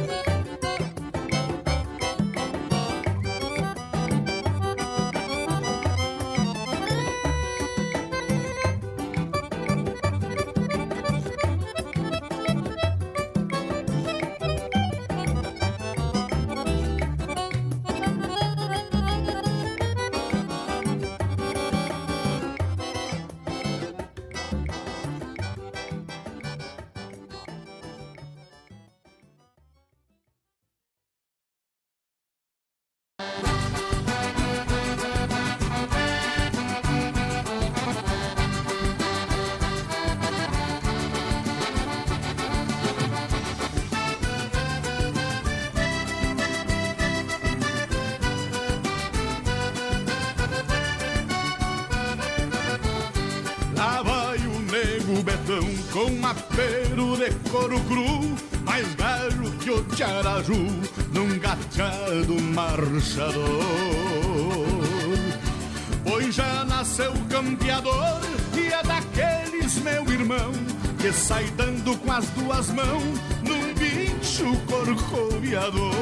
Sai dando com as duas mãos num bicho corcoviador.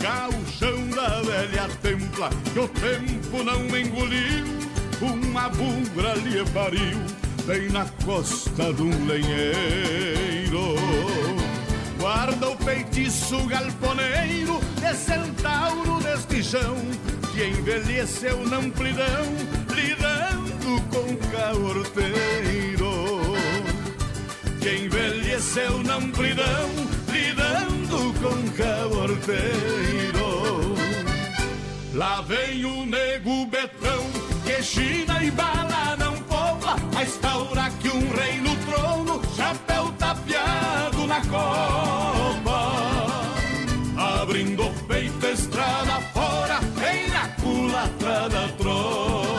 Gauchão da velha templa, que o tempo não engoliu, uma bugra lhe pariu, bem na costa de um lenheiro. Guarda o feitiço galponeiro de centauro deste chão, que envelheceu na amplidão, lidando com caorteiro. Envelheceu na lidando com caorteiro. Lá vem o nego Betão, que China e bala não poupa, a instaura que um rei no trono, chapéu tapeado na copa. Abrindo o peito, estrada fora, vem na culatra da tropa.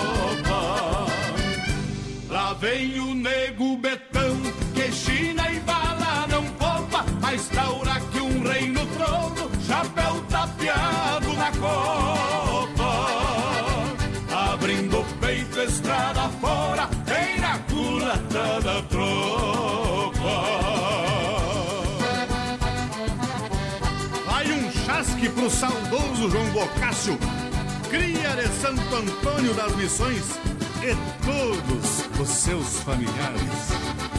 Lá vem o chapéu tapeado na copa. Abrindo o peito, estrada fora, vem na culatra da tropa. Vai um chasque pro saudoso João Bocácio, cria de Santo Antônio das Missões e todos os seus familiares.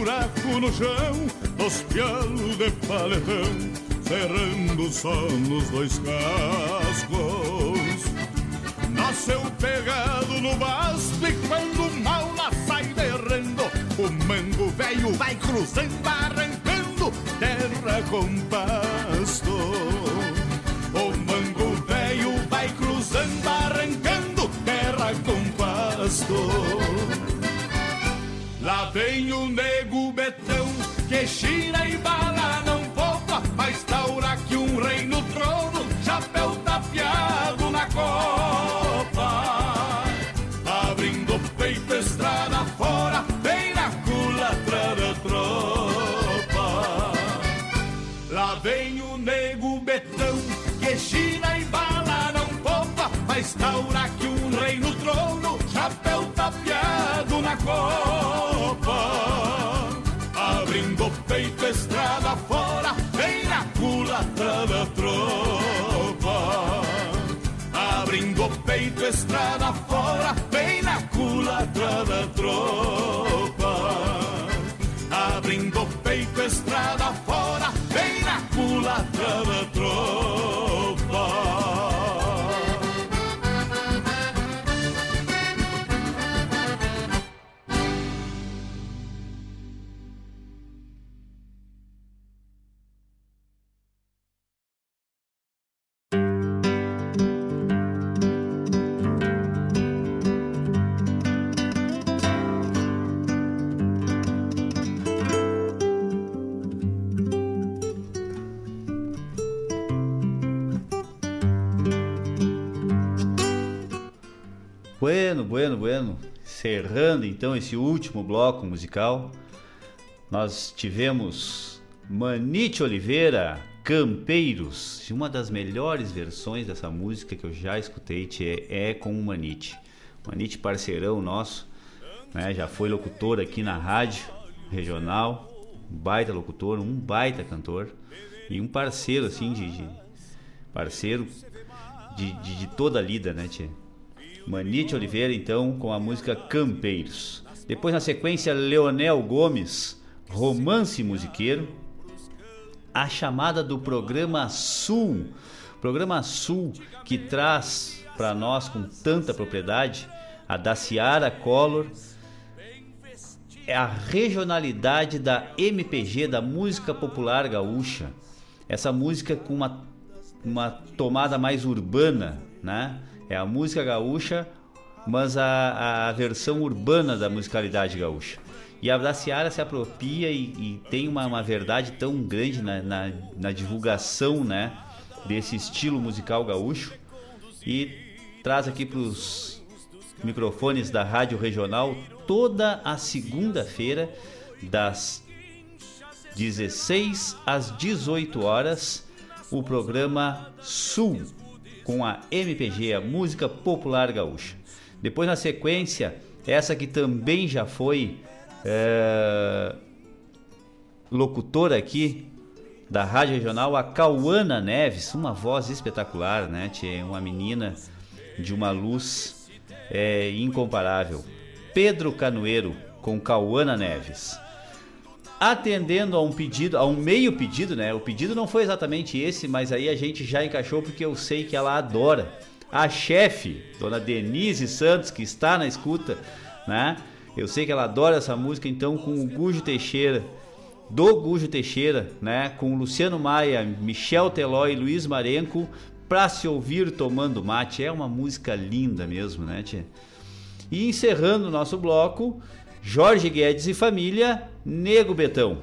buraco no chão, os pialos de paletão, cerrando só nos dois cascos. Nasceu pegado no basto e quando mal lá sai derrando, o mango velho vai cruzando, arrancando terra com pasto. Vem o nego betão que gira e bala não poupa, mas taura que um rei no trono, chapéu tapeado na copa. Abrindo o peito, estrada fora, bem na culatra da tropa. Lá vem o nego betão que gira e bala não poupa, mas taura que um rei no trono, chapéu tapeado na copa. Estrada fora, vem na culatra da tropa. Bueno, bueno, bueno. Cerrando então esse último bloco musical, nós tivemos Manite Oliveira, Campeiros, uma das melhores versões dessa música que eu já escutei, tchê, é com o Manite. Manite parceirão nosso, né? Já foi locutor aqui na rádio regional, um baita locutor, um baita cantor e um parceiro assim de, de parceiro de, de, de toda a lida, né, tchê? Manite Oliveira, então, com a música Campeiros. Depois, na sequência, Leonel Gomes, Romance Musiqueiro. A chamada do programa Sul. Programa Sul que traz para nós com tanta propriedade a da Ciara Collor. É a regionalidade da MPG, da música popular gaúcha. Essa música com uma, uma tomada mais urbana, né? É a música gaúcha, mas a, a versão urbana da musicalidade gaúcha. E a da Ciara se apropria e, e tem uma, uma, verdade tão grande na, na, na, divulgação né, desse estilo musical gaúcho e traz aqui para os microfones da Rádio Regional toda a segunda-feira, das 16 às 18 horas, o programa Sul com a MPG, a música popular gaúcha. Depois, na sequência, essa que também já foi é, locutora aqui da Rádio Regional, a Cauana Neves, uma voz espetacular, né? Uma menina de uma luz é, incomparável. Pedro Canoeiro com Cauana Neves atendendo a um pedido, a um meio pedido, né? O pedido não foi exatamente esse, mas aí a gente já encaixou porque eu sei que ela adora. A chefe, dona Denise Santos, que está na escuta, né? Eu sei que ela adora essa música, então com o Gujo Teixeira, do Gujo Teixeira, né? Com Luciano Maia, Michel Teló e Luiz Marenco, pra se ouvir tomando mate. É uma música linda mesmo, né, tia? E encerrando o nosso bloco, Jorge Guedes e família, Nego Betão.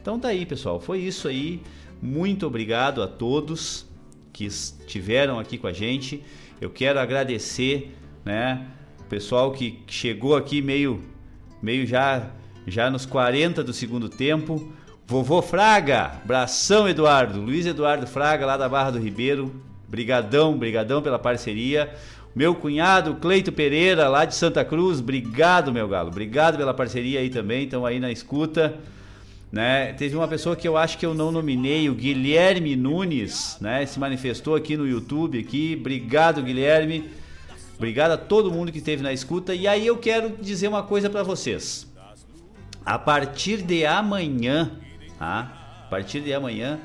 Então tá aí, pessoal. Foi isso aí. Muito obrigado a todos que estiveram aqui com a gente. Eu quero agradecer, né, o pessoal que chegou aqui meio meio já já nos 40 do segundo tempo. Vovô Fraga, abração Eduardo, Luiz Eduardo Fraga lá da Barra do Ribeiro, brigadão, brigadão pela parceria. Meu cunhado Cleito Pereira lá de Santa Cruz, obrigado meu galo, obrigado pela parceria aí também, estão aí na escuta. Né? Teve uma pessoa que eu acho que eu não nominei, o Guilherme Nunes, né? Se manifestou aqui no YouTube aqui. Obrigado, Guilherme. Obrigado a todo mundo que esteve na escuta. E aí eu quero dizer uma coisa para vocês. A partir de amanhã, tá? A partir de amanhã,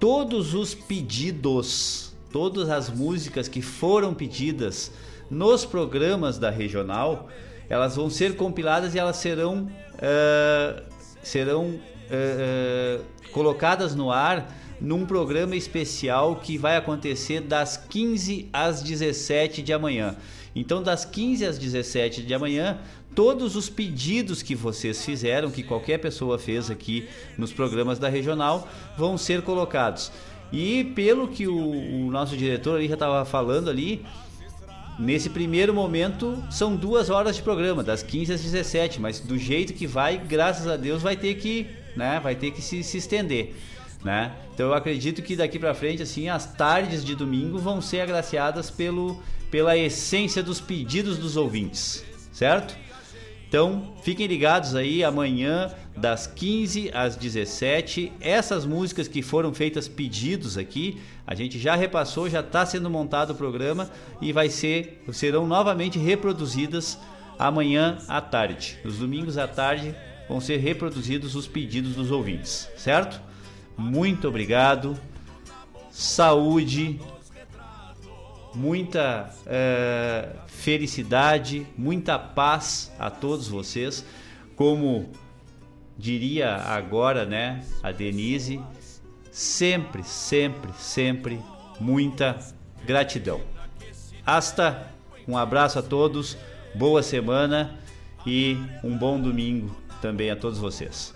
todos os pedidos, todas as músicas que foram pedidas nos programas da regional, elas vão ser compiladas e elas serão uh, serão uh, colocadas no ar num programa especial que vai acontecer das 15 às 17 de amanhã. Então, das 15 às 17 de amanhã, todos os pedidos que vocês fizeram, que qualquer pessoa fez aqui nos programas da regional, vão ser colocados. E pelo que o, o nosso diretor ali já estava falando ali, nesse primeiro momento são duas horas de programa, das 15 às 17, mas do jeito que vai, graças a Deus, vai ter que né? Vai ter que se, se estender, né? Então eu acredito que daqui para frente, assim, as tardes de domingo vão ser agraciadas pelo, pela essência dos pedidos dos ouvintes, certo? Então, fiquem ligados aí amanhã das 15 às 17. Essas músicas que foram feitas pedidos aqui, a gente já repassou, já está sendo montado o programa e vai ser serão novamente reproduzidas amanhã à tarde. Nos domingos à tarde vão ser reproduzidos os pedidos dos ouvintes, certo? Muito obrigado, saúde, muita é, felicidade, muita paz a todos vocês. Como diria agora, né, a Denise, sempre, sempre, sempre muita gratidão. Hasta, um abraço a todos, boa semana e um bom domingo também a todos vocês.